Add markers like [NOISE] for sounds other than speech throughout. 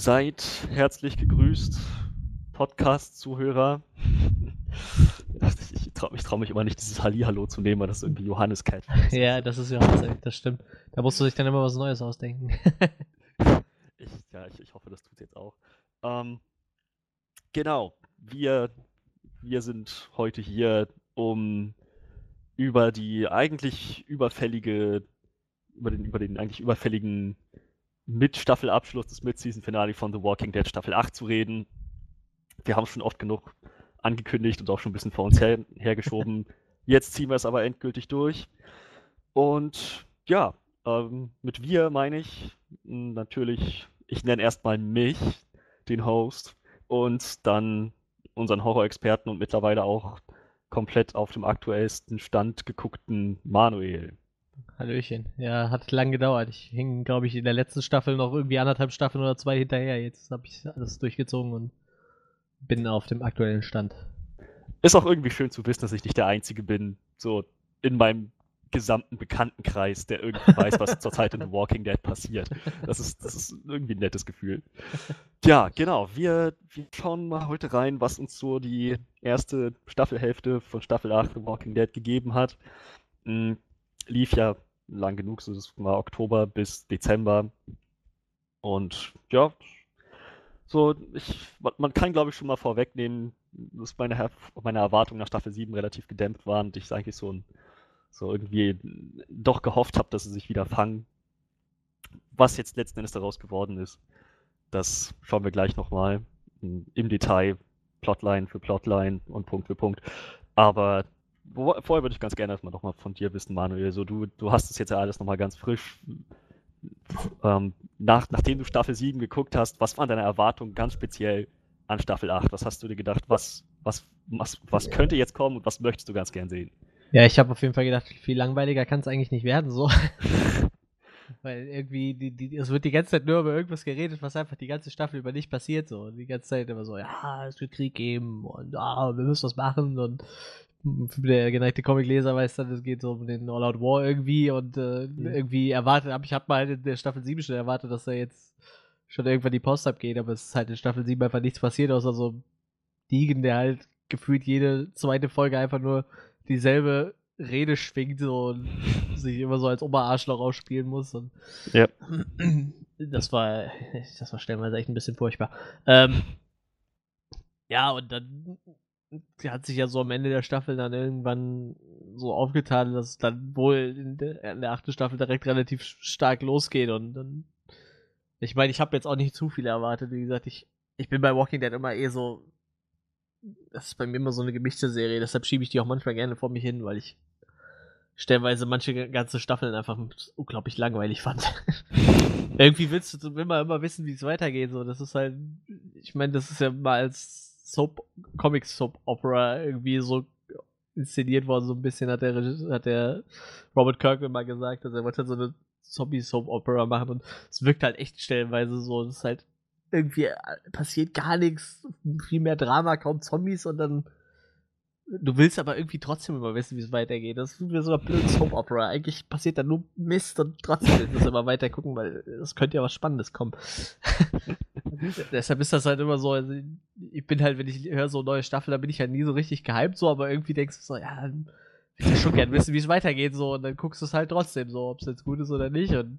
Seid herzlich gegrüßt, Podcast-Zuhörer. Ich traue mich, trau mich immer nicht, dieses Hallihallo zu nehmen, weil das irgendwie Johannes Cat ist. [LAUGHS] Ja, das ist Johannes, das stimmt. Da musst du dich dann immer was Neues ausdenken. [LAUGHS] ich, ja, ich, ich hoffe, das tut jetzt auch. Ähm, genau, wir, wir sind heute hier, um über die eigentlich überfällige, über den, über den eigentlich überfälligen mit Staffelabschluss des Mid-Season-Finale von The Walking Dead Staffel 8 zu reden. Wir haben es schon oft genug angekündigt und auch schon ein bisschen vor uns her, hergeschoben. [LAUGHS] Jetzt ziehen wir es aber endgültig durch. Und ja, ähm, mit wir meine ich natürlich, ich nenne erstmal mich, den Host, und dann unseren Horror-Experten und mittlerweile auch komplett auf dem aktuellsten Stand geguckten Manuel. Hallöchen. Ja, hat lang gedauert. Ich hing, glaube ich, in der letzten Staffel noch irgendwie anderthalb Staffeln oder zwei hinterher. Jetzt habe ich alles durchgezogen und bin auf dem aktuellen Stand. Ist auch irgendwie schön zu wissen, dass ich nicht der Einzige bin, so in meinem gesamten Bekanntenkreis, der irgendwie weiß, was [LAUGHS] zurzeit in The Walking Dead passiert. Das ist, das ist irgendwie ein nettes Gefühl. Ja, genau. Wir, wir schauen mal heute rein, was uns so die erste Staffelhälfte von Staffel 8 The Walking Dead gegeben hat. Hm, lief ja lang genug, so das war Oktober bis Dezember. Und ja, so, ich, man kann glaube ich schon mal vorwegnehmen, dass meine, meine Erwartungen nach Staffel 7 relativ gedämpft waren und ich eigentlich so, ein, so irgendwie doch gehofft habe, dass sie sich wieder fangen. Was jetzt letzten Endes daraus geworden ist, das schauen wir gleich nochmal im Detail, Plotline für Plotline und Punkt für Punkt. Aber vorher würde ich ganz gerne erstmal nochmal von dir wissen, Manuel. So, du, du hast es jetzt ja alles nochmal ganz frisch. Ähm, nach, nachdem du Staffel 7 geguckt hast, was waren deine Erwartungen ganz speziell an Staffel 8? Was hast du dir gedacht, was, was, was, was könnte jetzt kommen und was möchtest du ganz gern sehen? Ja, ich habe auf jeden Fall gedacht, viel langweiliger kann es eigentlich nicht werden, so. [LAUGHS] Weil irgendwie, die, die, es wird die ganze Zeit nur über irgendwas geredet, was einfach die ganze Staffel über nicht passiert. So. Die ganze Zeit immer so, ja, es wird Krieg geben und ah, wir müssen was machen und der geneigte Comicleser weiß dann, es geht so um den All-Out War irgendwie und äh, mhm. irgendwie erwartet, ich habe mal in der Staffel 7 schon erwartet, dass da jetzt schon irgendwann die Post abgeht, aber es ist halt in Staffel 7 einfach nichts passiert, außer so Deegan, der halt gefühlt jede zweite Folge einfach nur dieselbe Rede schwingt so und [LAUGHS] sich immer so als Oberarschloch ausspielen muss. Und ja. [CLEARS THROAT] Das war, das war stellenweise echt ein bisschen furchtbar. Ähm, ja, und dann hat sich ja so am Ende der Staffel dann irgendwann so aufgetan, dass es dann wohl in der, in der achten Staffel direkt relativ stark losgeht und dann. Ich meine, ich habe jetzt auch nicht zu viel erwartet. Wie gesagt, ich, ich bin bei Walking Dead immer eh so. Das ist bei mir immer so eine gemischte Serie, deshalb schiebe ich die auch manchmal gerne vor mich hin, weil ich stellenweise manche ganze Staffeln einfach unglaublich langweilig fand. [LAUGHS] Irgendwie willst du immer, immer wissen, wie es weitergeht. So, das ist halt, ich meine, das ist ja mal als Soap, Comic Soap Opera irgendwie so inszeniert worden, so ein bisschen hat der, hat der Robert Kirkman mal gesagt, dass er wollte so eine Zombie Soap Opera machen und es wirkt halt echt stellenweise so, es ist halt irgendwie äh, passiert gar nichts, viel mehr Drama, kaum Zombies und dann Du willst aber irgendwie trotzdem immer wissen, wie es weitergeht. Das ist wie so ein blödes Soap Opera. Eigentlich passiert da nur Mist und trotzdem willst du immer weiter gucken, weil es könnte ja was Spannendes kommen. [LAUGHS] Deshalb ist das halt immer so, also ich bin halt, wenn ich höre so neue Staffel, da bin ich halt nie so richtig gehypt, so, aber irgendwie denkst du so, ja, ich will schon gern wissen, wie es weitergeht, so, und dann guckst du es halt trotzdem so, ob es jetzt gut ist oder nicht, und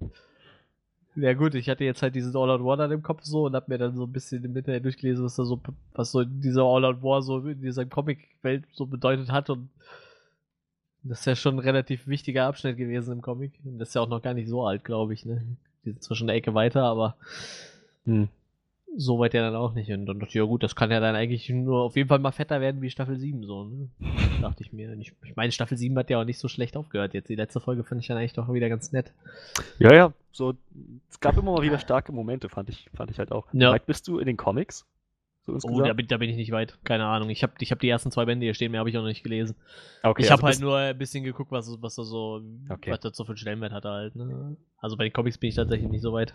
ja gut, ich hatte jetzt halt diesen All-Out War dann im Kopf so und hab mir dann so ein bisschen im Internet durchgelesen, was da so, was so dieser All-Out War so in dieser Comic-Welt so bedeutet hat und das ist ja schon ein relativ wichtiger Abschnitt gewesen im Comic. Und das ist ja auch noch gar nicht so alt, glaube ich, ne? Die sind zwar schon eine Ecke weiter, aber hm so weit ja dann auch nicht. Und dann dachte ich, ja gut, das kann ja dann eigentlich nur auf jeden Fall mal fetter werden wie Staffel 7, so, ne? [LAUGHS] dachte ich mir. Ich, ich meine, Staffel 7 hat ja auch nicht so schlecht aufgehört. Jetzt die letzte Folge fand ich dann eigentlich doch wieder ganz nett. Ja, ja, so, es gab immer mal wieder starke Momente, fand ich, fand ich halt auch. Ja. Weit bist du in den Comics? So oh, da bin, da bin ich nicht weit. Keine Ahnung. Ich habe ich hab die ersten zwei Bände hier stehen, mehr habe ich auch noch nicht gelesen. Okay, ich habe also halt nur ein bisschen geguckt, was, was da so, okay. was das so für einen Stellenwert hat halt. Ne? Also bei den Comics bin ich tatsächlich nicht so weit.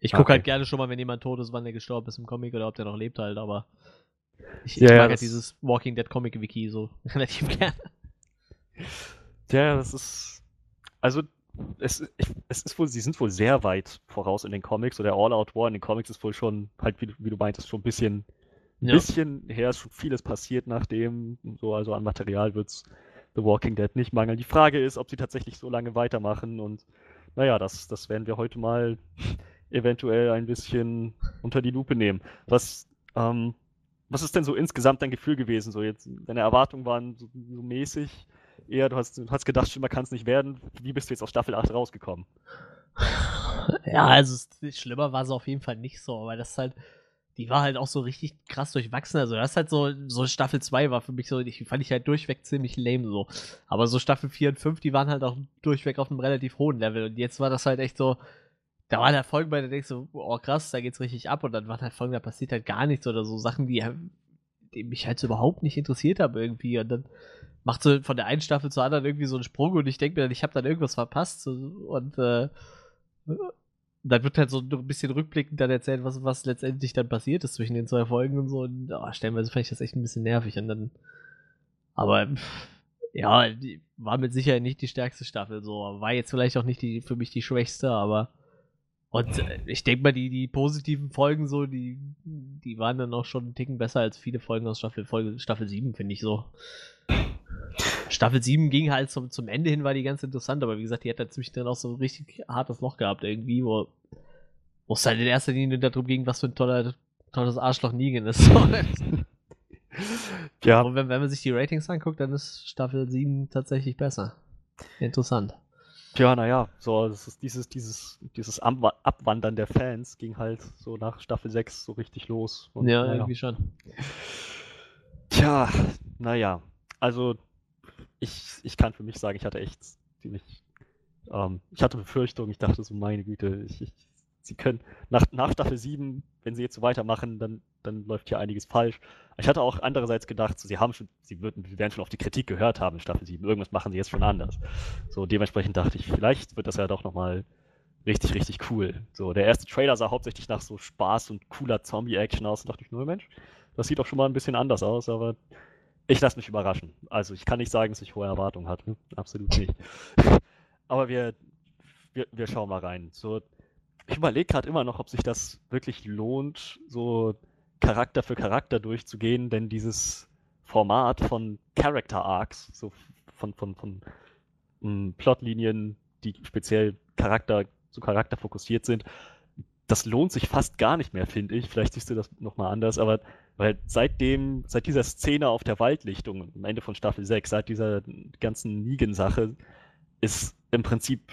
Ich gucke okay. halt gerne schon mal, wenn jemand tot ist, wann der gestorben ist im Comic oder ob der noch lebt halt, aber ich, ich mag halt dieses Walking Dead Comic Wiki so [LAUGHS] relativ gerne. Ja, das ist. Also, es, es ist wohl, sie sind wohl sehr weit voraus in den Comics. Oder All-Out War in den Comics ist wohl schon, halt, wie, wie du meintest, schon ein bisschen, Ja. bisschen her, ist schon vieles passiert nachdem. So, also an Material wird es The Walking Dead nicht mangeln. Die Frage ist, ob sie tatsächlich so lange weitermachen. Und naja, das, das werden wir heute mal eventuell ein bisschen unter die Lupe nehmen. Was, ähm, was ist denn so insgesamt dein Gefühl gewesen? So jetzt, deine Erwartungen waren so, so mäßig. Eher, du hast, du hast gedacht, schlimmer kann es nicht werden. Wie bist du jetzt aus Staffel 8 rausgekommen? Ja, also schlimmer war es auf jeden Fall nicht so, aber das halt, die war halt auch so richtig krass durchwachsen. Also das ist halt so, so Staffel 2 war für mich so, ich fand ich halt durchweg ziemlich lame so. Aber so Staffel 4 und 5, die waren halt auch durchweg auf einem relativ hohen Level. Und jetzt war das halt echt so, da waren halt Folgen, bei du denkst so, oh krass, da geht's richtig ab. Und dann waren halt Folgen, da passiert halt gar nichts oder so Sachen, die, die mich halt so überhaupt nicht interessiert haben irgendwie. Und dann macht so von der einen Staffel zur anderen irgendwie so einen Sprung und ich denke mir, dann, ich habe dann irgendwas verpasst. Und äh, dann wird halt so ein bisschen rückblickend dann erzählt, was, was letztendlich dann passiert ist zwischen den zwei Folgen und so. Und oh, stellenweise fand ich das echt ein bisschen nervig. Und dann, aber ja, war mit Sicherheit nicht die stärkste Staffel. So war jetzt vielleicht auch nicht die für mich die schwächste, aber und äh, ich denke mal, die, die positiven Folgen so, die, die waren dann auch schon einen Ticken besser als viele Folgen aus Staffel, Folge, Staffel 7, finde ich so. Staffel 7 ging halt zum, zum Ende hin, war die ganz interessant, aber wie gesagt, die hat dann ziemlich dann auch so ein richtig hartes Loch gehabt irgendwie, wo es halt in erster Linie darum ging, was für ein toller, tolles Arschloch Negan ist. [LAUGHS] Ja, Und wenn, wenn man sich die Ratings anguckt, dann ist Staffel 7 tatsächlich besser. Interessant. Ja, naja, so, das ist dieses, dieses, dieses Abwa- Abwandern der Fans ging halt so nach Staffel 6 so richtig los. Und, ja, naja. irgendwie schon. Tja, naja, also ich, ich kann für mich sagen, ich hatte echt ziemlich, ähm, ich hatte Befürchtungen, ich dachte so, meine Güte, ich, ich, sie können, nach, nach Staffel 7, wenn sie jetzt so weitermachen, dann, dann läuft hier einiges falsch. Ich hatte auch andererseits gedacht, so, sie haben schon, sie würden, sie werden schon auf die Kritik gehört haben in Staffel 7, irgendwas machen sie jetzt schon anders. So, dementsprechend dachte ich, vielleicht wird das ja doch nochmal richtig, richtig cool. So, der erste Trailer sah hauptsächlich nach so Spaß und cooler Zombie-Action aus und dachte ich, nur Mensch, das sieht doch schon mal ein bisschen anders aus, aber ich lasse mich überraschen. Also ich kann nicht sagen, dass ich hohe Erwartungen hatte. Absolut nicht. [LAUGHS] Aber wir, wir, wir schauen mal rein. So, ich überlege gerade immer noch, ob sich das wirklich lohnt, so Charakter für Charakter durchzugehen, denn dieses Format von Character Arcs, so von, von, von mm, Plotlinien, die speziell Charakter zu Charakter fokussiert sind, das lohnt sich fast gar nicht mehr, finde ich. Vielleicht siehst du das nochmal anders, aber weil seitdem, seit dieser Szene auf der Waldlichtung am Ende von Staffel 6, seit dieser ganzen Negan-Sache, ist im Prinzip,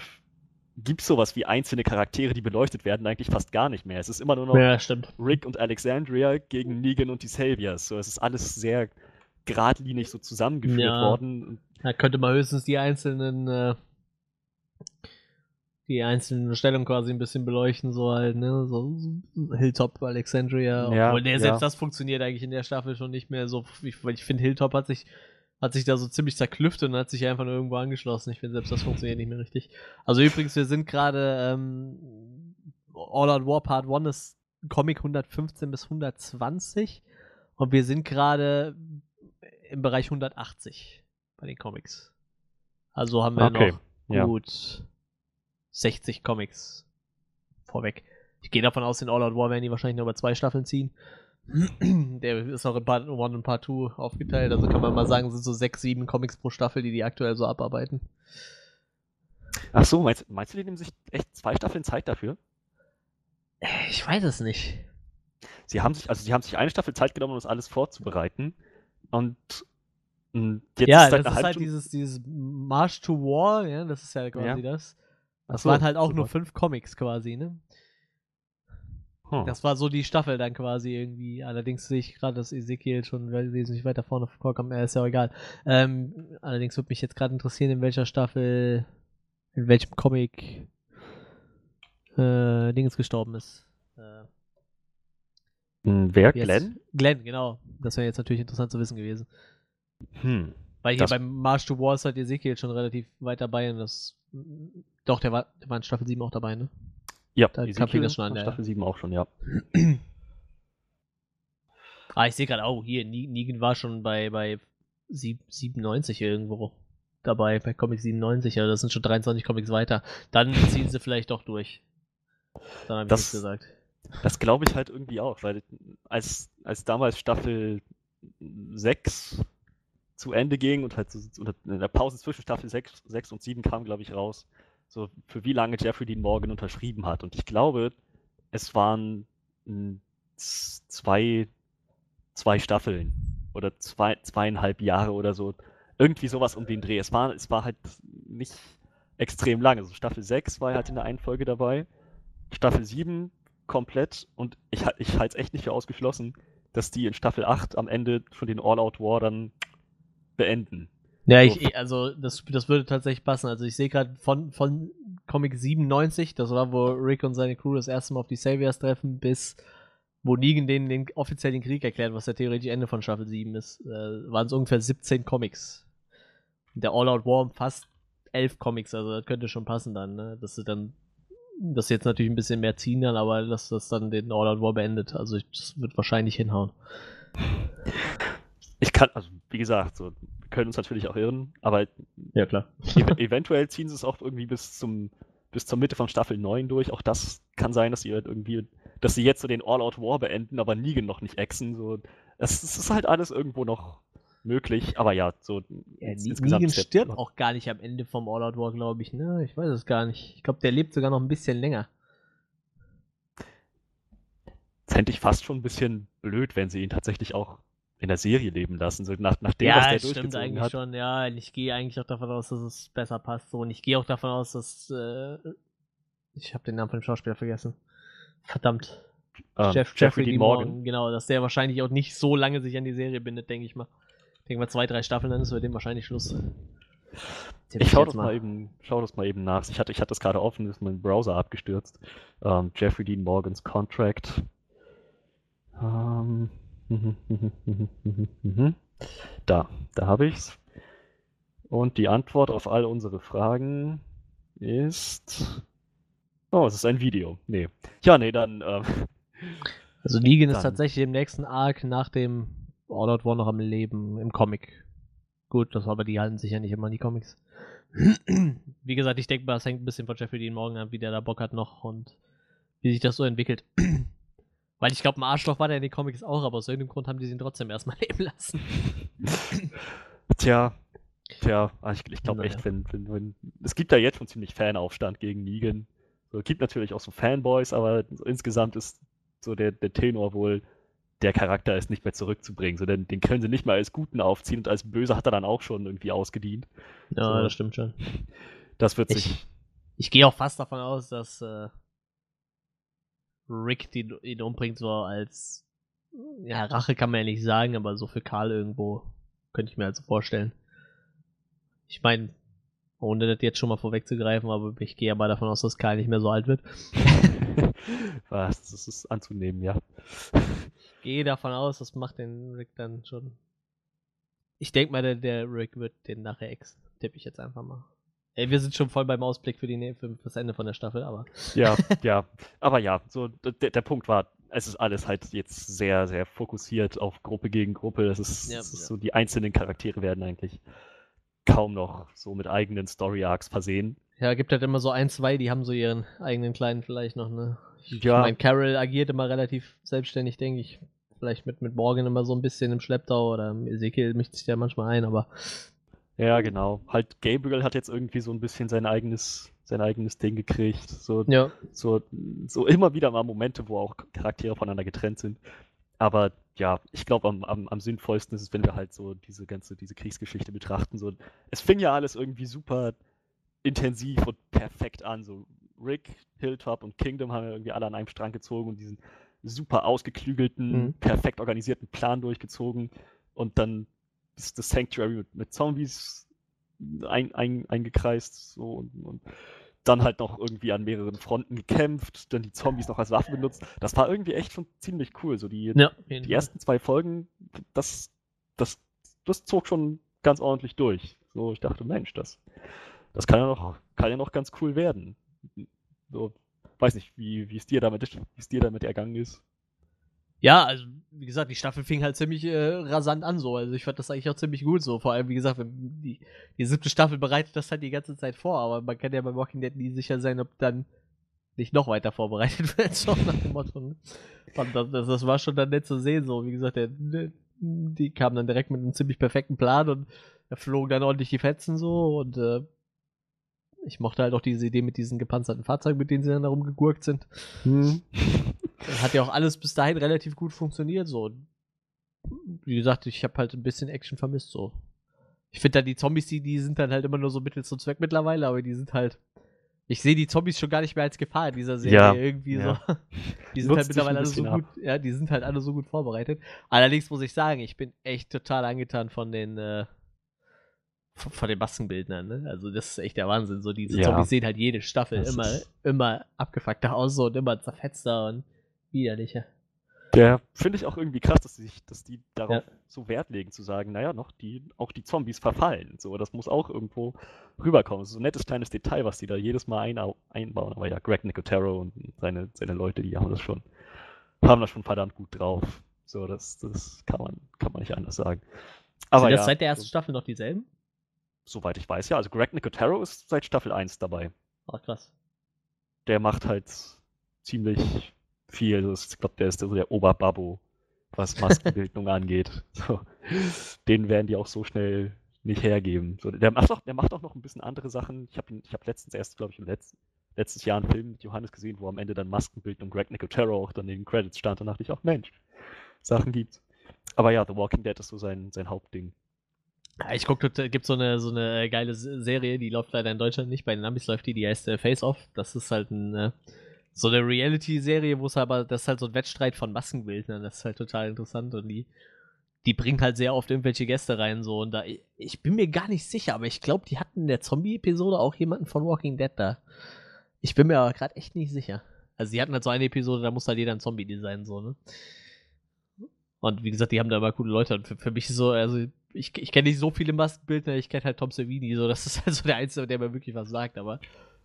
gibt es sowas wie einzelne Charaktere, die beleuchtet werden, eigentlich fast gar nicht mehr. Es ist immer nur noch Ja. Rick und Alexandria gegen Negan und die Saviors. So, es ist alles sehr geradlinig so zusammengeführt Ja. worden. Da könnte man höchstens die einzelnen, äh, die einzelnen Stellungen quasi ein bisschen beleuchten, so halt, ne? So Hilltop, Alexandria. Ja, Obwohl, ja. selbst das funktioniert eigentlich in der Staffel schon nicht mehr so. Ich, weil ich finde, Hilltop hat sich, hat sich da so ziemlich zerklüftet und hat sich einfach nur irgendwo angeschlossen. Ich finde, selbst das funktioniert nicht mehr richtig. Also übrigens, wir sind gerade ähm, All Out War Part 1 ist Comic 115 bis 120 und wir sind gerade im Bereich 180 bei den Comics. Also haben wir Okay, noch ja. gut 60 Comics vorweg. Ich gehe davon aus, in All Out War werden die wahrscheinlich nur über zwei Staffeln ziehen. [CLEARS THROAT] Der ist auch in Part 1 und Part 2 aufgeteilt, also kann man mal sagen, es sind so sechs, sieben Comics pro Staffel, die die aktuell so abarbeiten. Ach so, meinst, meinst du, die nehmen sich echt zwei Staffeln Zeit dafür? Ich weiß es nicht. Sie haben sich, also sie haben sich eine Staffel Zeit genommen, um das alles vorzubereiten. Und mh, jetzt ja, ist halt das ist halt Stunde- dieses, dieses March to War, ja, das ist ja quasi Ja. das. Das so, waren halt auch nur super. fünf Comics quasi, ne? Hm. Das war so die Staffel dann quasi irgendwie. Allerdings sehe ich gerade, dass Ezekiel schon wesentlich weiter vorne vorkommt. Äh, ist ja auch egal. Ähm, allerdings würde mich jetzt gerade interessieren, in welcher Staffel, in welchem Comic äh, Dingens gestorben ist. Äh, Hm, Wer? Glenn? Glenn, genau. Das wäre jetzt natürlich interessant zu wissen gewesen. Hm. Weil hier Das- beim March to War ist halt Ezekiel schon relativ weit dabei und das. Doch, der war, der war in Staffel 7 auch dabei, ne? Ja, Da Ezekiel fing das schon an, ja, Staffel 7 auch schon, ja. [CLEARS THROAT] Ah, ich sehe gerade, oh, hier, Ne- Negan war schon bei, bei sieb- 97 irgendwo. dabei bei Comic 97, also das sind schon 23 Comics weiter. Dann [CLEARS THROAT] ziehen sie vielleicht doch durch. Dann habe ich Das- gesagt. Das glaube ich halt irgendwie auch, weil als, als damals Staffel 6 zu Ende ging und halt so, in der Pause zwischen Staffel 6, 6 und 7 kam, glaube ich, raus, so für wie lange Jeffrey Dean Morgan unterschrieben hat. Und ich glaube, es waren z- zwei, zwei Staffeln oder zwei, zweieinhalb Jahre oder so. Irgendwie sowas um den Dreh. Es war, es war halt nicht extrem lang. Also Staffel 6 war halt in der einen Folge dabei. Staffel 7 komplett und ich, ich halte es echt nicht für ausgeschlossen, dass die in Staffel 8 am Ende schon den All-Out War dann beenden. Ja, ich, also das, das würde tatsächlich passen. Also ich sehe gerade von, von Comic 97, das war, wo Rick und seine Crew das erste Mal auf die Saviors treffen, bis wo Negan denen den offiziell den Krieg erklärt, was ja theoretisch Ende von Staffel 7 ist, äh, waren es ungefähr 17 Comics. Der All-Out War umfasst 11 Comics, also das könnte schon passen dann, ne? Dass sie dann das jetzt natürlich ein bisschen mehr ziehen dann, aber dass das dann den All-Out War beendet. Also ich, das wird wahrscheinlich hinhauen. Ich kann, also wie gesagt, so, können uns natürlich auch irren, aber Ja, klar. [LAUGHS] ev eventuell ziehen sie es auch irgendwie bis zum bis zur Mitte von Staffel 9 durch. Auch das kann sein, dass sie halt irgendwie, dass sie jetzt so den All-Out War beenden, aber Negan noch nicht exen. So, es, es ist halt alles irgendwo noch möglich, aber ja, so Ja, insgesamt Negan stirbt auch gar nicht am Ende vom All-Out War, glaube ich, ne? Ich weiß es gar nicht. Ich glaube, der lebt sogar noch ein bisschen länger. fände ich fast schon ein bisschen blöd, wenn sie ihn tatsächlich auch in der Serie leben lassen. So nach, nach dem, was ja, der stimmt eigentlich hat. schon. Ja, ich gehe eigentlich auch davon aus, dass es besser passt. So, und ich gehe auch davon aus, dass. Äh, ich habe den Namen von dem Schauspieler vergessen. Verdammt. Ähm, Jeff, Jeffrey Dean Morgan. Genau, dass der wahrscheinlich auch nicht so lange sich an die Serie bindet, denke ich mal. Ich denke mal, zwei, drei Staffeln, dann ist bei dem wahrscheinlich Schluss. Tipp Ich schau das mal eben, schau das mal eben nach. Ich hatte, ich hatte das gerade offen, ist mein Browser abgestürzt. Ähm, Jeffrey Dean Morgans Contract. Ähm, da, da habe ich's. Und die Antwort auf all unsere Fragen ist. Oh, es ist ein Video. Nee. Ja, nee, dann. Ähm, [LAUGHS] Also Negan ist Dann- tatsächlich im nächsten Arc nach dem All-Out War noch am Leben im Comic. Gut, das aber die halten sich ja nicht immer an die Comics. [CLEARS THROAT] wie gesagt, ich denke mal, das hängt ein bisschen von Jeffrey Dean Morgan ab, wie der da Bock hat noch und wie sich das so entwickelt. [CLEARS THROAT] Weil ich glaube, ein Arschloch war der in den Comics auch, aber aus irgendeinem Grund haben die ihn trotzdem erstmal [LAUGHS] leben lassen. Tja, tja, ah, ich, ich glaube Naja. echt, wenn, wenn, wenn. Es gibt da jetzt schon ziemlich Fanaufstand gegen Negan. So, es gibt natürlich auch so Fanboys, aber so insgesamt ist so der, der Tenor wohl, der Charakter ist nicht mehr zurückzubringen. So, denn den können sie nicht mehr als Guten aufziehen und als Böse hat er dann auch schon irgendwie ausgedient. Ja, So. das stimmt schon. Das wird Ich- sich. Ich gehe auch fast davon aus, dass äh, Rick den, ihn umbringt, so als ja, Rache kann man ja nicht sagen, aber so für Karl irgendwo könnte ich mir also vorstellen. Ich meine, ohne das jetzt schon mal vorwegzugreifen, aber ich gehe aber davon aus, dass Karl nicht mehr so alt wird. [LAUGHS] Was, das ist anzunehmen, ja. Ich gehe davon aus, das macht den Rick dann schon. Ich denke mal, der, der Rick wird den nachher ex. Tippe ich jetzt einfach mal. Ey, wir sind schon voll beim Ausblick für, die, für das Ende von der Staffel, aber. Ja, [LAUGHS] ja. Aber ja, so der, der Punkt war, es ist alles halt jetzt sehr, sehr fokussiert auf Gruppe gegen Gruppe. Es ist, Ja, es ist ja. so, die einzelnen Charaktere werden eigentlich kaum noch so mit eigenen Story Arcs versehen. Ja, gibt halt immer so ein, zwei, die haben so ihren eigenen kleinen vielleicht noch, ne? Ich Ja. meine, Carol agiert immer relativ selbstständig, denke ich. Vielleicht mit, mit Morgan immer so ein bisschen im Schlepptau oder Ezekiel mischt sich ja manchmal ein, aber Ja, genau. Halt Gabriel hat jetzt irgendwie so ein bisschen sein eigenes, sein eigenes Ding gekriegt. So, ja. so, so immer wieder mal Momente, wo auch Charaktere voneinander getrennt sind. Aber ja, ich glaube, am, am, am sinnvollsten ist es, wenn wir halt so diese ganze, diese Kriegsgeschichte betrachten. So, es fing ja alles irgendwie super intensiv und perfekt an. So Rick, Hilltop und Kingdom haben ja irgendwie alle an einem Strang gezogen und diesen super ausgeklügelten, Mhm. perfekt organisierten Plan durchgezogen. Und dann ist das Sanctuary mit, mit Zombies ein, ein, eingekreist. So und, und dann halt noch irgendwie an mehreren Fronten gekämpft, dann die Zombies noch als Waffe benutzt. Das war irgendwie echt schon ziemlich cool. So die, Ja, die ersten zwei Folgen, das, das, das zog schon ganz ordentlich durch. So, ich dachte, Mensch, das, das kann ja noch, kann ja noch ganz cool werden. So, weiß nicht, wie, wie es dir damit, wie es dir damit ergangen ist. Ja, also wie gesagt, die Staffel fing halt ziemlich äh, rasant an so. Also ich fand das eigentlich auch ziemlich gut so. Vor allem, wie gesagt, die, die siebte Staffel bereitet das halt die ganze Zeit vor, aber man kann ja bei Walking Dead nie sicher sein, ob dann nicht noch weiter vorbereitet [LAUGHS] wird, so nach dem Motto. Ne? Und das, das, das, war schon dann nett zu sehen, so. Wie gesagt, der, der, die kamen dann direkt mit einem ziemlich perfekten Plan und da flogen dann ordentlich die Fetzen so und äh, ich mochte halt auch diese Idee mit diesen gepanzerten Fahrzeugen, mit denen sie dann da rumgegurkt sind. Hm. [LAUGHS] Hat ja auch alles bis dahin relativ gut funktioniert, so. Wie gesagt, ich habe halt ein bisschen Action vermisst, so. Ich finde dann die Zombies, die, die sind dann halt immer nur so Mittel zum Zweck mittlerweile, aber die sind halt. Ich sehe die Zombies schon gar nicht mehr als Gefahr in dieser Serie ja, irgendwie ja. so. [LAUGHS] Die sind halt mittlerweile alle so gut, ja, die sind halt alle so gut vorbereitet. Allerdings muss ich sagen, ich bin echt total angetan von den, äh, von den Maskenbildnern, ne? Also das ist echt der Wahnsinn. So diese ja. Zombies sehen halt jede Staffel das immer, immer abgefuckter aus so, und immer zerfetzter und widerlicher. Ja, finde ich auch irgendwie krass, dass die, dass die darauf ja. so Wert legen, zu sagen, naja, noch die, auch die Zombies verfallen. So, das muss auch irgendwo rüberkommen. Das ist so ein nettes kleines Detail, was die da jedes Mal ein, einbauen. Aber ja, Greg Nicotero und seine, seine Leute, die haben das schon, haben das schon verdammt gut drauf. So, das, das kann man, kann man nicht anders sagen. Aber Sind das ja, seit der ersten so, Staffel noch dieselben? Soweit ich weiß, ja. Also Greg Nicotero ist seit Staffel 1 dabei. Ach, krass. Der macht halt ziemlich viel. Also ich glaube, der ist so der Oberbabbo, was Maskenbildung [LAUGHS] angeht. So. Den werden die auch so schnell nicht hergeben. So, der, macht auch, der macht auch noch ein bisschen andere Sachen. Ich habe hab letztens erst, glaube ich, im letzten, letztes Jahr einen Film mit Johannes gesehen, wo am Ende dann Maskenbildung Greg Nicotero auch dann in den Credits stand. Da dachte ich auch, Mensch, Sachen gibt's. Aber ja, The Walking Dead ist so sein, sein Hauptding. Ich gucke, gibt so eine so eine geile Serie, die läuft leider in Deutschland nicht. Bei den Amis läuft die, die heißt äh, Face Off. Das ist halt ein, äh, so eine Reality-Serie, wo es aber, das ist halt so ein Wettstreit von Maskenbildnern. Das ist halt total interessant und die, die bringt halt sehr oft irgendwelche Gäste rein so und da, ich bin mir gar nicht sicher, aber ich glaube, die hatten in der Zombie-Episode auch jemanden von Walking Dead da. Ich bin mir aber gerade echt nicht sicher. Also die hatten halt so eine Episode, da muss halt jeder ein Zombie designen so ne. Und wie gesagt, die haben da immer coole Leute. Und für, für mich so, also ich, ich kenne nicht so viele Maskenbildner, ich kenne halt Tom Savini, so, das ist halt so der Einzige, der mir wirklich was sagt, aber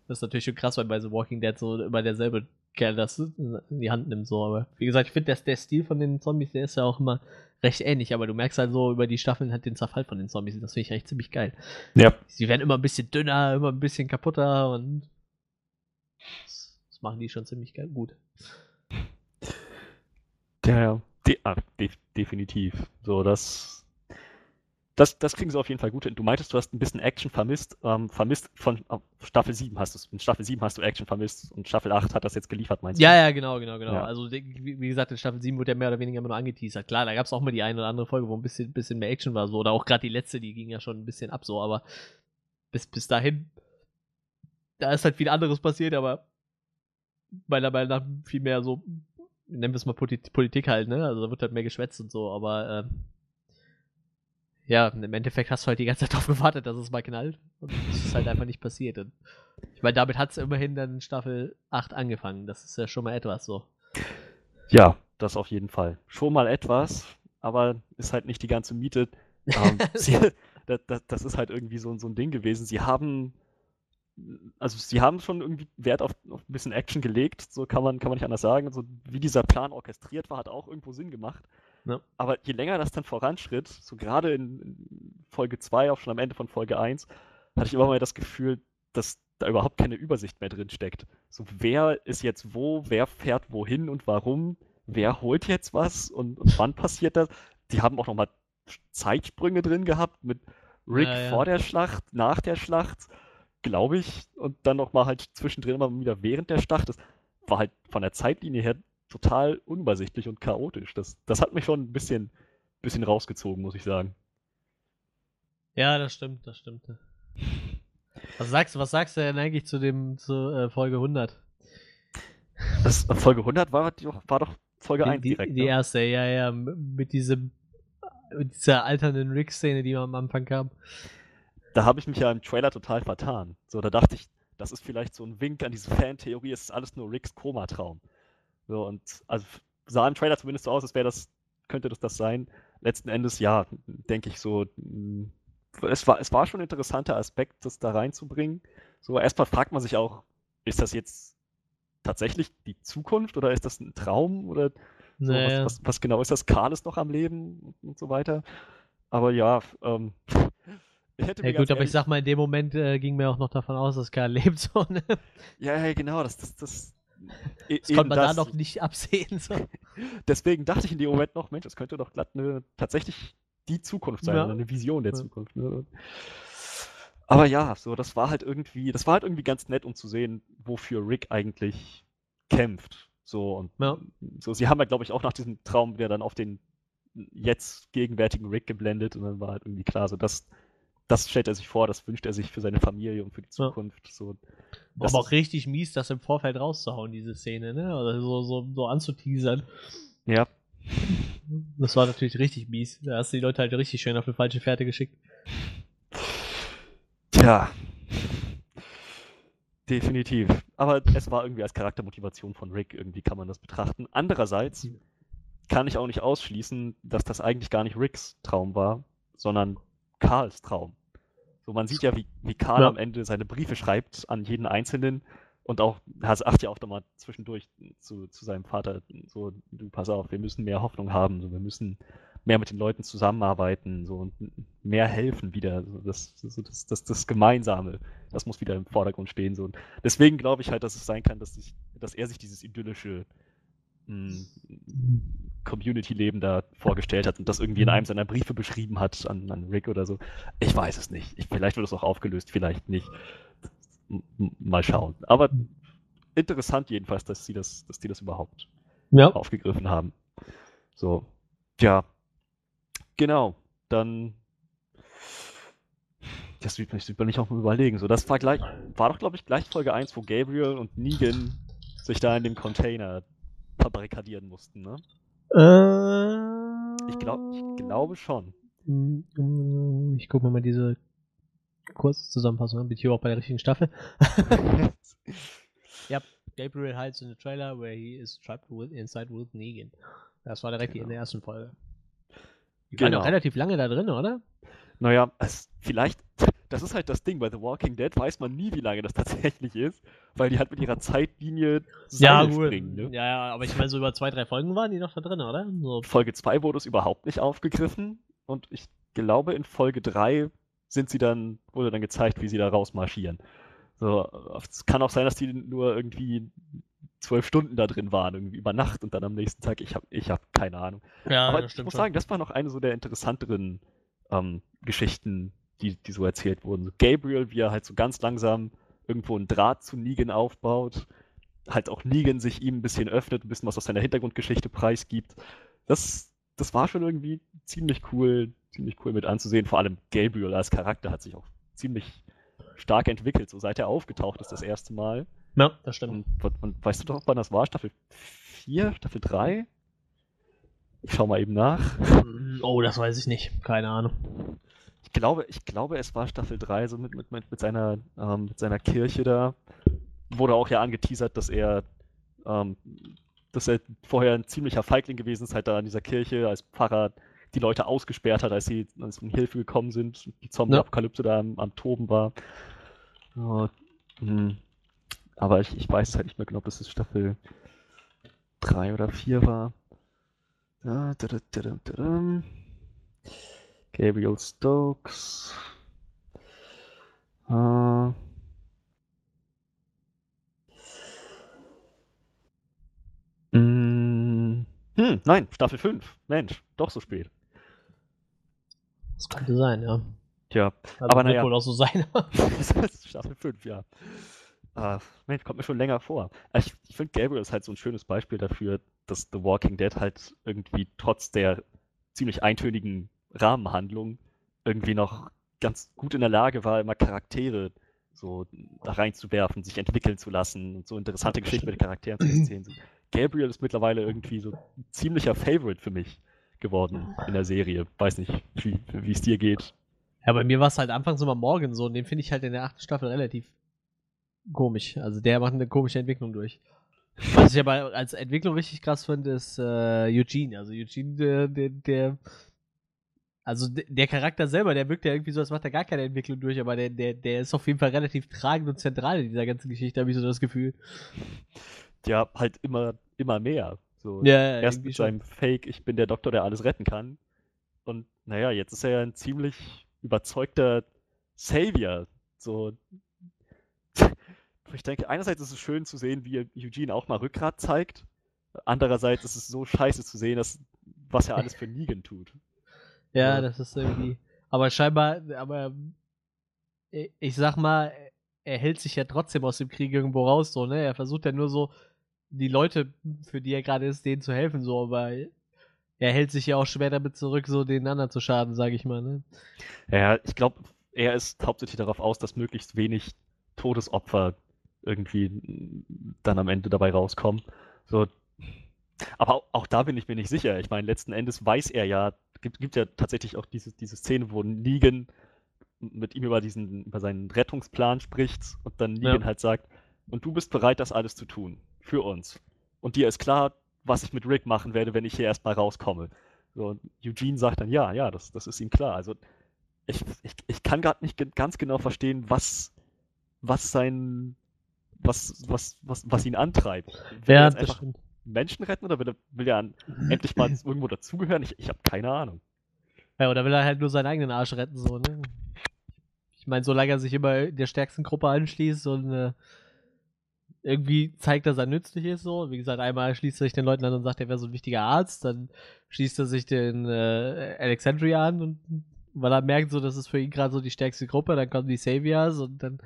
das ist natürlich schon krass, weil bei The Walking Dead so immer derselbe Kerl das in die Hand nimmt, so, aber wie gesagt, ich finde, der Stil von den Zombies, der ist ja auch immer recht ähnlich, aber du merkst halt so über die Staffeln halt den Zerfall von den Zombies, das finde ich echt ziemlich geil. Ja. Sie werden immer ein bisschen dünner, immer ein bisschen kaputter und das, das machen die schon ziemlich geil, gut. Ja, ja. De ah, de definitiv. So, das das, das kriegen sie auf jeden Fall gut hin. Du meintest, du hast ein bisschen Action vermisst. Ähm, vermisst von äh, Staffel 7 hast du. In Staffel 7 hast du Action vermisst und Staffel 8 hat das jetzt geliefert, meinst du? Ja, ja, genau, genau, genau. Ja. Also, wie, gesagt, in Staffel 7 wurde ja mehr oder weniger immer nur angeteasert. Klar, da gab es auch mal die eine oder andere Folge, wo ein bisschen, bisschen mehr Action war, so. Oder auch gerade die letzte, die ging ja schon ein bisschen ab, so. Aber bis, bis dahin, da ist halt viel anderes passiert, aber meiner Meinung nach viel mehr so, nennen wir es mal Politik halt, ne? Also, da wird halt mehr geschwätzt und so, aber, äh, ja, im Endeffekt hast du halt die ganze Zeit [LAUGHS] darauf gewartet, dass es mal knallt. Und das ist halt einfach nicht passiert. Und ich meine, damit hat es immerhin dann Staffel 8 angefangen. Das ist ja schon mal etwas so. Ja, das auf jeden Fall. Schon mal etwas, aber ist halt nicht die ganze Miete. Ähm, [LAUGHS] sie, das, das, das, ist halt irgendwie so, so ein Ding gewesen. Sie haben also sie haben schon irgendwie Wert auf, auf, ein bisschen Action gelegt, so kann man, kann man nicht anders sagen. Also wie dieser Plan orchestriert war, hat auch irgendwo Sinn gemacht. Ja. Aber je länger das dann voranschritt, so gerade in, in Folge 2, auch schon am Ende von Folge 1, hatte ich immer mal das Gefühl, dass da überhaupt keine Übersicht mehr drin steckt. So, wer ist jetzt wo, wer fährt wohin und warum, wer holt jetzt was und, und wann passiert das? Die haben auch nochmal Zeitsprünge drin gehabt mit Rick ja, ja. vor der Schlacht, nach der Schlacht, glaube ich, und dann nochmal halt zwischendrin immer wieder während der Schlacht. Das war halt von der Zeitlinie her total unübersichtlich und chaotisch. Das, das hat mich schon ein bisschen, bisschen rausgezogen, muss ich sagen. Ja, das stimmt, das stimmt. Was sagst, was sagst du denn eigentlich zu dem zu äh, Folge 100? Das, Folge 100 war, war doch Folge die, 1 direkt. Die, die ne? erste, ja, ja, mit diesem mit dieser alternden Rick-Szene, die wir am Anfang kam. Da habe ich mich ja im Trailer total vertan. So, da dachte ich, das ist vielleicht so ein Wink an diese Fantheorie, es ist alles nur Ricks Koma-Traum. So, und also sah im Trailer zumindest so aus, als wäre das, könnte das das sein. Letzten Endes, ja, denke ich so, mm, es war, es war schon ein interessanter Aspekt, das da reinzubringen. So, erstmal fragt man sich auch, ist das jetzt tatsächlich die Zukunft oder ist das ein Traum oder So, Naja. was, was, was genau ist das? Karl ist noch am Leben und so weiter. Aber ja, ähm, ich [LAUGHS] hätte Ja gut, aber ich ehrlich, sag mal, in dem Moment äh, ging mir auch noch davon aus, dass Karl [LAUGHS] lebt. So, ne? ja, ja, genau, das, das, das, Das eben konnte man das. da noch nicht absehen. So. [LAUGHS] Deswegen dachte ich in dem Moment noch, Mensch, das könnte doch glatt eine, tatsächlich die Zukunft sein, Ja. eine Vision der Ja. Zukunft. Ne? Aber ja, so, das war halt irgendwie, das war halt irgendwie ganz nett, um zu sehen, wofür Rick eigentlich kämpft. So, und Ja. so, sie haben ja, glaube ich, auch nach diesem Traum wieder dann auf den jetzt gegenwärtigen Rick geblendet und dann war halt irgendwie klar, so das, das stellt er sich vor, das wünscht er sich für seine Familie und für die Ja. Zukunft. So, War Das aber auch richtig mies, das im Vorfeld rauszuhauen, diese Szene, ne? Oder so, so, so anzuteasern. ja, Das war natürlich richtig mies. Da hast du die Leute halt richtig schön auf eine falsche Fährte geschickt. Tja. Definitiv. Aber es war irgendwie als Charaktermotivation von Rick, irgendwie kann man das betrachten. Andererseits kann ich auch nicht ausschließen, dass das eigentlich gar nicht Ricks Traum war, sondern Karls Traum. So, man sieht ja, wie, wie Karl Ja. am Ende seine Briefe schreibt an jeden Einzelnen und auch, er sagt ja auch da mal zwischendurch zu, zu seinem Vater, so, du pass auf, wir müssen mehr Hoffnung haben, so, wir müssen mehr mit den Leuten zusammenarbeiten, so, und mehr helfen wieder, so, das, so, das, das, das Gemeinsame, das muss wieder im Vordergrund stehen, so. Und deswegen glaube ich halt, dass es sein kann, dass, sich, dass er sich dieses idyllische mh, Community-Leben da vorgestellt hat und das irgendwie in einem seiner Briefe beschrieben hat an, an Rick oder so. Ich weiß es nicht. Ich, vielleicht wird es auch aufgelöst, vielleicht nicht. M mal schauen. Aber interessant jedenfalls, dass sie das, dass die das überhaupt Ja. aufgegriffen haben. So, ja, genau. Dann das sieht mich super nicht auch mal überlegen. So, das war gleich, war doch, glaube ich, gleich Folge 1, wo Gabriel und Negan sich da in dem Container verbarrikadieren mussten, ne? Äh, Ich, glaub, ich glaube schon. Mm, Ich gucke mir mal diese Kurzzusammenfassung an. Bin ich hier auch bei der richtigen Staffel? [LAUGHS] Gabriel hides in the trailer where he is trapped with, inside with Negan. Das war direkt in Genau. der ersten Folge. Die waren Genau. auch relativ lange da drin, oder? Naja, es, vielleicht, das ist halt das Ding, bei The Walking Dead weiß man nie, wie lange das [LAUGHS] tatsächlich ist, weil die halt mit ihrer Zeitlinie Seile springen. Ne? Ja, ja, aber ich meine, so über zwei, drei Folgen waren die noch da drin, oder? So, Folge 2 wurde es überhaupt nicht aufgegriffen und ich glaube, in Folge 3 sind sie dann, wurde dann gezeigt, wie sie da rausmarschieren. So, es kann auch sein, dass die nur irgendwie zwölf Stunden da drin waren, irgendwie über Nacht und dann am nächsten Tag. Ich habe ich hab keine Ahnung. ja, Aber ich muss sagen, das war noch eine so der interessanteren ähm, Geschichten, die, die so erzählt wurden. So Gabriel, wie er halt so ganz langsam irgendwo einen Draht zu Negan aufbaut, halt auch Negan sich ihm ein bisschen öffnet, ein bisschen was aus seiner Hintergrundgeschichte preisgibt. Das, das war schon irgendwie ziemlich cool, ziemlich cool mit anzusehen. Vor allem Gabriel als Charakter hat sich auch ziemlich stark entwickelt, so seit er aufgetaucht ist das erste Mal. Ja, das stimmt. Und, und, und weißt du doch, wann das war? Staffel 4? Staffel 3? Ich schau mal eben nach. Oh, das weiß ich nicht. Keine Ahnung. Ich glaube, ich glaube, es war Staffel 3, so mit, mit, mit, seiner, ähm, mit seiner Kirche da. Wurde auch ja angeteasert, dass er, ähm, dass er vorher ein ziemlicher Feigling gewesen ist, halt da an dieser Kirche als Pfarrer die Leute ausgesperrt hat, als sie als sie um Hilfe gekommen sind, die Zombie-Apokalypse da am, am Toben war. Ja, hm. Aber ich, ich weiß es halt nicht mehr genau, ob das Staffel 3 oder 4 war. Ja, da, da, da. Gabriel Stokes. Äh. Mm, Hm, nein, Staffel 5. Mensch, doch so spät. Das könnte sein, ja. Tja, Also Aber naja. wohl auch so sein. [LAUGHS] [LAUGHS] Staffel 5, ja. Ah, Mensch, kommt mir schon länger vor. Ich, ich finde, Gabriel ist halt so ein schönes Beispiel dafür, dass The Walking Dead halt irgendwie trotz der ziemlich eintönigen Rahmenhandlung irgendwie noch ganz gut in der Lage war, immer Charaktere so da reinzuwerfen, sich entwickeln zu lassen und so interessante Geschichten mit stimmt. Charakteren zu erzählen. Gabriel ist mittlerweile irgendwie so ein ziemlicher Favorite für mich geworden in der Serie. Weiß nicht, wie wie es dir geht. Ja, bei mir war es halt anfangs immer Morgan so und den finde ich halt in der achten Staffel relativ komisch. Also der macht eine komische Entwicklung durch. Was ich aber als Entwicklung richtig krass finde, ist äh, Eugene. Also Eugene, der, der, der also de- der Charakter selber, der wirkt ja irgendwie so, als macht er gar keine Entwicklung durch, aber der, der, der ist auf jeden Fall relativ tragend und zentral in dieser ganzen Geschichte, habe ich so das Gefühl. ja, halt immer, immer mehr. So, Ja, ja, erst mit schon. seinem Fake, ich bin der Doktor, der alles retten kann. Und naja, jetzt ist er ja ein ziemlich überzeugter Savior. So. [LAUGHS] Ich denke, einerseits ist es schön zu sehen, wie Eugene auch mal Rückgrat zeigt. Andererseits ist es so scheiße zu sehen, dass, was er alles für Negan tut. Ja, Ja. das ist irgendwie. Aber scheinbar, aber ich ich sag mal, er hält sich ja trotzdem aus dem Krieg irgendwo raus, so, ne? Er versucht ja nur so, die Leute, für die er gerade ist, denen zu helfen, so, aber er hält sich ja auch schwer damit zurück, so den anderen zu schaden, sag ich mal, ne? Ja, ich glaube, er ist hauptsächlich darauf aus, dass möglichst wenig Todesopfer irgendwie dann am Ende dabei rauskommen. So. Aber auch, auch da bin ich mir nicht sicher. Ich meine, letzten Endes weiß er ja, gibt, gibt ja tatsächlich auch diese, diese Szene, wo Negan mit ihm über diesen, über seinen Rettungsplan spricht und dann Negan Ja. halt sagt, und du bist bereit, das alles zu tun. Für uns. Und dir ist klar, was ich mit Rick machen werde, wenn ich hier erstmal rauskomme. So, und Eugene sagt dann, ja, ja, das, das ist ihm klar. Also ich, ich, ich kann gerade nicht ganz genau verstehen, was, was sein, was, was, was, was ihn antreibt. Er Ja, einfach. Menschen retten oder will er, will er endlich mal [LAUGHS] irgendwo dazugehören? Ich, ich habe keine Ahnung. Ja, oder will er halt nur seinen eigenen Arsch retten, so, ne? Ich meine, solange er sich immer der stärksten Gruppe anschließt und äh, irgendwie zeigt, dass er nützlich ist, so. Wie gesagt, einmal schließt er sich den Leuten an und sagt, er wäre so ein wichtiger Arzt, dann schließt er sich den äh, Alexandria an und weil er merkt, so, das ist für ihn gerade so die stärkste Gruppe, dann kommen die Saviors und dann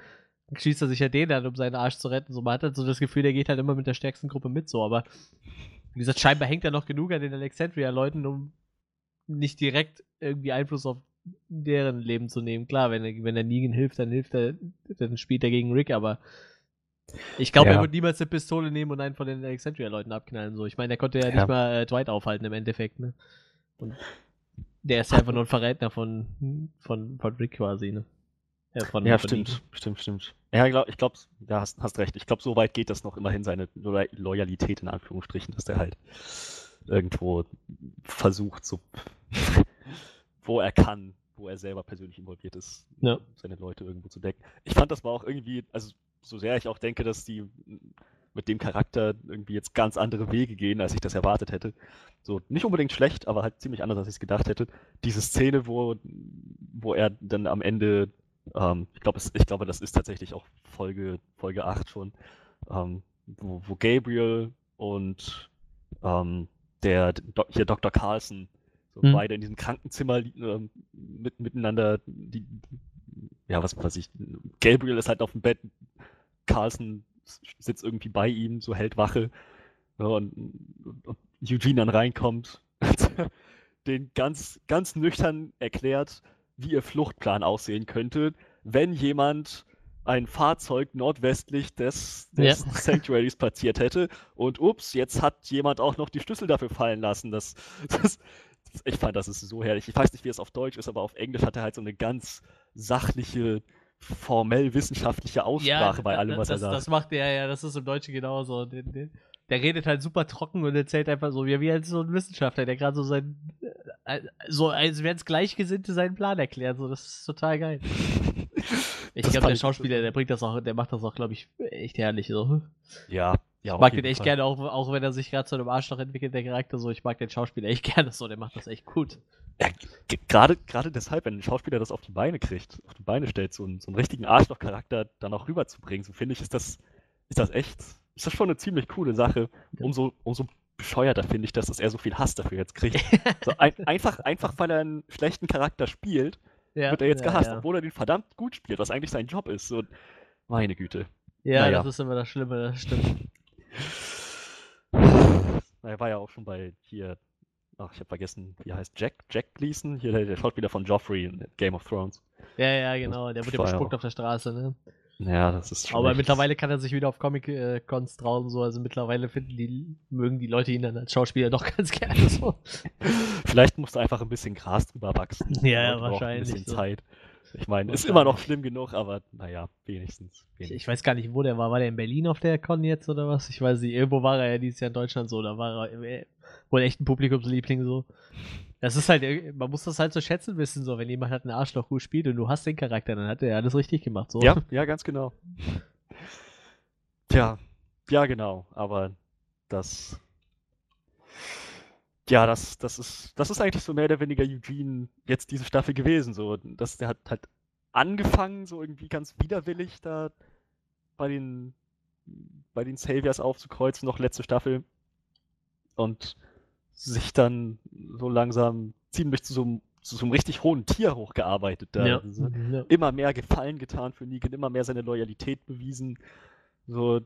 schließt er sich ja den an, um seinen Arsch zu retten. So, man hat halt so das Gefühl, der geht halt immer mit der stärksten Gruppe mit, so, aber wie gesagt, scheinbar hängt er noch genug an den Alexandria-Leuten, um nicht direkt irgendwie Einfluss auf deren Leben zu nehmen. Klar, wenn er, wenn er Negan hilft, dann hilft er, dann spielt er gegen Rick, aber ich glaube, Ja. er wird niemals eine Pistole nehmen und einen von den Alexandria-Leuten abknallen. So. Ich meine, der konnte ja, Ja. nicht mal äh, Dwight aufhalten im Endeffekt, ne? Und der ist ja einfach [LAUGHS] nur ein Verräter von, von, von Rick quasi, ne? Ja, von, Ja, von stimmt, Negan. stimmt, stimmt. Ja, glaub, ich glaube, ja, hast, hast recht. Ich glaube, so weit geht das noch immerhin seine Lo Loyalität in Anführungsstrichen, dass der halt irgendwo versucht, so wo er kann, wo er selber persönlich involviert ist, Ja. seine Leute irgendwo zu decken. Ich fand das war auch irgendwie, also so sehr ich auch denke, dass die mit dem Charakter irgendwie jetzt ganz andere Wege gehen, als ich das erwartet hätte. So, nicht unbedingt schlecht, aber halt ziemlich anders, als ich es gedacht hätte. Diese Szene, wo, wo er dann am Ende, ähm, ich glaube, ich glaube, das ist tatsächlich auch Folge, Folge 8 schon, ähm, wo, wo Gabriel und ähm, der Do hier Dr. Carlson so Mhm. beide in diesem Krankenzimmer ähm, mit, miteinander, die, ja, was weiß ich, Gabriel ist halt auf dem Bett, Carlson sitzt irgendwie bei ihm, so hält Wache ja, und, und Eugene dann reinkommt, [LAUGHS] den ganz, ganz nüchtern erklärt, wie ihr Fluchtplan aussehen könnte, wenn jemand ein Fahrzeug nordwestlich des, des Ja. [LAUGHS] Sanctuaries platziert hätte und ups, jetzt hat jemand auch noch die Schlüssel dafür fallen lassen. Das, [LAUGHS] das, ich fand, das ist so herrlich. Ich weiß nicht, wie es auf Deutsch ist, aber auf Englisch hat er halt so eine ganz sachliche, formell wissenschaftliche Aussprache bei allem, was das, er sagt. Das macht er, ja, das ist im Deutschen genauso. Der, der, der redet halt super trocken und erzählt einfach so, wie, wie als so ein Wissenschaftler, der gerade so sein, äh, so als wären es Gleichgesinnte seinen Plan erklärt. So, das ist total geil. [LAUGHS] Ich glaube, der Schauspieler, der bringt das auch, der macht das auch, glaube ich, echt herrlich. So. Ja, ja, Ich mag den echt Fall. gerne, auch, auch wenn er sich gerade zu einem Arschloch entwickelt, der Charakter so. Ich mag den Schauspieler echt [LAUGHS] gerne so, der macht das echt gut. Ja, gerade, gerade deshalb, wenn ein Schauspieler das auf die Beine kriegt, auf die Beine stellt, so einen, so einen richtigen Arschloch-Charakter dann auch rüberzubringen, so finde ich, ist das, ist das echt, ist das schon eine ziemlich coole Sache. Umso, umso bescheuerter finde ich das, dass er so viel Hass dafür jetzt kriegt. [LAUGHS] So ein, einfach, einfach, weil er einen schlechten Charakter spielt, Ja, wird er jetzt ja, gehasst, Ja, obwohl er den verdammt gut spielt, was eigentlich sein Job ist. So, meine Güte. ja Naja. das ist immer das Schlimme, das stimmt. [LAUGHS] Er war ja auch schon bei hier, ach, ich habe vergessen, wie er heißt Jack, Jack Gleason, hier der, Schauspieler von Joffrey in Game of Thrones. Ja, ja, genau. Der wird ja bespuckt auf der Straße, ne? Ja, das ist schon Aber echt- mittlerweile kann er sich wieder auf Comic-Cons trauen, so. Also mittlerweile finden die, mögen die Leute ihn dann als Schauspieler doch [LAUGHS] ganz gerne so. [LAUGHS] Vielleicht musste einfach ein bisschen Gras drüber wachsen. Ja, wahrscheinlich Ein bisschen so. Zeit. Ich meine, ist immer noch schlimm genug, aber naja, wenigstens. Ich, wenigstens. ich weiß gar nicht, wo der war. War der in Berlin auf der Con jetzt oder was? Ich weiß nicht. Irgendwo war er ja dieses Jahr in Deutschland so. Da war er äh, wohl echt ein Publikumsliebling so. Das ist halt, äh, man muss das halt so schätzen wissen, so. Wenn jemand halt einen Arschloch gut spielt und du hast den Charakter, dann hat er alles richtig gemacht, so. Ja, [LAUGHS] ja, ganz genau. Tja, ja, genau. Aber das, ja, das, das, ist, das ist eigentlich so mehr oder weniger Eugene jetzt diese Staffel gewesen. So, dass der hat halt angefangen, so irgendwie ganz widerwillig da bei den, bei den Saviors aufzukreuzen, noch letzte Staffel. Und sich dann so langsam ziemlich zu so einem, zu so einem richtig hohen Tier hochgearbeitet. Da. Ja. Also ja. Immer mehr Gefallen getan für Negan, immer mehr seine Loyalität bewiesen. So,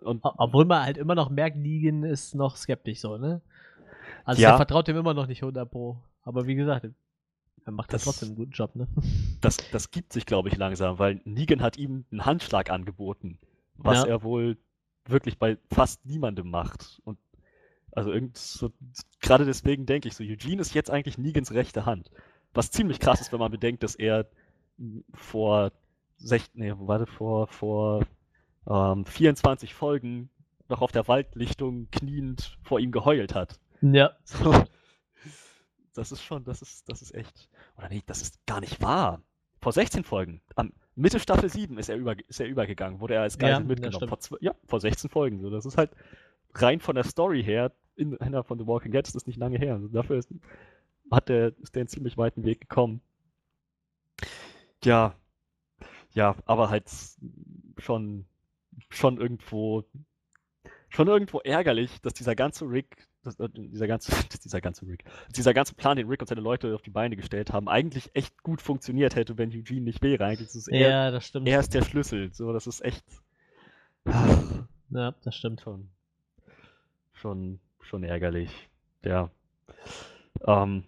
und Obwohl man halt immer noch merkt, Negan ist noch skeptisch so, ne? Also Ja. er vertraut ihm immer noch nicht 100 pro. Aber wie gesagt, er macht ja Das- trotzdem einen guten Job, ne? das, das gibt sich, glaube ich, langsam, weil Negan hat ihm einen Handschlag angeboten, was Ja. er wohl wirklich bei fast niemandem macht. Und also irgend so, gerade deswegen denke ich so, Eugene ist jetzt eigentlich Negans rechte Hand. Was ziemlich krass ist, wenn man bedenkt, dass er vor sech, nee, warte, vor, vor ähm, 24 Folgen noch auf der Waldlichtung kniend vor ihm geheult hat. Ja. [LAUGHS] So. Das ist schon, das ist, das ist echt. Oder nee, das ist gar nicht wahr. Vor 16 Folgen, am Mitte Staffel 7 ist er, über, ist er übergegangen, wurde er als Geisel Ja, mitgenommen. vor, ja, vor 16 Folgen. So. Das ist halt rein von der Story her, in einer von The Walking Dead ist das nicht lange her. Also dafür ist, hat der, ist der einen ziemlich weiten Weg gekommen. Ja, ja, aber halt schon, schon irgendwo, schon irgendwo ärgerlich, dass dieser ganze Rick, dass, äh, dieser ganze, [LAUGHS] dieser ganze Rick, dieser ganze Plan, den Rick und seine Leute auf die Beine gestellt haben, eigentlich echt gut funktioniert hätte, wenn Eugene nicht wäre. Eigentlich ist es er, Ja, das stimmt. er ist der Schlüssel. So, das ist echt Ja, das stimmt. schon, schon, schon ärgerlich. Ja. Ähm,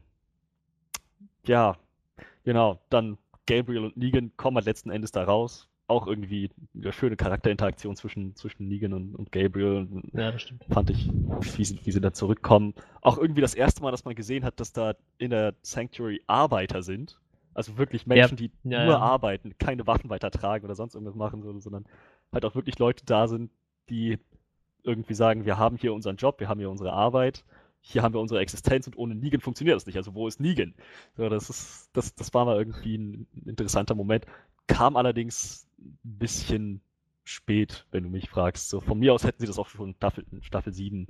ja, genau. Dann Gabriel und Negan kommen halt letzten Endes da raus. Auch irgendwie eine schöne Charakterinteraktion zwischen, zwischen Negan und, und Gabriel. Ja, das stimmt. Fand ich, wie sie, wie sie da zurückkommen. Auch irgendwie das erste Mal, dass man gesehen hat, dass da in der Sanctuary Arbeiter sind. Also wirklich Menschen, die Ja, nur ja. arbeiten, keine Waffen weitertragen oder sonst irgendwas machen, so- sondern halt auch wirklich Leute da sind, die irgendwie sagen, wir haben hier unseren Job, wir haben hier unsere Arbeit, hier haben wir unsere Existenz und ohne Negan funktioniert das nicht. Also wo ist Negan? So, das ist, das, das war mal irgendwie ein interessanter Moment. Kam allerdings ein bisschen spät, wenn du mich fragst. So, von mir aus hätten sie das auch schon Staffel, Staffel 7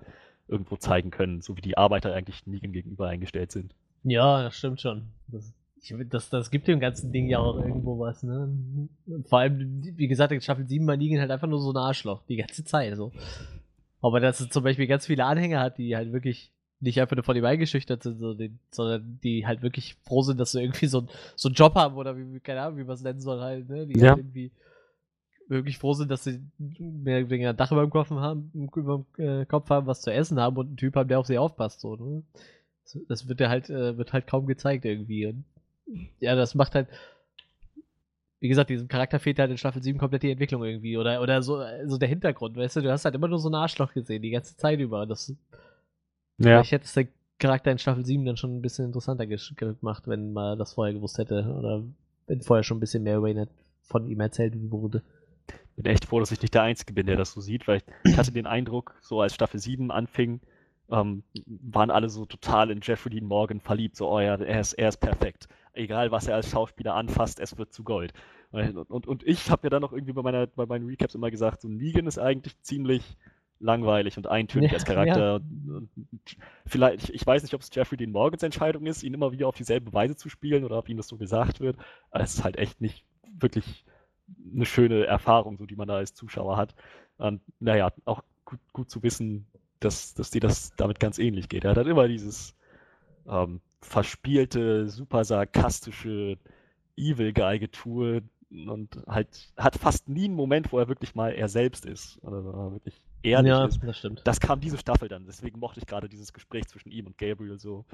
irgendwo zeigen können, so wie die Arbeiter eigentlich Negan gegenüber eingestellt sind. Ja, das stimmt schon. Das, ich, das, das gibt dem ganzen Ding ja auch irgendwo was, ne? Vor allem, wie gesagt, in Staffel 7 war Negan halt einfach nur so ein Arschloch, die ganze Zeit so. Aber dass es zum Beispiel ganz viele Anhänger hat, die halt wirklich nicht einfach nur von ihm eingeschüchtert sind, sondern die halt wirklich froh sind, dass sie irgendwie so, so einen Job haben oder wie, keine Ahnung, wie man es nennen soll halt, ne? Die Ja. halt irgendwie wirklich froh sind, dass sie mehr weniger ein Dach über dem Kopf haben, über dem äh, Kopf haben, was zu essen haben und einen Typ haben, der auf sie aufpasst, so, ne? Das- Das wird ja halt, äh, wird halt kaum gezeigt irgendwie. Und ja, das macht halt, wie gesagt, diesem Charakter fehlt halt in Staffel 7 komplett die Entwicklung irgendwie. Oder, oder so, so der Hintergrund, weißt du, du hast halt immer nur so ein Arschloch gesehen, die ganze Zeit über. Das, Ja. Ich hätte es der Charakter in Staffel 7 dann schon ein bisschen interessanter gemacht, wenn man das vorher gewusst hätte. Oder wenn vorher schon ein bisschen mehr über ihn von ihm erzählt wurde. bin echt froh, dass ich nicht der Einzige bin, der das so sieht, weil ich hatte den Eindruck, so als Staffel 7 anfing, ähm, waren alle so total in Jeffrey Dean Morgan verliebt. So, oh ja, er ist, er ist perfekt. Egal, was er als Schauspieler anfasst, es wird zu Gold. Und, und, und ich habe mir dann noch irgendwie bei, meiner, bei meinen Recaps immer gesagt, so Negan ist eigentlich ziemlich langweilig und eintönig Ja, als Charakter. Und vielleicht, ich, ich weiß nicht, ob es Jeffrey Dean Morgans Entscheidung ist, ihn immer wieder auf dieselbe Weise zu spielen oder ob ihm das so gesagt wird. Aber es ist halt echt nicht wirklich eine schöne Erfahrung, so die man da als Zuschauer hat. Und naja, auch gut, gut zu wissen, dass, dass dir das damit ganz ähnlich geht. Er hat halt immer dieses ähm, verspielte, super sarkastische Evil-Guy-Getue und halt hat fast nie einen Moment, wo er wirklich mal er selbst ist. Oder er wirklich ehrlich ja, ist. das stimmt. Das kam diese Staffel dann. Deswegen mochte ich gerade dieses Gespräch zwischen ihm und Gabriel so.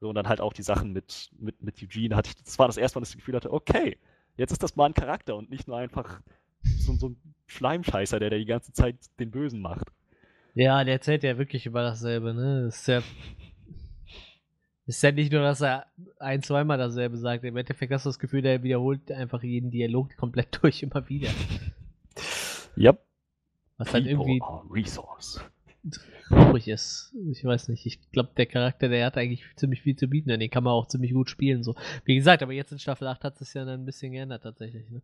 so und dann halt auch die Sachen mit, mit, mit Eugene. Hatte ich, das war das erste Mal, dass ich das Gefühl hatte, okay, jetzt ist das mal ein Charakter und nicht nur einfach so, so ein Schleimscheißer, der, der die ganze Zeit den Bösen macht. Ja, der erzählt ja wirklich über dasselbe, ne? Das ist ja. Ist ja nicht nur, dass er ein, zweimal dasselbe sagt. Im Endeffekt hast du das Gefühl, der wiederholt einfach jeden Dialog komplett [LAUGHS] durch immer wieder. Yep. Was halt irgendwie are resource. traurig ist. Ich weiß nicht. Ich glaube, der Charakter, der hat eigentlich ziemlich viel zu bieten. Den kann man auch ziemlich gut spielen. So. Wie gesagt, aber jetzt in Staffel 8 hat es ja dann ein bisschen geändert tatsächlich. Ne?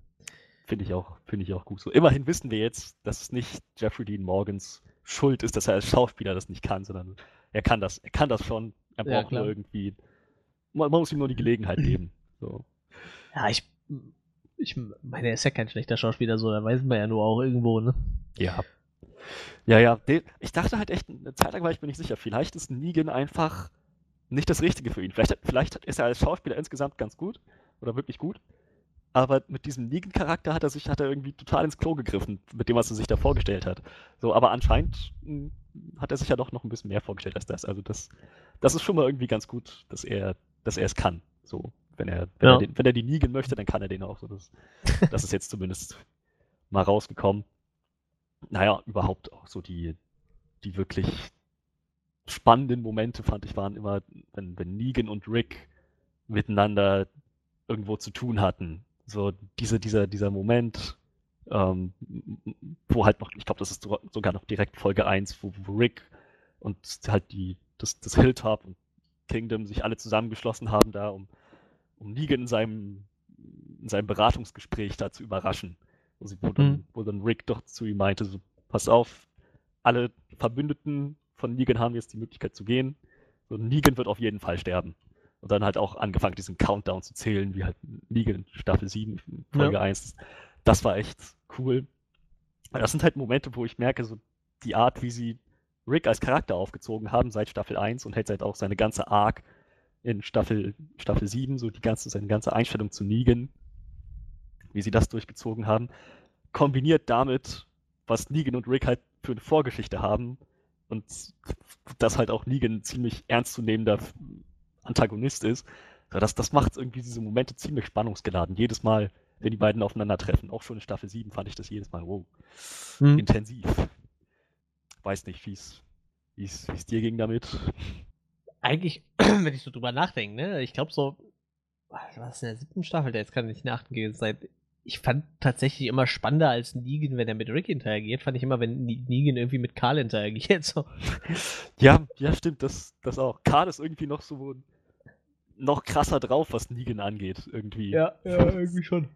Finde ich auch, finde ich auch gut so. Immerhin wissen wir jetzt, dass es nicht Jeffrey Dean Morgans Schuld ist, dass er als Schauspieler das nicht kann, sondern er kann das, er kann das schon. Er Ja, braucht klar. nur irgendwie. Man, man muss ihm nur die Gelegenheit [CLEARS THROAT] geben. So. Ja, ich, ich meine, er ist ja kein schlechter Schauspieler, so, da weiß man ja nur auch irgendwo, ne? Ja. Ja, ja. Ich dachte halt echt, eine Zeit lang war ich mir nicht sicher. Vielleicht ist Negan einfach nicht das Richtige für ihn. Vielleicht, vielleicht ist er als Schauspieler insgesamt ganz gut oder wirklich gut. Aber mit diesem Negan-Charakter hat er sich, hat er irgendwie total ins Klo gegriffen, mit dem, was er sich da vorgestellt hat. So, aber anscheinend mh, hat er sich ja doch noch ein bisschen mehr vorgestellt als das. Also das, das ist schon mal irgendwie ganz gut, dass er, dass er es kann. So, wenn er, wenn, Ja. er, den, wenn er die Negan möchte, dann kann er den auch. So, das, das ist jetzt zumindest mal rausgekommen. Naja, überhaupt auch so die, die wirklich spannenden Momente, fand ich, waren immer, wenn, wenn Negan und Rick miteinander irgendwo zu tun hatten. So diese, dieser, dieser Moment, ähm, wo halt noch, ich glaube, das ist so- sogar noch direkt Folge 1, wo, wo Rick und halt die, das, das Hilltop und Kingdom sich alle zusammengeschlossen haben da, um, um Negan in seinem, in seinem Beratungsgespräch da zu überraschen. Wo, sie, wo, dann, Mhm. wo dann Rick doch zu ihm meinte, so, pass auf, alle Verbündeten von Negan haben jetzt die Möglichkeit zu gehen. So, Negan wird auf jeden Fall sterben. Und dann halt auch angefangen, diesen Countdown zu zählen, wie halt Negan Staffel 7, in Folge Ja. 1. Das war echt cool. Das sind halt Momente, wo ich merke, so die Art, wie sie Rick als Charakter aufgezogen haben seit Staffel 1 und hält halt auch seine ganze Arc in Staffel, Staffel 7, so die ganze, seine ganze Einstellung zu Negan, wie sie das durchgezogen haben, kombiniert damit, was Negan und Rick halt für eine Vorgeschichte haben und dass halt auch Negan ziemlich ernstzunehmender Antagonist ist. Das, das macht irgendwie diese Momente ziemlich spannungsgeladen. Jedes Mal, wenn die beiden aufeinandertreffen. Auch schon in Staffel 7 fand ich das jedes Mal, wow, Hm. intensiv. Weiß nicht, wie es dir ging damit. Eigentlich, [CLEARS THROAT] wenn ich so drüber nachdenke, ne, ich glaube so, was war das in der siebten Staffel, der jetzt kann nicht der achten gewesen sein. Ich fand tatsächlich immer spannender als Negan, wenn er mit Rick interagiert, fand ich immer, wenn Ne- Negan irgendwie mit Karl interagiert. [LAUGHS] So. Ja, ja, stimmt, das, das auch. Karl ist irgendwie noch so noch krasser drauf, was Negan angeht, irgendwie. [LAUGHS] schon.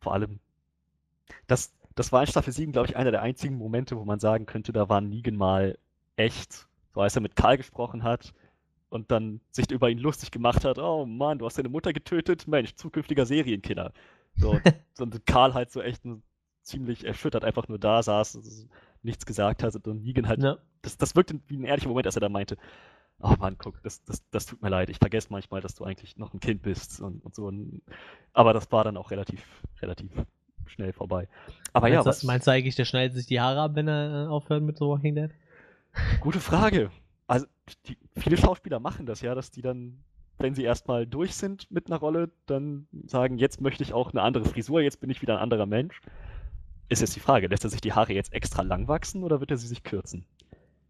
Vor allem, das, das war in Staffel 7, glaube ich, einer der einzigen Momente, wo man sagen könnte, da war Negan mal echt. So als er mit Karl gesprochen hat und dann sich über ihn lustig gemacht hat, oh Mann, du hast deine Mutter getötet, Mensch, zukünftiger Serienkiller. So, [LAUGHS] und Karl halt so echt ziemlich erschüttert einfach nur da saß, nichts gesagt hat und Negan halt Ja. das, das wirkte wie ein ehrlicher Moment, als er da meinte, oh Mann, guck, das, das, das tut mir leid, ich vergesse manchmal, dass du eigentlich noch ein Kind bist und, und so. Aber das war dann auch relativ, relativ schnell vorbei. Aber ja, meinst, was, du, meinst du eigentlich, der schneidet sich die Haare ab, wenn er äh, aufhört mit The Walking Dead? gute Frage. Also, die, viele Schauspieler machen das ja, dass die dann, wenn sie erstmal durch sind mit einer Rolle, dann sagen, jetzt möchte ich auch eine andere Frisur, jetzt bin ich wieder ein anderer Mensch. Ist jetzt die Frage, lässt er sich die Haare jetzt extra lang wachsen oder wird er sie sich kürzen?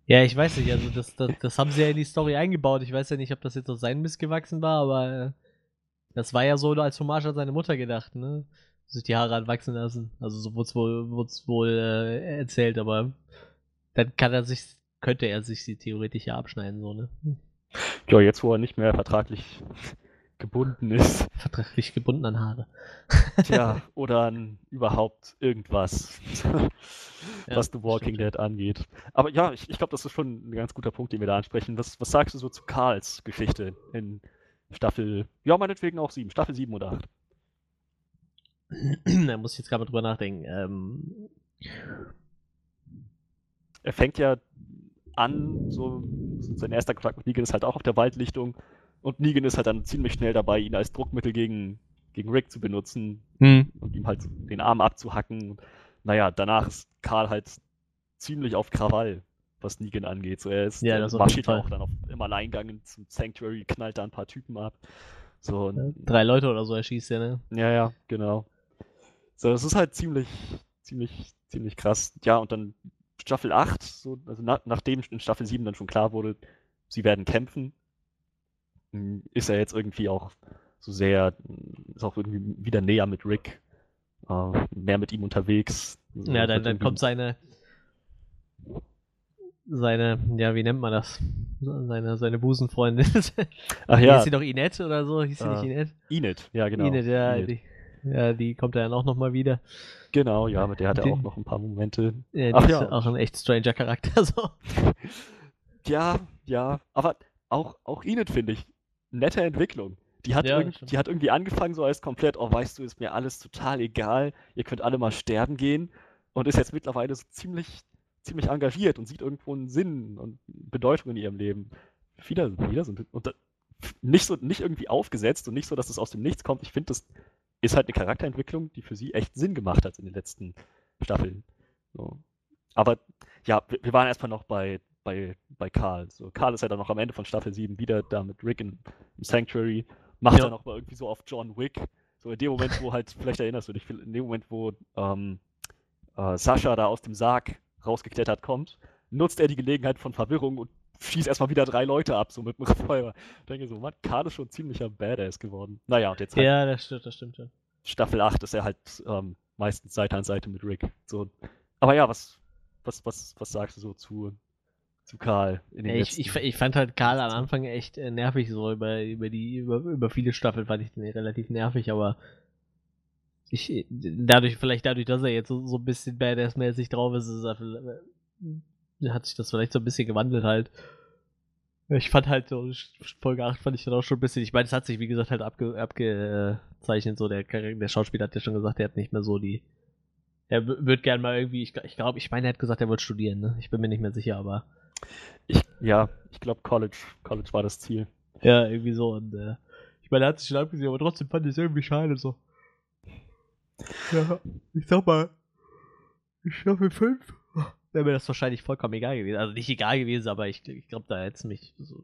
Ja, ich weiß nicht, also das, das, das haben sie ja in die Story eingebaut. Ich weiß ja nicht, ob das jetzt auf seinen Mist gewachsen war, aber äh, das war ja so als Hommage an seine Mutter gedacht, ne? Sich die Haare hat wachsen lassen. Also so wurde es wohl, wurd's wohl äh, erzählt, aber dann kann er sich, könnte er sich sie theoretisch ja abschneiden, so, ne? Ja, jetzt wo er nicht mehr vertraglich gebunden ist. Vertraglich gebunden an Haare. Tja, [LAUGHS] oder an überhaupt irgendwas, [LAUGHS] Ja, was The Walking stimmt. Dead angeht. Aber ja, ich, ich glaube, das ist schon ein ganz guter Punkt, den wir da ansprechen. Was, was sagst du so zu Karls Geschichte in Staffel, ja, meinetwegen auch sieben, Staffel 7 oder 8? [CLEARS THROAT] da muss ich jetzt gerade mal drüber nachdenken. Ähm, Er fängt ja an, so sein erster Kontakt mit Negan ist halt auch auf der Waldlichtung und Negan ist halt dann ziemlich schnell dabei, ihn als Druckmittel gegen, gegen Rick zu benutzen, und ihm halt den Arm abzuhacken. Naja, danach ist Karl halt ziemlich auf Krawall, was Negan angeht. So, er ist, Ja, das marschiert ja auch dann auf, im Alleingang zum Sanctuary, knallt da ein paar Typen ab. So, und, Drei Leute oder so erschießt er, ne? ja, ja, genau. So, das ist halt ziemlich, ziemlich, ziemlich krass. Ja, und dann Staffel 8, so, also na, nachdem in Staffel 7 dann schon klar wurde, sie werden kämpfen, ist er jetzt irgendwie auch so sehr, ist auch irgendwie wieder näher mit Rick, äh, mehr mit ihm unterwegs. So, Ja, dann, dann kommt seine. Seine, ja, wie nennt man das? Seine, seine Busenfreundin. [LAUGHS] Ach Hieß ja, sie doch Inet oder so? Hieß sie nicht Äh, Inet? Enid, ja, genau. Inet, ja, Enid. Die, ja, die kommt ja dann auch nochmal wieder. Genau, ja, mit der hat er auch noch ein paar Momente. Ja, die Ach ist ja. auch ein echt stranger Charakter. So. [LAUGHS] Ja, ja, aber auch, auch Enid finde ich, nette Entwicklung. Die hat, Ja, irgend, die hat irgendwie angefangen so als komplett, oh, weißt du, ist mir alles total egal, ihr könnt alle mal sterben gehen und ist jetzt mittlerweile so ziemlich, ziemlich engagiert und sieht irgendwo einen Sinn und Bedeutung in ihrem Leben. Wieder, wieder so ein und da, nicht so, nicht irgendwie aufgesetzt und nicht so, dass es aus dem Nichts kommt. Ich finde, das ist halt eine Charakterentwicklung, die für sie echt Sinn gemacht hat in den letzten Staffeln. So. Aber ja, wir, wir waren erstmal noch bei, bei, bei Karl. So, Karl ist ja dann noch am Ende von Staffel 7 wieder da mit Rick in, im Sanctuary, macht Ja. dann auch mal irgendwie so auf John Wick. So in dem Moment, wo halt, vielleicht erinnerst du dich, in dem Moment, wo ähm, äh, Sascha da aus dem Sarg rausgeklettert kommt, nutzt er die Gelegenheit von Verwirrung und schießt erstmal wieder drei Leute ab, so mit dem Revolver. Ich denke so, Mann, Karl ist schon ein ziemlicher Badass geworden. Naja, und jetzt halt Ja, das stimmt, das stimmt schon. Staffel 8 ist er halt ähm, meistens Seite an Seite mit Rick. So. Aber ja, was, was, was, was sagst du so zu, zu Karl ich, ich, ich fand halt Karl am Anfang echt äh, nervig, so über, über die, über, über viele Staffeln fand ich den relativ nervig, aber ich, dadurch, vielleicht dadurch, dass er jetzt so, so ein bisschen Badass-mäßig drauf ist, ist er, äh, hat sich das vielleicht so ein bisschen gewandelt halt. Ich fand halt so, Folge 8 fand ich dann auch schon ein bisschen, ich meine, es hat sich wie gesagt halt abge, abgezeichnet, so der, der Schauspieler hat ja schon gesagt, er hat nicht mehr so die, er wird gern mal irgendwie, ich, ich glaube, ich meine, er hat gesagt, er wollte studieren, ne? Ich bin mir nicht mehr sicher, aber Ich, ja, ich glaube, College, College war das Ziel. Ja, irgendwie so. Und äh, ich meine, er hat sich schon abgesehen, aber trotzdem fand ich es irgendwie schade so. Ja, ich sag mal, ich Staffel 5 wäre mir das wahrscheinlich vollkommen egal gewesen. Also nicht egal gewesen, aber ich, ich glaube, da hätte es mich so.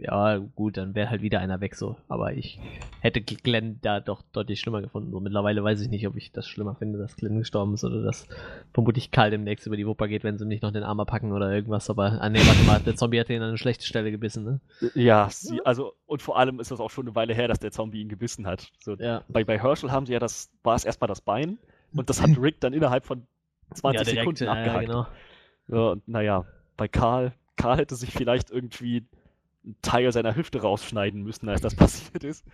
Ja, gut, dann wäre halt wieder einer weg so. Aber ich hätte Glenn da doch deutlich schlimmer gefunden. So mittlerweile weiß ich nicht, ob ich das schlimmer finde, dass Glenn gestorben ist oder dass vermutlich Karl demnächst über die Wupper geht, wenn sie ihm nicht noch den Arm packen oder irgendwas. Aber, ah nee, warte mal, der Zombie hat ihn an eine schlechte Stelle gebissen, ne? Ja, sie, also, und vor allem ist das auch schon eine Weile her, dass der Zombie ihn gebissen hat. So, Ja. bei, bei Herschel haben sie ja das, war es erstmal das Bein und das hat [LAUGHS] Rick dann innerhalb von 20 ja, direkt, Sekunden ja, abgehackt. genau. Ja, und naja, bei Karl, Karl hätte sich vielleicht irgendwie einen Teil seiner Hüfte rausschneiden müssen, als das [LAUGHS] passiert ist.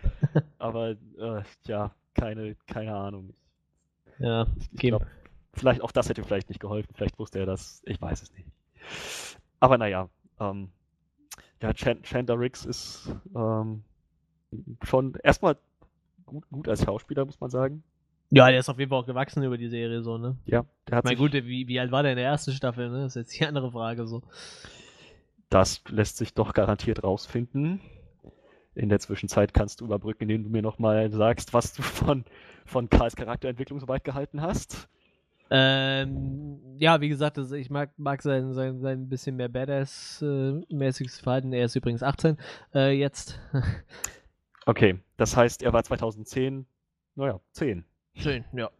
Aber äh, ja, keine, keine Ahnung. Ja, Ich glaub, vielleicht auch das hätte vielleicht nicht geholfen. Vielleicht wusste er das. Ich weiß es nicht. Aber naja, ähm, ja, Chan Chandler Riggs ist ähm, schon erstmal gut, gut als Schauspieler, muss man sagen. Ja, der ist auf jeden Fall auch gewachsen über die Serie, so, ne? Ja, der hat sich, gut, wie, wie alt war der in der ersten Staffel, ne? Das ist jetzt die andere Frage, so. Das lässt sich doch garantiert rausfinden. In der Zwischenzeit kannst du überbrücken, indem du mir nochmal sagst, was du von, von Karls Charakterentwicklung soweit gehalten hast. Ähm, ja, wie gesagt, also ich mag, mag sein, sein, sein bisschen mehr Badass-mäßiges Verhalten. Er ist übrigens 18 äh, jetzt. [LAUGHS] Okay, das heißt, er war 2010, naja, 10. Schön, ja.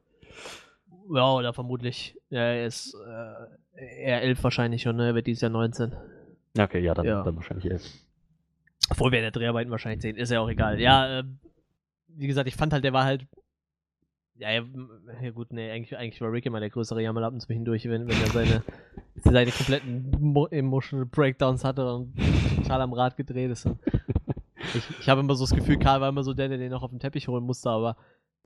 Ja, oder vermutlich. Ja, er ist äh, eher 11 wahrscheinlich schon, ne? Er wird dieses Jahr 19. Okay, ja, dann, Ja. dann wahrscheinlich 11. Obwohl wir in der Dreharbeiten wahrscheinlich sehen, ist ja auch egal. Ja, ähm, wie gesagt, ich fand halt, der war halt. Ja, ja, ja gut, nee, eigentlich, eigentlich war Rick immer der größere Jammerlappen zwischendurch, wenn, wenn er seine, seine kompletten Mo emotional Breakdowns hatte und total am Rad gedreht ist. Ich ich habe immer so das Gefühl, Karl war immer so der, der den noch auf den Teppich holen musste, aber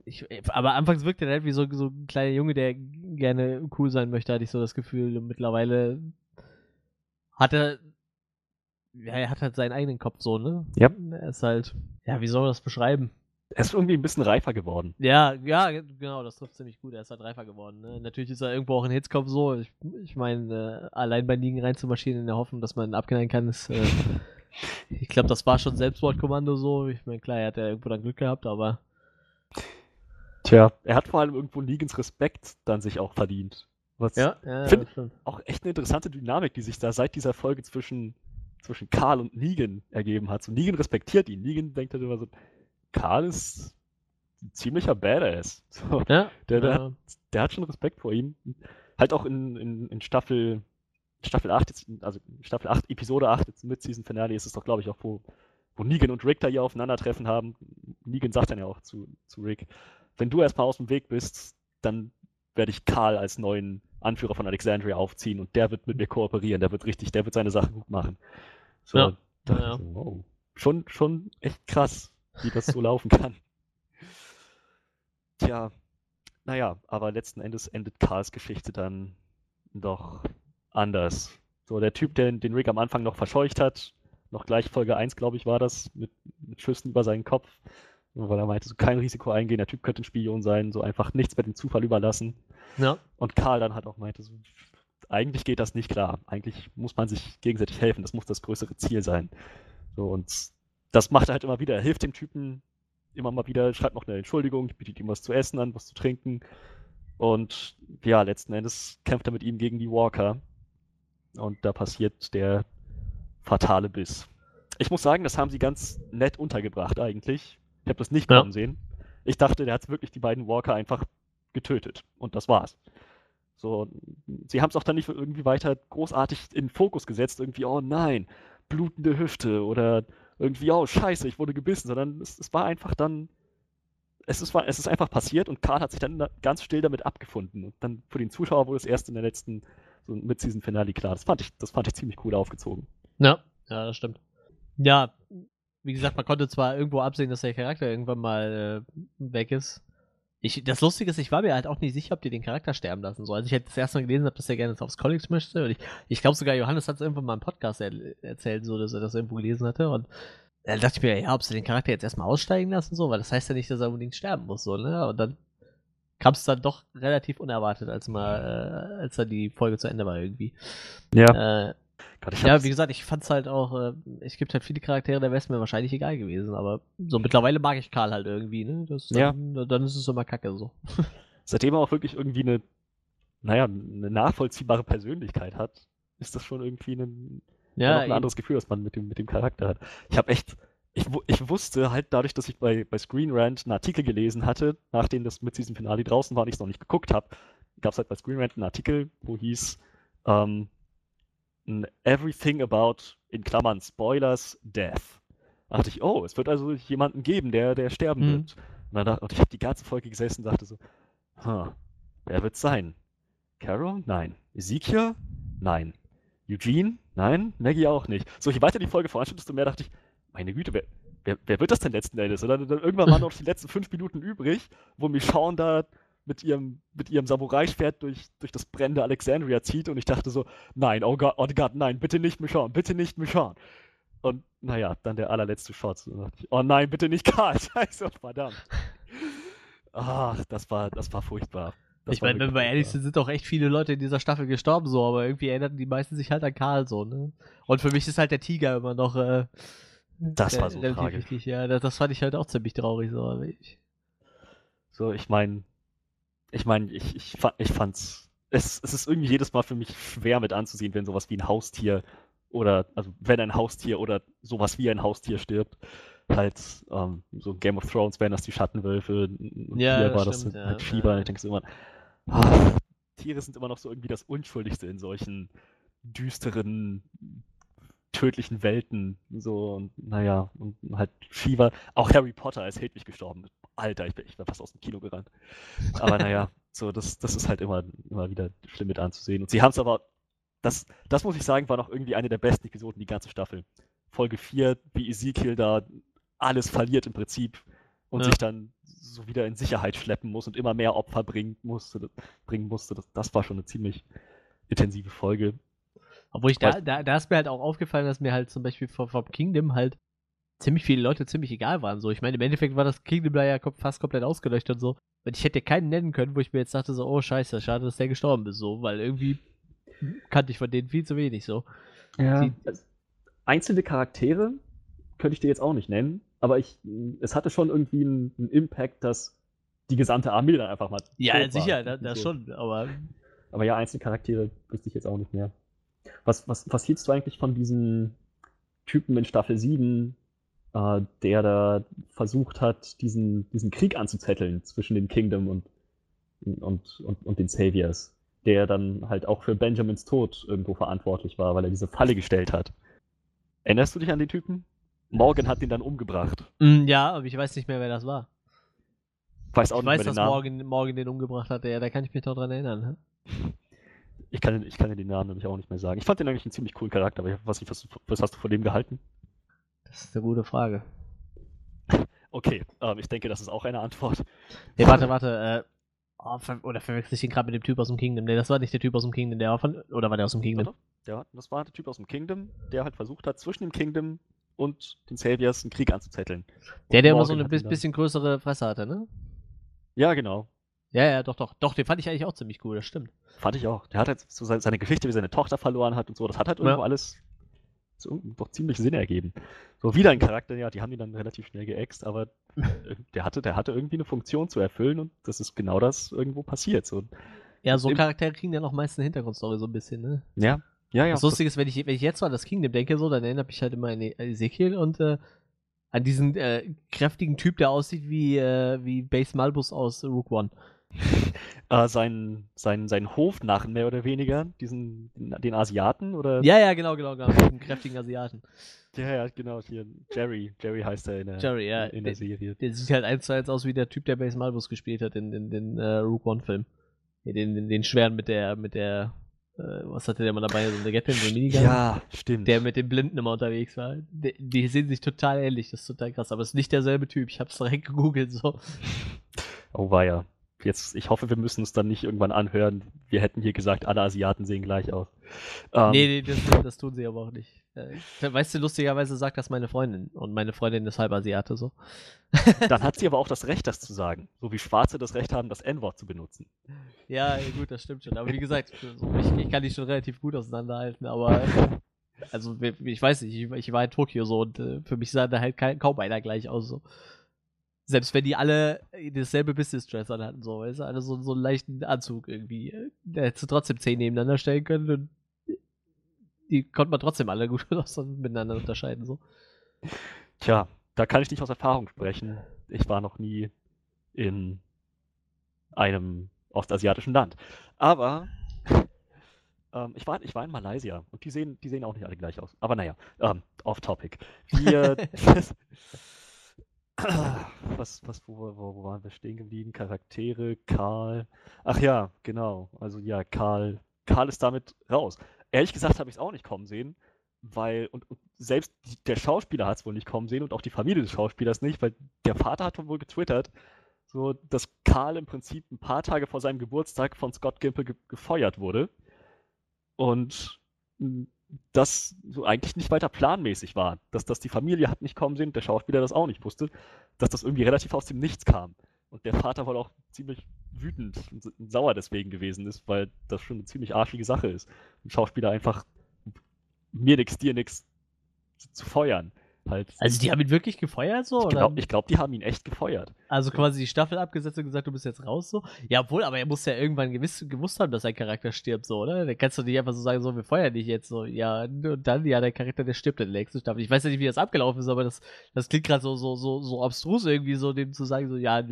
ich, aber anfangs wirkte er halt wie so, so ein kleiner Junge, der gerne cool sein möchte, hatte ich so das Gefühl. Und mittlerweile hat er, ja, er hat halt seinen eigenen Kopf so, ne? Ja. Er ist halt, ja, wie soll man das beschreiben? Er ist irgendwie ein bisschen reifer geworden. Ja, ja, genau, das trifft ziemlich gut. Er ist halt reifer geworden. Ne? Natürlich ist er irgendwo auch in Hitzkopf so. Ich, ich meine, äh, allein bei Ligen reinzumarschieren in der Hoffnung, dass man ihn abknallen kann, ist. Äh, [LAUGHS] ich glaube, das war schon Selbstmordkommando so. Ich meine, klar, er hat ja irgendwo dann Glück gehabt, aber. Tja, er hat vor allem irgendwo Negan's Respekt dann sich auch verdient. Was Ja, ja, Find- auch echt eine interessante Dynamik, die sich da seit dieser Folge zwischen, zwischen Karl und Negan ergeben hat. So, Negan respektiert ihn. Negan denkt halt immer so, Karl ist ein ziemlicher Badass. [LAUGHS] So, Ja, der, der, ja. hat, der hat schon Respekt vor ihm. Halt auch in, in, in Staffel, Staffel 8, jetzt, also Staffel 8, Episode 8, jetzt mit Season Finale ist es doch, glaube ich, auch, wo, wo Negan und Rick da hier aufeinandertreffen haben. Negan sagt dann ja auch zu, zu Rick, wenn du erstmal aus dem Weg bist, dann werde ich Karl als neuen Anführer von Alexandria aufziehen und der wird mit mir kooperieren, der wird richtig, der wird seine Sachen gut machen. So, Ja, ja, so, wow. Schon, schon echt krass, wie das so laufen kann. Tja, naja, aber letzten Endes endet Karls Geschichte dann doch anders. So, der Typ, der den Rick am Anfang noch verscheucht hat, noch gleich Folge 1, glaube ich, war das, mit, mit Schüssen über seinen Kopf. Weil er meinte, so kein Risiko eingehen, der Typ könnte ein Spion sein, so einfach nichts mit dem Zufall überlassen. Ja. Und Karl dann halt auch meinte, so, eigentlich geht das nicht klar. Eigentlich muss man sich gegenseitig helfen, das muss das größere Ziel sein. So, und das macht er halt immer wieder. Er hilft dem Typen immer mal wieder, schreibt noch eine Entschuldigung, bietet ihm was zu essen an, was zu trinken. Und ja, letzten Endes kämpft er mit ihm gegen die Walker. Und da passiert der fatale Biss. Ich muss sagen, das haben sie ganz nett untergebracht eigentlich. Ich habe das nicht kommen ja. sehen. Ich dachte, der hat wirklich die beiden Walker einfach getötet. Und das war's. So, sie haben es auch dann nicht irgendwie weiter großartig in Fokus gesetzt, irgendwie, oh nein, blutende Hüfte oder irgendwie, oh scheiße, ich wurde gebissen, sondern es, es war einfach dann, es ist, es ist einfach passiert und Karl hat sich dann ganz still damit abgefunden. Und dann für den Zuschauer wurde es erst in der letzten, so mit diesem Finale klar. Das fand ich, das fand ich ziemlich cool aufgezogen. Ja, ja, das stimmt. Ja, wie gesagt, man konnte zwar irgendwo absehen, dass der Charakter irgendwann mal äh, weg ist. Ich, das Lustige ist, ich war mir halt auch nicht sicher, ob die den Charakter sterben lassen soll. Also ich hätte das erste Mal gelesen, dass er gerne aufs College möchte. Und ich, ich glaube sogar, Johannes hat es irgendwann mal im Podcast er, erzählt, so dass er das irgendwo gelesen hatte. Und da dachte ich mir, ja, ob sie den Charakter jetzt erstmal aussteigen lassen, so, weil das heißt ja nicht, dass er unbedingt sterben muss, so, ne? Und dann kam es dann doch relativ unerwartet, als mal, äh, als dann die Folge zu Ende war irgendwie. Ja. Äh, Gott, ja, wie gesagt, ich fand's halt auch, äh, es gibt halt viele Charaktere, da wäre es mir wahrscheinlich egal gewesen, aber so mittlerweile mag ich Karl halt irgendwie, ne? Das, dann, ja. dann ist es immer kacke so. [LAUGHS] Seitdem er auch wirklich irgendwie eine, naja, eine nachvollziehbare Persönlichkeit hat, ist das schon irgendwie ein, ja, ein anderes Gefühl, was man mit dem, mit dem Charakter hat. Ich habe echt, ich, ich wusste halt dadurch, dass ich bei, bei Screen Rant einen Artikel gelesen hatte, nachdem das mit diesem Finale draußen war und ich es noch nicht geguckt habe, gab es halt bei Screen Rant einen Artikel, wo hieß, ähm, Everything About, in Klammern Spoilers, Death. Da dachte ich, oh, es wird also jemanden geben, der, der sterben mhm. wird. Und, dann, und ich habe die ganze Folge gesessen und dachte so, huh, wer wird es sein? Carol? Nein. Ezekiel? Nein. Eugene? Nein. Maggie auch nicht. So, je weiter die Folge voranschritt, desto mehr dachte ich, meine Güte, wer, wer, wer wird das denn letzten Endes? Und dann, dann irgendwann waren noch die letzten fünf Minuten übrig, wo Michonne da mit ihrem, mit ihrem Samurai-Schwert durch, durch das brennende Alexandria zieht und ich dachte so, nein, oh Gott, oh Gott, nein, bitte nicht Michonne, bitte nicht Michonne. Und naja, dann der allerletzte Shot. oh nein, bitte nicht [LAUGHS] Karl, scheiße, verdammt. Ach, das war, das war furchtbar. Das ich meine, wenn wir ehrlich sind, sind doch echt viele Leute in dieser Staffel gestorben, so, aber irgendwie erinnerten die meisten sich halt an Karl so, ne? Und für mich ist halt der Tiger immer noch. Äh, das der, war so tragisch. Wichtig, ja, das, das, fand ich halt auch ziemlich traurig, so. Aber ich... So, ich meine, ich meine, ich, ich, ich fand's. Es, es ist irgendwie jedes Mal für mich schwer mit anzusehen, wenn sowas wie ein Haustier oder, also wenn ein Haustier oder sowas wie ein Haustier stirbt. Halt, ähm, so Game of Thrones wären das die Schattenwölfe und ja, hier war stimmt, das ja, halt Fieber. Ja. Ich denke so immer, ah, Tiere sind immer noch so irgendwie das Unschuldigste in solchen düsteren, tödlichen Welten. So, und naja, und halt Shiva. Auch Harry Potter ist hedwig gestorben. Alter, ich bin, ich bin fast aus dem Kino gerannt. Aber naja, [LAUGHS] so, das, das ist halt immer, immer wieder schlimm mit anzusehen. Und sie haben es aber, das, das muss ich sagen, war noch irgendwie eine der besten Episoden, die ganze Staffel. Folge 4, wie Ezekiel da alles verliert im Prinzip und ja. sich dann so wieder in Sicherheit schleppen muss und immer mehr Opfer bringen musste. Bringen musste. Das, das war schon eine ziemlich intensive Folge. Obwohl ich da, da, da ist mir halt auch aufgefallen, dass mir halt zum Beispiel vom, vom Kingdom halt ziemlich viele Leute ziemlich egal waren. So, ich meine, im Endeffekt war das Kingdom ja fast komplett ausgeleuchtet und so. Und ich hätte keinen nennen können, wo ich mir jetzt dachte, so, oh scheiße, schade, dass der gestorben ist, so, weil irgendwie kannte ich von denen viel zu wenig so. Ja. Die, einzelne Charaktere könnte ich dir jetzt auch nicht nennen, aber ich, es hatte schon irgendwie einen, einen Impact, dass die gesamte Armee dann einfach mal. Ja, sicher, das, das so. schon, aber. Aber ja, einzelne Charaktere wüsste ich jetzt auch nicht mehr. Was, was, was hieltst du eigentlich von diesen Typen in Staffel 7, äh, der da versucht hat, diesen, diesen Krieg anzuzetteln zwischen dem Kingdom und, und, und, und den Saviors, der dann halt auch für Benjamins Tod irgendwo verantwortlich war, weil er diese Falle gestellt hat. Erinnerst du dich an den Typen? Morgan hat ihn dann umgebracht. Mm, ja, aber ich weiß nicht mehr, wer das war. Weiß auch ich nicht weiß, dass Morgan, Morgan den umgebracht hat, ja, da kann ich mich doch dran erinnern. Ich kann, ich kann den Namen nämlich auch nicht mehr sagen. Ich fand den eigentlich einen ziemlich coolen Charakter, aber ich weiß nicht, was, was hast du von dem gehalten? Das ist eine gute Frage. Okay, ähm, ich denke, das ist auch eine Antwort. Nee, warte, warte. Äh, Oh, ver oder verwechsel ich den gerade mit dem Typ aus dem Kingdom? Ne, das war nicht der Typ aus dem Kingdom, der war von. Oder war der aus dem Kingdom? Der, das war der Typ aus dem Kingdom, der halt versucht hat, zwischen dem Kingdom und den Saviors einen Krieg anzuzetteln. Der, der immer so eine ihn dann- bisschen größere Fresse hatte, ne? Ja, genau. Ja, ja, doch, doch. Doch, den fand ich eigentlich auch ziemlich cool, das stimmt. Fand ich auch. Der hat halt so seine, Geschichte, wie seine Tochter verloren hat und so, das hat halt Ja. irgendwo alles so irgendwo doch ziemlich Sinn ergeben. So wieder ein Charakter, ja, die haben ihn dann relativ schnell geäxt, aber äh, der hatte, der hatte irgendwie eine Funktion zu erfüllen und das ist genau das irgendwo passiert. So, Ja, so Charaktere kriegen ja noch meist eine Hintergrundstory so ein bisschen, ne? ja, ja, ja. das Lustige ist, wenn ich, wenn ich jetzt so an das Kingdom denke, so, dann erinnert mich halt immer an E- Ezekiel und äh, an diesen äh, kräftigen Typ, der aussieht wie, äh, wie Base Malbus aus Rook One. [LAUGHS] äh, sein, sein, sein Hofnarren mehr oder weniger, diesen, den Asiaten oder? Ja, ja, genau, genau, genau. Den kräftigen Asiaten. Ja, ja, genau, hier, Jerry, Jerry heißt er in der, Jerry, ja. in der Serie. Der sieht halt eins zu eins aus wie der Typ, der Base Malbus gespielt hat in, in den äh, Rook One-Film. Den, den, den schweren mit der, mit der, äh, was hatte der mal dabei? So eine Gatling, so Minigun? Ja, stimmt. Der mit den Blinden immer unterwegs war. Die, die sehen sich total ähnlich, das ist total krass. Aber es ist nicht derselbe Typ. Ich hab's direkt gegoogelt, so. [LAUGHS] Oh war ja. Jetzt, ich hoffe, wir müssen uns dann nicht irgendwann anhören. Wir hätten hier gesagt, alle Asiaten sehen gleich aus. Ähm, nee, nee, das, das tun sie aber auch nicht. Äh, weißt du, lustigerweise sagt das meine Freundin. Und meine Freundin ist halb Asiate, so. [LAUGHS] Dann hat sie aber auch das Recht, das zu sagen. So wie Schwarze das Recht haben, das N-Wort zu benutzen. Ja, gut, das stimmt schon. Aber wie gesagt, [LAUGHS] ich, ich kann die schon relativ gut auseinanderhalten, aber. Also, ich weiß nicht, ich, war in Tokio so und äh, für mich sah da halt kaum einer gleich aus, so. Selbst wenn die alle dasselbe Business-Dress anhatten, so, weißt du, alle so, so einen leichten Anzug irgendwie. äh, Da hättest du trotzdem zehn nebeneinander stellen können und die konnte man trotzdem alle gut [LAUGHS] miteinander unterscheiden, so. Tja, da kann ich nicht aus Erfahrung sprechen. Ich war noch nie in einem ostasiatischen Land. Aber [LAUGHS] ähm, ich, war, ich war in Malaysia und die sehen, die sehen auch nicht alle gleich aus. Aber naja, ähm, off topic. Wir. [LAUGHS] was, was, wo, wo, waren wir stehen geblieben? Charaktere, Karl. Ach ja, genau. Also ja, Karl. Karl ist damit raus. Ehrlich gesagt habe ich es auch nicht kommen sehen, weil, und, und selbst die, der Schauspieler hat es wohl nicht kommen sehen und auch die Familie des Schauspielers nicht, weil der Vater hat wohl getwittert, so, dass Karl im Prinzip ein paar Tage vor seinem Geburtstag von Scott Gimple ge gefeuert wurde. Und das so eigentlich nicht weiter planmäßig war. Dass das die Familie hat nicht kommen sehen, der Schauspieler das auch nicht wusste, dass das irgendwie relativ aus dem Nichts kam. Und der Vater wohl auch ziemlich wütend und sauer deswegen gewesen ist, weil das schon eine ziemlich arschige Sache ist. Ein Schauspieler einfach mir nix, dir nix zu feuern. Halt. Also, die haben ihn wirklich gefeuert, so? ich glaube, glaub, die haben ihn echt gefeuert. Also quasi die Staffel abgesetzt und gesagt, du bist jetzt raus so. Ja, obwohl, aber er muss ja irgendwann gewiss, gewusst haben, dass sein Charakter stirbt, so, oder? Dann kannst du nicht einfach so sagen, so, wir feuern dich jetzt so. Ja, und dann, ja, der Charakter, der stirbt in der nächsten Staffel. Ich weiß ja nicht, wie das abgelaufen ist, aber das, das klingt gerade so, so, so, so abstrus irgendwie, so dem zu sagen, so, ja,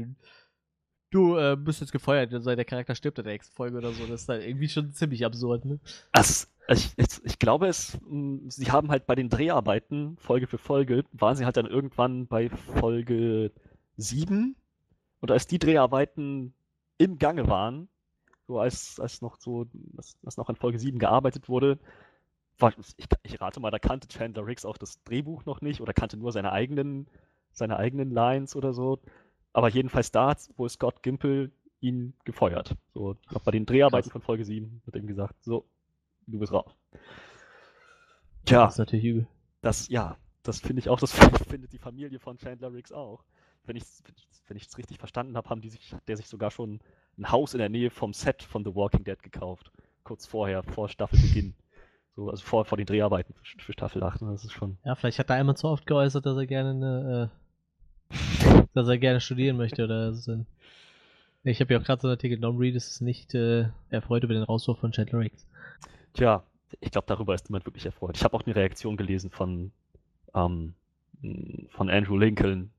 du, äh, bist jetzt gefeuert, sei der Charakter stirbt in der nächsten Folge oder so. Das ist dann irgendwie schon ziemlich absurd, ne? Also, ich, ich, ich glaube, es, mh, sie haben halt bei den Dreharbeiten, Folge für Folge, waren sie halt dann irgendwann bei Folge 7. Und als die Dreharbeiten im Gange waren, so als, als noch so, als, als noch an Folge 7 gearbeitet wurde, war, ich, ich rate mal, da kannte Chandler Riggs auch das Drehbuch noch nicht oder kannte nur seine eigenen, seine eigenen Lines oder so. Aber jedenfalls da hat wohl Scott Gimple ihn gefeuert. So, bei den Dreharbeiten Krass. von Folge 7 wird ihm gesagt, so, du bist raus. Tja, Das ist natürlich übel. das, ja, das finde ich auch, das [LAUGHS] findet die Familie von Chandler Riggs auch. Wenn ich es wenn ich's richtig verstanden habe, haben die sich, hat der sich sogar schon ein Haus in der Nähe vom Set von The Walking Dead gekauft. Kurz vorher, vor Staffelbeginn. So, also vor, vor den Dreharbeiten für, für Staffel 8. ne, Das ist schon. Ja, vielleicht hat er einmal zu oft geäußert, dass er gerne eine, äh, [LAUGHS] dass er gerne studieren möchte oder so. Ich habe ja auch gerade so einen Artikel, Dom Reed ist nicht äh, erfreut über den Rauswurf von Chandler Riggs. Tja, ich glaube, darüber ist niemand wirklich erfreut. Ich habe auch eine Reaktion gelesen von, ähm, von Andrew Lincoln,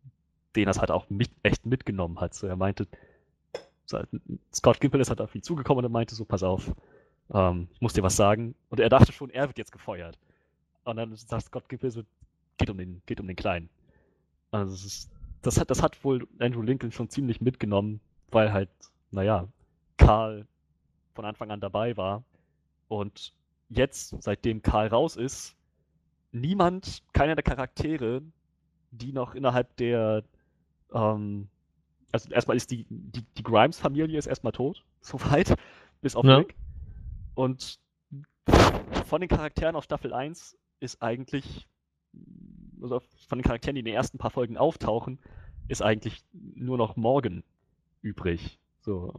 den das halt auch mit, echt mitgenommen hat. So, er meinte, Scott Gimple ist halt auf ihn zugekommen und er meinte so, pass auf, ähm, ich muss dir was sagen. Und er dachte schon, er wird jetzt gefeuert. Und dann sagt Scott Gimple so, geht um den, geht um den Kleinen. Also das, ist, das, hat, das hat wohl Andrew Lincoln schon ziemlich mitgenommen, weil halt, naja, Karl von Anfang an dabei war. Und jetzt, seitdem Karl raus ist, niemand, keiner der Charaktere, die noch innerhalb der, ähm, also erstmal ist die, die, die Grimes-Familie ist erstmal tot, [LAUGHS] soweit, bis auf Ja. Rick. Und von den Charakteren aus Staffel 1 ist eigentlich, also von den Charakteren, die in den ersten paar Folgen auftauchen, ist eigentlich nur noch Morgan übrig. So,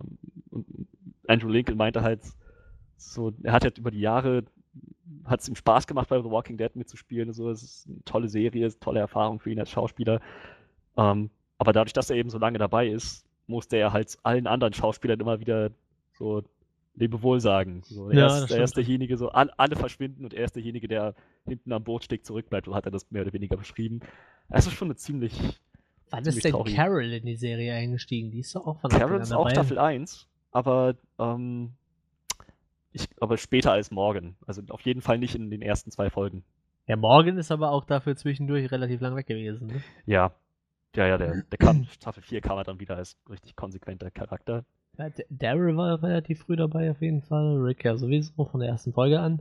und Andrew Lincoln meinte halt, so, er hat halt über die Jahre, hat es ihm Spaß gemacht, bei The Walking Dead mitzuspielen. und So, es ist eine tolle Serie, ist eine tolle Erfahrung für ihn als Schauspieler. Ähm, aber dadurch, dass er eben so lange dabei ist, musste er halt allen anderen Schauspielern immer wieder so Lebewohl sagen. So, er, Ja, ist, das er ist stimmt. derjenige, so all, alle verschwinden und er ist derjenige, der hinten am Bootsteg zurückbleibt. So hat er das mehr oder weniger beschrieben. Es ist schon eine ziemlich. Wann Ziemlich ist denn traurig. Carol in die Serie eingestiegen? Die ist doch auch von Carol ist auch. Staffel 1, aber ähm, ich, aber später als Morgan. Also auf jeden Fall nicht in den ersten zwei Folgen. Ja, Morgan ist aber auch dafür zwischendurch relativ lang weg gewesen. Ne? Ja. Ja, ja, der, der [CLEARS THROAT] kam, Staffel 4 kam er dann wieder als richtig konsequenter Charakter. Ja, Daryl war relativ früh dabei auf jeden Fall. Rick ja sowieso von der ersten Folge an.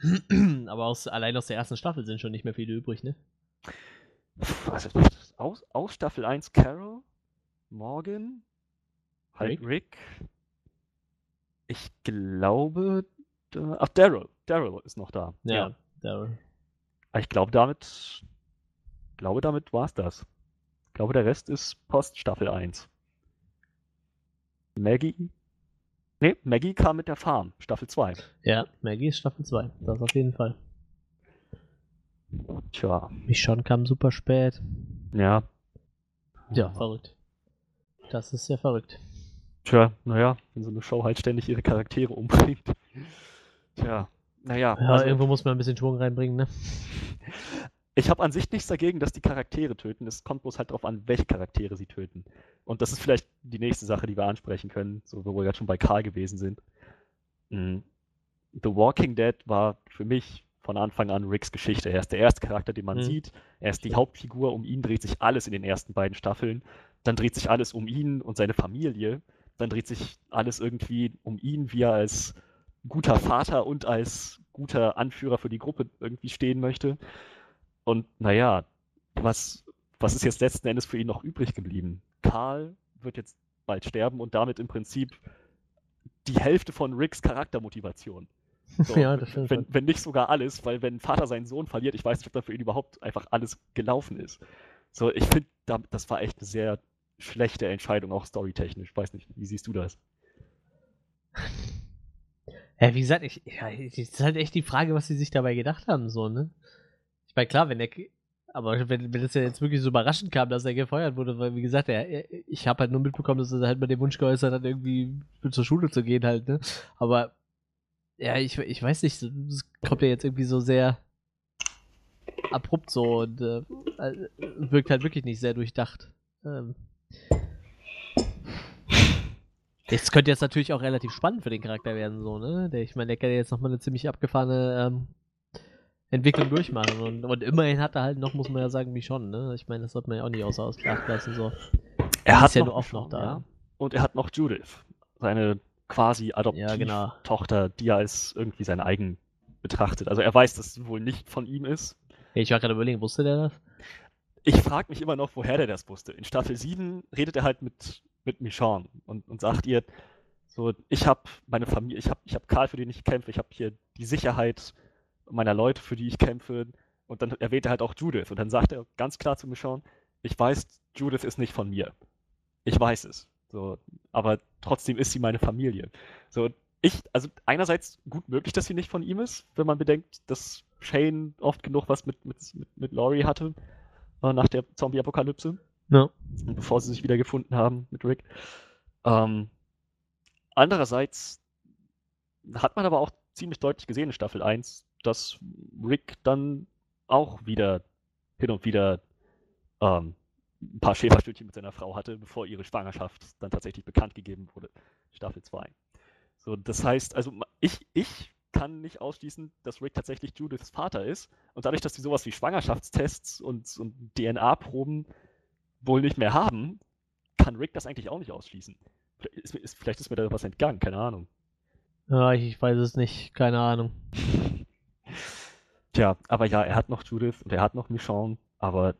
[CLEARS THROAT] aber aus, allein aus der ersten Staffel sind schon nicht mehr viele übrig, ne? Also aus, aus Staffel 1 Carol, Morgan, halt Rick? Rick. Ich glaube, da, ach, Daryl. Daryl ist noch da. Ja, Daryl. Aber Ich glaube, damit, glaube, damit war es das. Ich glaube, der Rest ist Post Staffel 1. Maggie? Nee, Maggie kam mit der Farm, Staffel 2. Ja, Maggie ist Staffel 2. Das auf jeden Fall. Tja, Michonne kam super spät. ja. Ja, verrückt. Das ist sehr verrückt. Tja, naja, wenn so eine Show halt ständig ihre Charaktere umbringt. Tja, naja. Ja, also- irgendwo muss man ein bisschen Schwung reinbringen, ne? Ich habe an sich nichts dagegen, dass die Charaktere töten. Es kommt bloß halt darauf an, welche Charaktere sie töten. Und das ist vielleicht die nächste Sache, die wir ansprechen können, so wo wir gerade schon bei Karl gewesen sind. Mm. The Walking Dead war für mich von Anfang an Ricks Geschichte. Er ist der erste Charakter, den man Mhm. sieht. Er ist die Hauptfigur. Um ihn dreht sich alles in den ersten beiden Staffeln. Dann dreht sich alles um ihn und seine Familie. Dann dreht sich alles irgendwie um ihn, wie er als guter Vater und als guter Anführer für die Gruppe irgendwie stehen möchte. Und naja, was, was ist jetzt letzten Endes für ihn noch übrig geblieben? Karl wird jetzt bald sterben und damit im Prinzip die Hälfte von Ricks Charaktermotivation. [LAUGHS] So, ja, das stimmt. wenn, wenn nicht sogar alles, weil wenn ein Vater seinen Sohn verliert, ich weiß nicht, ob da für ihn überhaupt einfach alles gelaufen ist. So, ich finde, da, das war echt eine sehr schlechte Entscheidung, auch storytechnisch. Weiß nicht, wie siehst du das? Ja, wie gesagt, ich, ja, es ist halt echt die Frage, was sie sich dabei gedacht haben, so, ne? Ich meine, klar, wenn der, aber wenn, wenn es ja jetzt wirklich so überraschend kam, dass er gefeuert wurde, weil, wie gesagt, er, ich habe halt nur mitbekommen, dass er halt mal den Wunsch geäußert hat, irgendwie zur Schule zu gehen halt, ne? Aber, ja, ich, ich weiß nicht, es kommt ja jetzt irgendwie so sehr abrupt so und äh, äh, wirkt halt wirklich nicht sehr durchdacht. Ähm. Das könnte jetzt natürlich auch relativ spannend für den Charakter werden, so, ne? Der, ich meine, der kann ja jetzt nochmal eine ziemlich abgefahrene ähm, Entwicklung durchmachen. Und, und immerhin hat er halt noch, muss man ja sagen, wie schon, ne? Ich meine, das sollte man ja auch nicht außer Acht lassen, so. Er ist ja nur oft noch da. ja. Und er hat noch Judith, seine quasi Ja, genau. Adoptivtochter, die er als irgendwie sein eigen betrachtet. Also er weiß, dass es wohl nicht von ihm ist. Ich war gerade überlegen, wusste der das? Ich frage mich immer noch, woher der das wusste. In Staffel 7 redet er halt mit, mit Michonne und, und sagt ihr, so, ich habe meine Familie, ich habe ich hab Karl, für den ich kämpfe, ich habe hier die Sicherheit meiner Leute, für die ich kämpfe. Und dann erwähnt er halt auch Judith. Und dann sagt er ganz klar zu Michonne, ich weiß, Judith ist nicht von mir. Ich weiß es. So, aber trotzdem ist sie meine Familie. So, ich, also einerseits gut möglich, dass sie nicht von ihm ist, wenn man bedenkt, dass Shane oft genug was mit, mit, mit, mit Laurie hatte nach der Zombie-Apokalypse, Ja. und bevor sie sich wieder gefunden haben mit Rick. Ähm, andererseits hat man aber auch ziemlich deutlich gesehen in Staffel 1, dass Rick dann auch wieder hin und wieder ähm, ein paar Schäferstückchen mit seiner Frau hatte, bevor ihre Schwangerschaft dann tatsächlich bekannt gegeben wurde. Staffel 2. So, das heißt, also ich, ich kann nicht ausschließen, dass Rick tatsächlich Judiths Vater ist. Und dadurch, dass die sowas wie Schwangerschaftstests und, und DNA-Proben wohl nicht mehr haben, kann Rick das eigentlich auch nicht ausschließen. Vielleicht ist, mir- ist, vielleicht ist mir da was entgangen, keine Ahnung. Ja, ich, ich weiß es nicht, keine Ahnung. [LAUGHS] Tja, aber ja, er hat noch Judith und er hat noch Michonne, aber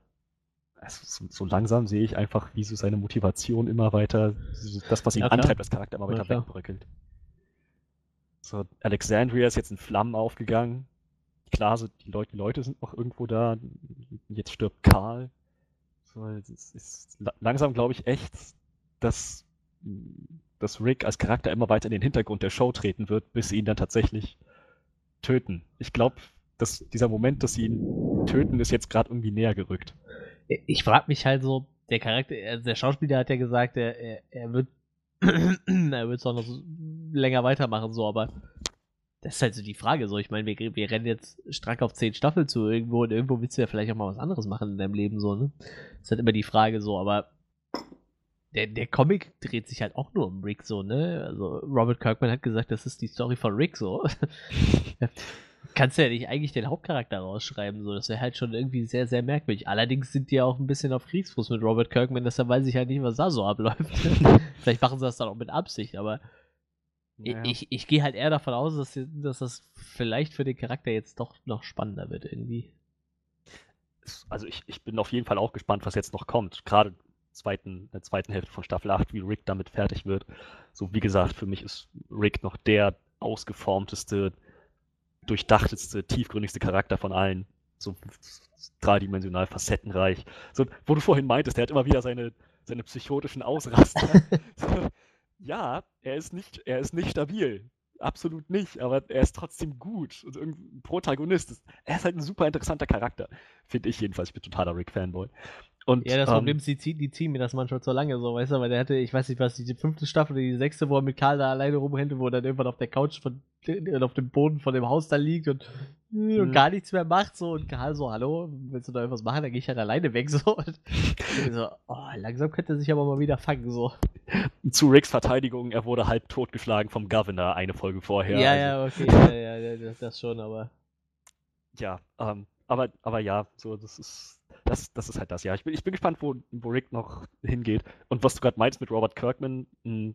also so, so, langsam sehe ich einfach, wie so seine Motivation immer weiter, das, was ihn ja, antreibt, das Charakter immer weiter ja, wegbröckelt. So, Alexandria ist jetzt in Flammen aufgegangen. Klar, so die, Leute, die Leute sind noch irgendwo da. Jetzt stirbt Karl. So, es ist langsam, glaube ich, echt, dass, dass Rick als Charakter immer weiter in den Hintergrund der Show treten wird, bis sie ihn dann tatsächlich töten. Ich glaube, dass dieser Moment, dass sie ihn töten, ist jetzt gerade irgendwie näher gerückt ich frage mich halt so, der Charakter, also der Schauspieler hat ja gesagt, er, er, er wird [CLEARS THROAT] er wird es länger weitermachen, so, aber das ist halt so die Frage, so, ich meine, wir, wir rennen jetzt strack auf zehn Staffeln zu irgendwo und irgendwo willst du ja vielleicht auch mal was anderes machen in deinem Leben, so, ne? Das ist halt immer die Frage, so, aber der, der Comic dreht sich halt auch nur um Rick, so, ne? Also, Robert Kirkman hat gesagt, das ist die Story von Rick, so. [LAUGHS] kannst du ja nicht eigentlich den Hauptcharakter rausschreiben. So. Das wäre halt schon irgendwie sehr, sehr merkwürdig. Allerdings sind die ja auch ein bisschen auf Kriegsfuß mit Robert Kirkman, deshalb weiß ich halt nicht, was da so abläuft. [LAUGHS] Vielleicht machen sie das dann auch mit Absicht, aber naja. ich, ich, ich gehe halt eher davon aus, dass, dass das vielleicht für den Charakter jetzt doch noch spannender wird irgendwie. Also ich, ich bin auf jeden Fall auch gespannt, was jetzt noch kommt. Gerade zweiten, der zweiten Hälfte von Staffel 8, wie Rick damit fertig wird. So wie gesagt, für mich ist Rick noch der ausgeformteste, durchdachteste, tiefgründigste Charakter von allen. So dreidimensional, facettenreich. So, wo du vorhin meintest, der hat immer wieder seine, seine psychotischen Ausraster. [LAUGHS] [LAUGHS] [LAUGHS] ja, er ist nicht, er ist nicht stabil. Absolut nicht, aber er ist trotzdem gut. Und ein Protagonist. Er ist halt ein super interessanter Charakter. Finde ich jedenfalls. Ich bin totaler Rick-Fanboy. Und, ja, das ähm, Problem ist, die, ziehen, die ziehen mir das manchmal so lange so, weißt du, weil der hatte, ich weiß nicht was, die fünfte Staffel oder die sechste, wo er mit Karl da alleine rumrennt, wo er dann irgendwann auf der Couch von, [LAUGHS] auf dem Boden von dem Haus da liegt und. Und gar nichts mehr macht, so, und Karl so, hallo, willst du da irgendwas machen, dann gehe ich halt alleine weg, [LAUGHS] so. Und so, oh, langsam könnte er sich aber mal wieder fangen, so. Zu Ricks Verteidigung, er wurde halb totgeschlagen vom Governor eine Folge vorher. Ja, also. ja, okay, ja, ja, das, schon, aber. Ja, ähm, aber, aber ja, so, das ist das, das ist halt das, ja. Ich bin, ich bin gespannt, wo, wo Rick noch hingeht. Und was du gerade meinst mit Robert Kirkman, hm,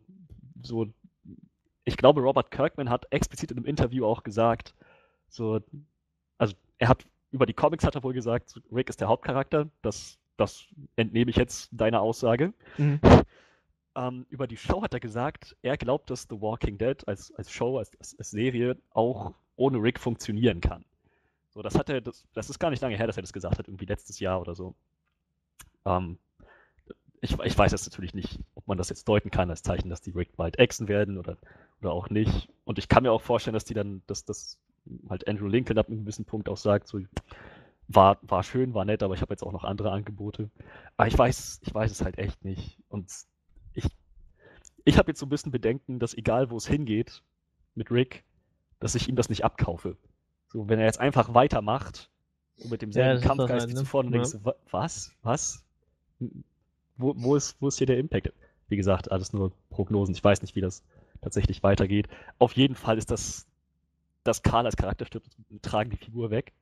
so, ich glaube, Robert Kirkman hat explizit in einem Interview auch gesagt, so, also er hat, über die Comics hat er wohl gesagt, Rick ist der Hauptcharakter, das, das entnehme ich jetzt deiner Aussage. Mhm. Ähm, über die Show hat er gesagt, er glaubt, dass The Walking Dead als, als Show, als, als Serie auch ohne Rick funktionieren kann. So, das hat er, das, das ist gar nicht lange her, dass er das gesagt hat, irgendwie letztes Jahr oder so. Ähm, ich, ich, weiß jetzt natürlich nicht, ob man das jetzt deuten kann als Zeichen, dass die Rick bald exen werden oder, oder auch nicht. Und ich kann mir auch vorstellen, dass die dann, dass das halt Andrew Lincoln ab einem gewissen Punkt auch sagt, so war, war schön, war nett, aber ich habe jetzt auch noch andere Angebote. Aber ich weiß, ich weiß es halt echt nicht. Und ich, ich habe jetzt so ein bisschen Bedenken, dass egal wo es hingeht mit Rick, dass ich ihm das nicht abkaufe. So, wenn er jetzt einfach weitermacht, so mit demselben ja, Kampfgeist wie ne? zuvor, dann ja. denkst du, was? Was? Wo, wo, ist, wo ist hier der Impact? Wie gesagt, alles nur Prognosen. Ich weiß nicht, wie das tatsächlich weitergeht. Auf jeden Fall ist das, dass Karl als Charakter stirbt, tragen die Figur weg.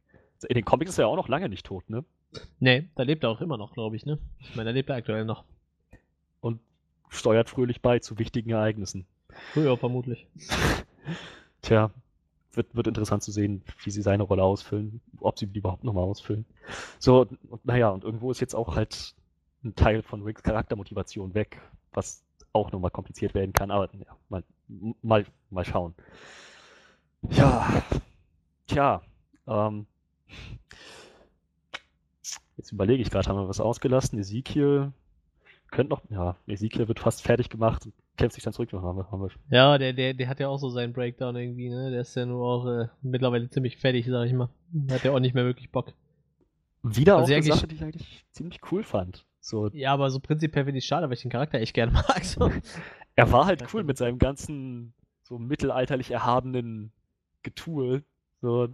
In den Comics ist er ja auch noch lange nicht tot, ne? Nee, da lebt er auch immer noch, glaube ich, ne? Ich meine, da lebt er aktuell noch. Und steuert fröhlich bei zu wichtigen Ereignissen. Ja, vermutlich. [LAUGHS] Tja, wird, wird interessant zu sehen, wie sie seine Rolle ausfüllen, ob sie die überhaupt nochmal ausfüllen. So, und, naja, und irgendwo ist jetzt auch halt ein Teil von Ricks Charaktermotivation weg, was auch nochmal kompliziert werden kann, aber ja, mal, mal, mal schauen. Ja, tja, ähm, jetzt überlege ich gerade, haben wir was ausgelassen? Ezekiel könnte noch, ja, Ezekiel wird fast fertig gemacht kämpft sich dann zurück. Haben wir, haben wir. Ja, der, der, der hat ja auch so seinen Breakdown irgendwie, ne? Der ist ja nur auch äh, mittlerweile ziemlich fertig, sag ich mal. Hat ja auch nicht mehr wirklich Bock. Wieder also auch eine Sache, die ich eigentlich ziemlich cool fand. So. Ja, aber so prinzipiell finde ich es schade, weil ich den Charakter echt gerne [LAUGHS] mag. So. er war halt cool mit seinem ganzen so mittelalterlich erhabenen Getue. So,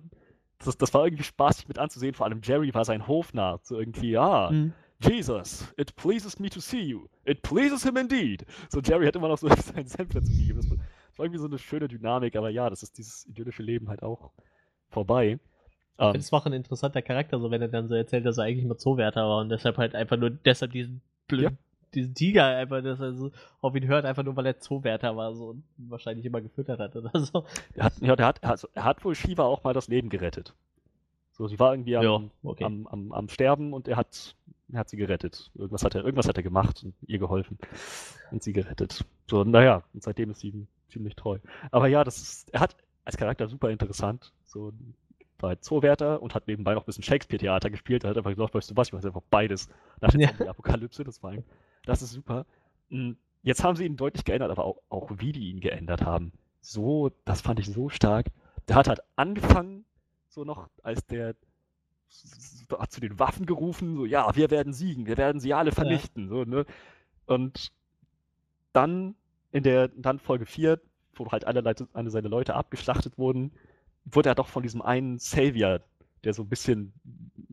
das, das war irgendwie spaßig mit anzusehen. Vor allem Jerry war sein Hofnarr. So irgendwie, ja, mhm. Jesus, it pleases me to see you. It pleases him indeed. So, Jerry hat immer noch so [LAUGHS] seinen Senf dazu gegeben. Das war, irgendwie so eine schöne Dynamik, aber ja, das ist dieses idyllische Leben halt auch vorbei. Ich um, finde es auch ein interessanter Charakter, so wenn er dann so erzählt, dass er eigentlich mal Zoowärter war und deshalb halt einfach nur deshalb diesen blöden, ja. Diesen Tiger einfach, dass er so auf ihn hört, einfach nur weil er Zoowärter war so und wahrscheinlich immer gefüttert hat oder so. Er hat, ja, der hat, also, er hat wohl Shiva auch mal das Leben gerettet. So, sie war irgendwie am, ja, okay. am, am, am, Sterben und er hat er hat sie gerettet. Irgendwas hat er, irgendwas hat er gemacht und ihr geholfen und sie gerettet. So, naja, und seitdem ist sie ihm ziemlich treu. Aber ja, das ist, er hat als Charakter super interessant. So, war halt Zoowärter und hat nebenbei noch ein bisschen Shakespeare-Theater gespielt. Er hat einfach gesagt, weißt du was, ich mache einfach beides nach der Ja. Apokalypse. Das war ihm, das ist super. Mm, Jetzt haben sie ihn deutlich geändert, aber auch, auch wie die ihn geändert haben. So, das fand ich so stark. Der hat halt angefangen, so noch, als der hat zu den Waffen gerufen, so, ja, wir werden siegen, wir werden sie alle vernichten, so, ne? Und dann in der, dann Folge 4, wo halt alle, Leute, alle seine Leute abgeschlachtet wurden, wurde er doch von diesem einen Savior, der so ein bisschen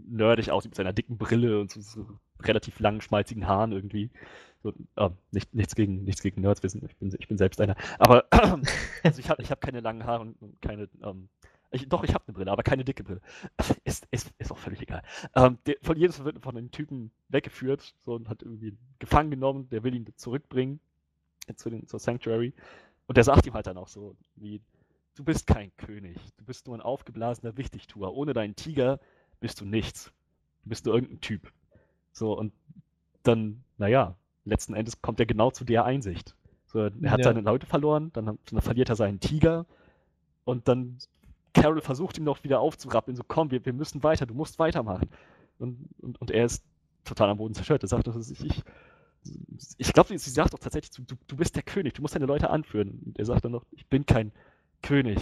nerdig aussieht mit seiner dicken Brille und so, so relativ langen, schmalzigen Haaren irgendwie. So, äh, nicht, nichts, gegen, nichts gegen Nerds wissen, ich bin, ich bin selbst einer. Aber [CLEARS THROAT] also ich habe ich hab keine langen Haare und, keine. Ähm, ich, doch, ich habe eine Brille, aber keine dicke Brille. [LAUGHS] Ist, ist, ist auch völlig egal. Ähm, der, von jedes wird von einem Typen weggeführt so, und hat irgendwie gefangen genommen, der will ihn zurückbringen zu den, zur Sanctuary. Und der sagt ihm halt dann auch so, wie, du bist kein König, du bist nur ein aufgeblasener Wichtigtuer. Ohne deinen Tiger bist du nichts. Du bist nur irgendein Typ. So, und dann, naja, letzten Endes kommt er genau zu der Einsicht. So, er hat Ja. seine Leute verloren, dann, dann verliert er seinen Tiger und dann Carol versucht ihm noch wieder aufzurappeln, so komm, wir, wir müssen weiter, du musst weitermachen. Und, und, und er ist total am Boden zerstört. Er sagt, ist, ich, ich glaube, sie sagt doch tatsächlich, du, du bist der König, du musst deine Leute anführen. Und er sagt dann noch, ich bin kein König.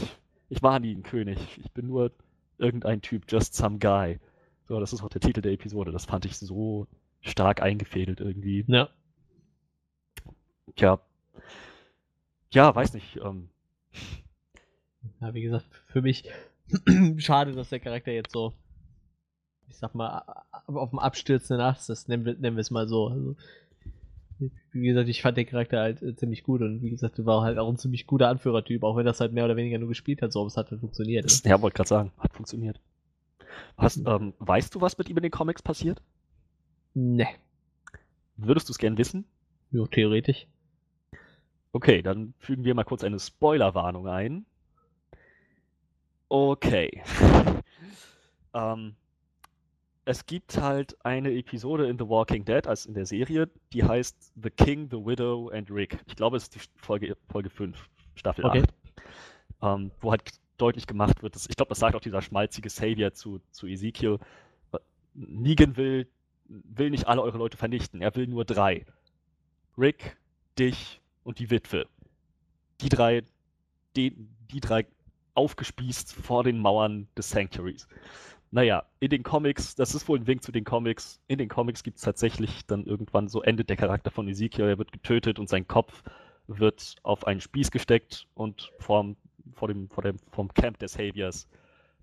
Ich war nie ein König. Ich bin nur irgendein Typ, just some guy. So, das ist auch der Titel der Episode. Das fand ich so stark eingefädelt irgendwie. Ja. Tja. Ja, weiß nicht. Ähm, ja, wie gesagt, für mich [CLEARS THROAT] schade, dass der Charakter jetzt so, ich sag mal, auf dem abstürzenden Ast ist, nennen wir, nennen wir es mal so. Also, wie gesagt, ich fand den Charakter halt äh, ziemlich gut und wie gesagt, du war halt auch ein ziemlich guter Anführertyp, auch wenn das halt mehr oder weniger nur gespielt hat, so, aber es hat halt funktioniert. Ne? ja, wollte gerade sagen, hat funktioniert. Hast, ähm, weißt du, was mit ihm in den Comics passiert? Ne, Würdest du es gern wissen? ja, theoretisch. Okay, dann fügen wir mal kurz eine Spoilerwarnung ein. Okay. [LAUGHS] ähm, es gibt halt eine Episode in The Walking Dead, als in der Serie, die heißt The King, The Widow and Rick. Ich glaube, es ist die Folge, Folge 5, Staffel Okay. 8. Ähm, wo halt deutlich gemacht wird, dass, ich glaube, das sagt auch dieser schmalzige Savior zu, zu Ezekiel. Negan will, will nicht alle eure Leute vernichten, er will nur drei. Rick, dich und die Witwe. Die drei, die, die drei aufgespießt vor den Mauern des Sanctuaries. Naja, in den Comics, das ist wohl ein Wink zu den Comics, in den Comics gibt es tatsächlich dann irgendwann so endet der Charakter von Ezekiel, er wird getötet und sein Kopf wird auf einen Spieß gesteckt und vorm, vor dem, vor dem, vom Camp des Saviors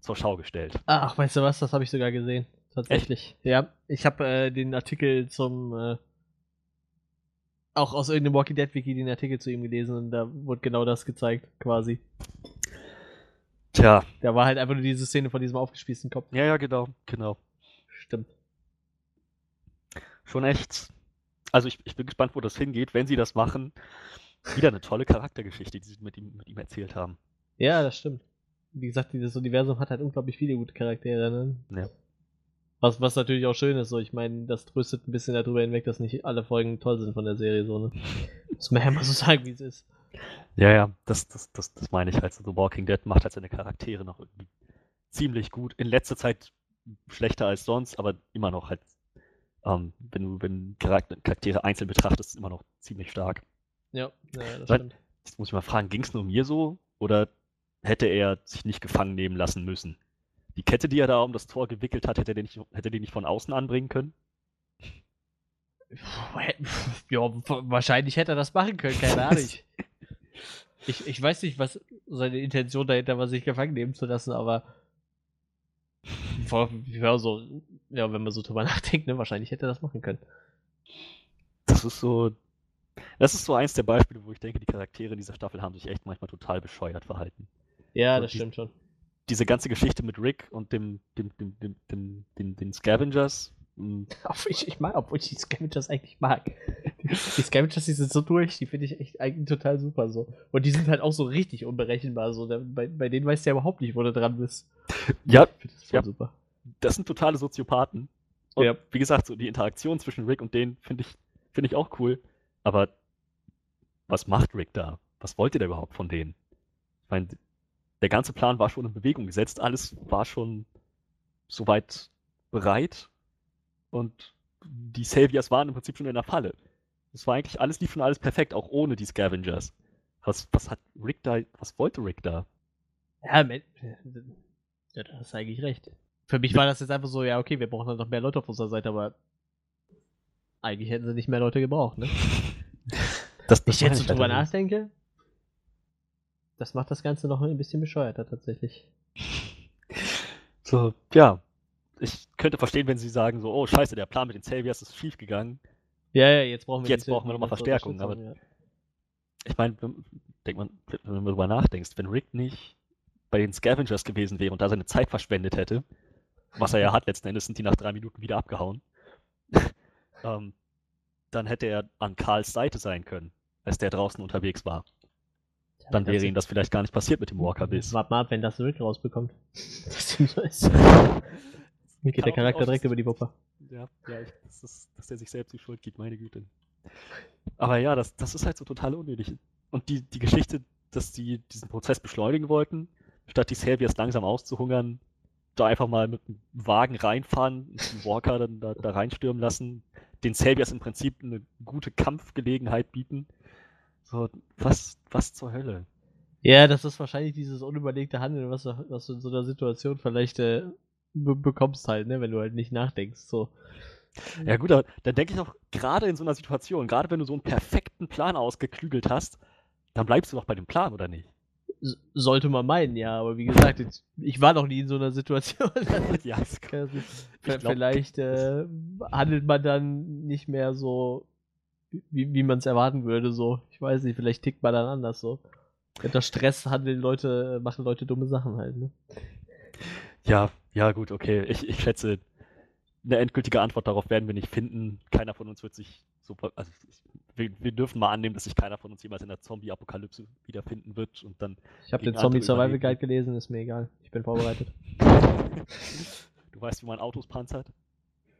zur Schau gestellt. Ach, weißt du was, das habe ich sogar gesehen. Tatsächlich. Ja, ich habe äh, den Artikel zum, äh, auch aus irgendeinem Walking Dead Wiki den Artikel zu ihm gelesen und da wurde genau das gezeigt, quasi. Tja, Da war halt einfach nur diese Szene von diesem aufgespießten Kopf. ja, ja, genau, genau. Stimmt. Schon echt. Also ich, ich bin gespannt, wo das hingeht, wenn sie das machen. Wieder eine tolle Charaktergeschichte, die sie mit ihm, mit ihm erzählt haben. Ja, das stimmt. Wie gesagt, dieses Universum hat halt unglaublich viele gute Charaktere, ne? Ja. Was, was natürlich auch schön ist, so. Ich meine, das tröstet ein bisschen darüber hinweg, dass nicht alle Folgen toll sind von der Serie, so, ne? [LAUGHS] Muss man ja mal so sagen, wie es ist. Ja, ja, das, das, das, das meine ich halt. The Walking Dead macht halt seine Charaktere noch irgendwie ziemlich gut. In letzter Zeit schlechter als sonst, aber immer noch halt, ähm, wenn du wenn Charakter, Charaktere einzeln betrachtest, immer noch ziemlich stark. Ja, ja das stimmt. Jetzt muss ich mal fragen, ging es nur mir so oder hätte er sich nicht gefangen nehmen lassen müssen? Die Kette, die er da um das Tor gewickelt hat, hätte er nicht, hätte er die nicht von außen anbringen können? [LAUGHS] Ja, wahrscheinlich hätte er das machen können, keine [LAUGHS] Ahnung. Ich, ich weiß nicht, was seine Intention dahinter war, sich gefangen nehmen zu lassen, aber ja, so, ja, wenn man so drüber [LAUGHS] nachdenkt, ne, wahrscheinlich hätte er das machen können. Das ist so. Das ist so eins der Beispiele, wo ich denke, die Charaktere in dieser Staffel haben sich echt manchmal total bescheuert verhalten. Ja, So, das die- stimmt schon. Diese ganze Geschichte mit Rick und dem, dem, dem, dem, dem, den, den Scavengers. Mh, [LAUGHS] Obwohl ich, ich mag, obwohl ich die Scavengers eigentlich mag. Die, [LAUGHS] die Scavengers, die sind so durch, die finde ich echt eigentlich total super so. Und die sind halt auch so richtig unberechenbar. So. Bei, bei denen weißt du ja überhaupt nicht, wo du dran bist. Ja, das voll Ja. super. das sind totale Soziopathen. Und Ja. wie gesagt, so die Interaktion zwischen Rick und denen finde ich, finde ich auch cool. Aber was macht Rick da? Was wollte der überhaupt von denen? Ich meine, der ganze Plan war schon in Bewegung gesetzt, alles war schon soweit bereit und die Saviors waren im Prinzip schon in der Falle. Es war eigentlich alles, lief schon alles perfekt, auch ohne die Scavengers. Was, was hat Rick da, was wollte Rick da? Ja, men- ja, da hast du eigentlich recht. Für mich war das jetzt einfach so, ja, okay, wir brauchen dann noch mehr Leute auf unserer Seite, aber eigentlich hätten sie nicht mehr Leute gebraucht, ne? [LAUGHS] Das, Ich meine jetzt so drüber halt nachdenke, das macht das Ganze noch ein bisschen bescheuerter tatsächlich. [LAUGHS] So, ja. Ich könnte verstehen, wenn sie sagen so, oh scheiße, der Plan mit den Saviors ist schief gegangen. Ja, ja, jetzt brauchen wir Jetzt brauchen wir nochmal Verstärkung, Unterstützung, ja. Ich meine, wenn, denk man, wenn du darüber nachdenkst, wenn Rick nicht bei den Scavengers gewesen wäre und da seine Zeit verschwendet hätte, was er ja hat, letzten Endes sind die nach drei Minuten wieder abgehauen, [LAUGHS] ähm, dann hätte er an Karls Seite sein können, als der draußen unterwegs war. Dann wäre ihm das vielleicht gar nicht passiert mit dem Walker-Biss. Warte mal ab, wenn das Rick rausbekommt. [LAUGHS] Das ist. [LAUGHS] Dann geht der Charakter direkt über die Wupper. Ja, ja, ich, das ist, dass er sich selbst die Schuld gibt, meine Güte. Aber ja, das, das ist halt so total unnötig. Und die, die Geschichte, dass die diesen Prozess beschleunigen wollten, statt die Saviors langsam auszuhungern, da einfach mal mit einem Wagen reinfahren, den Walker dann da, da reinstürmen lassen, den Saviors im Prinzip eine gute Kampfgelegenheit bieten. So, was, was zur Hölle? Ja, das ist wahrscheinlich dieses unüberlegte Handeln, was, du- was du in so einer Situation vielleicht äh, be bekommst halt, ne, wenn du halt nicht nachdenkst. So. Ja gut, aber dann denke ich auch, gerade in so einer Situation, gerade wenn du so einen perfekten Plan ausgeklügelt hast, dann bleibst du doch bei dem Plan, oder nicht? Sollte man meinen, ja, aber wie gesagt, jetzt, ich war noch nie in so einer Situation. [LAUGHS] ja, Ich glaub, Vielleicht äh, handelt man dann nicht mehr so, wie, wie man es erwarten würde. So, ich weiß nicht, vielleicht tickt man dann anders so. Unter Stress handeln Leute, machen Leute dumme Sachen halt. Ne? Ja, ja, gut, okay. Ich, ich schätze, eine endgültige Antwort darauf werden wir nicht finden. Keiner von uns wird sich so. Also ich, wir, wir dürfen mal annehmen, dass sich keiner von uns jemals in der Zombie-Apokalypse wiederfinden wird und dann. Ich habe den Zombie Survival. Guide gelesen, ist mir egal. Ich bin vorbereitet. du weißt, wie man Autos panzert?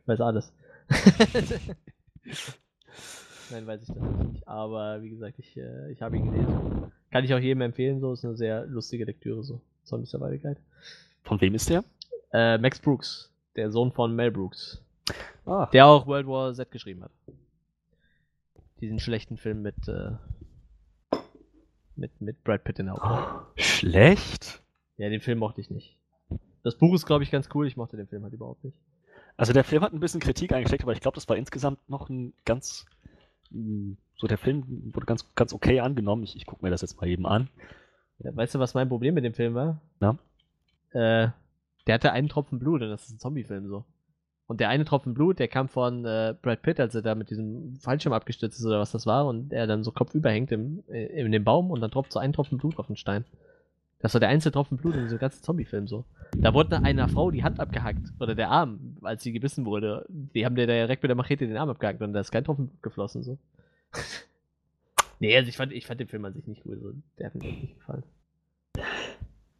Weiß alles. [LAUGHS] Nein, weiß ich das nicht. Aber wie gesagt, ich, äh, ich habe ihn gelesen. Kann ich auch jedem empfehlen, so ist eine sehr lustige Lektüre, so. Zombie Survival Guide. Von wem ist der? Äh, Max Brooks, der Sohn von Mel Brooks. Ah, Der auch World War Z geschrieben hat. Diesen schlechten Film mit, äh, mit, mit Brad Pitt in der Hauptrolle. schlecht? Ja, den Film mochte ich nicht. Das Buch ist, glaube ich, ganz cool. Ich mochte den Film halt überhaupt nicht. Also der Film hat ein bisschen Kritik eingesteckt, aber ich glaube, das war insgesamt noch ein ganz. mh, So, der Film wurde ganz, ganz okay angenommen. Ich, ich gucke mir das jetzt mal eben an. Ja, weißt du, was mein Problem mit dem Film war? Na? Äh, der hatte einen Tropfen Blut und das ist ein Zombie-Film so. Und der eine Tropfen Blut, der kam von äh, Brad Pitt, als er da mit diesem Fallschirm abgestürzt ist oder was das war und er dann so kopfüber hängt im, äh, in dem Baum und dann tropft so ein Tropfen Blut auf den Stein. Das war der einzige Tropfen Blut in diesem ganzen Zombie-Film so. Da wurde einer Frau die Hand abgehackt oder der Arm, als sie gebissen wurde. Die haben der direkt mit der Machete den Arm abgehackt und da ist kein Tropfen Blut geflossen so. [LAUGHS] nee, also ich fand, ich fand den Film an sich nicht cool. So. Der hat mir nicht gefallen.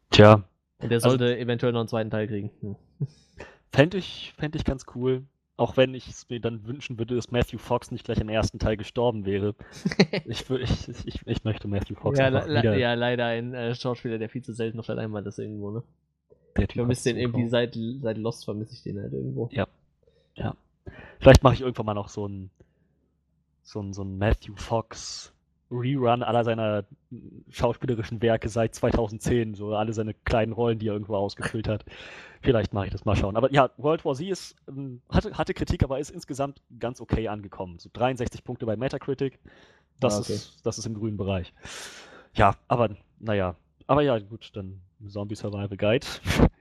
Tja, Und der Also- sollte eventuell noch einen zweiten Teil kriegen. Hm. Fände ich, fänd ich ganz cool. Auch wenn ich es mir dann wünschen würde, dass Matthew Fox nicht gleich im ersten Teil gestorben wäre. [LAUGHS] Ich, ich, ich, ich möchte Matthew Fox ja, le wieder. ja, leider ein äh, Schauspieler, der viel zu selten auf der Leinwand ist irgendwo, ne? Der Ich Typ vermisse hat den irgendwie seit, seit Lost, vermisse ich den halt irgendwo. Ja. Vielleicht mache ich irgendwann mal noch so ein so ein, so ein Matthew Fox Rerun aller seiner schauspielerischen Werke seit 2010, so alle seine kleinen Rollen, die er irgendwo ausgefüllt hat. Vielleicht mache ich das mal schauen. Aber ja, World War Z ist, ähm, hatte, hatte Kritik, aber ist insgesamt ganz okay angekommen. So 63 Punkte bei Metacritic. Das, Ah, okay. ist, das ist im grünen Bereich. Ja, aber naja. Aber ja, gut, dann Zombie Survival Guide.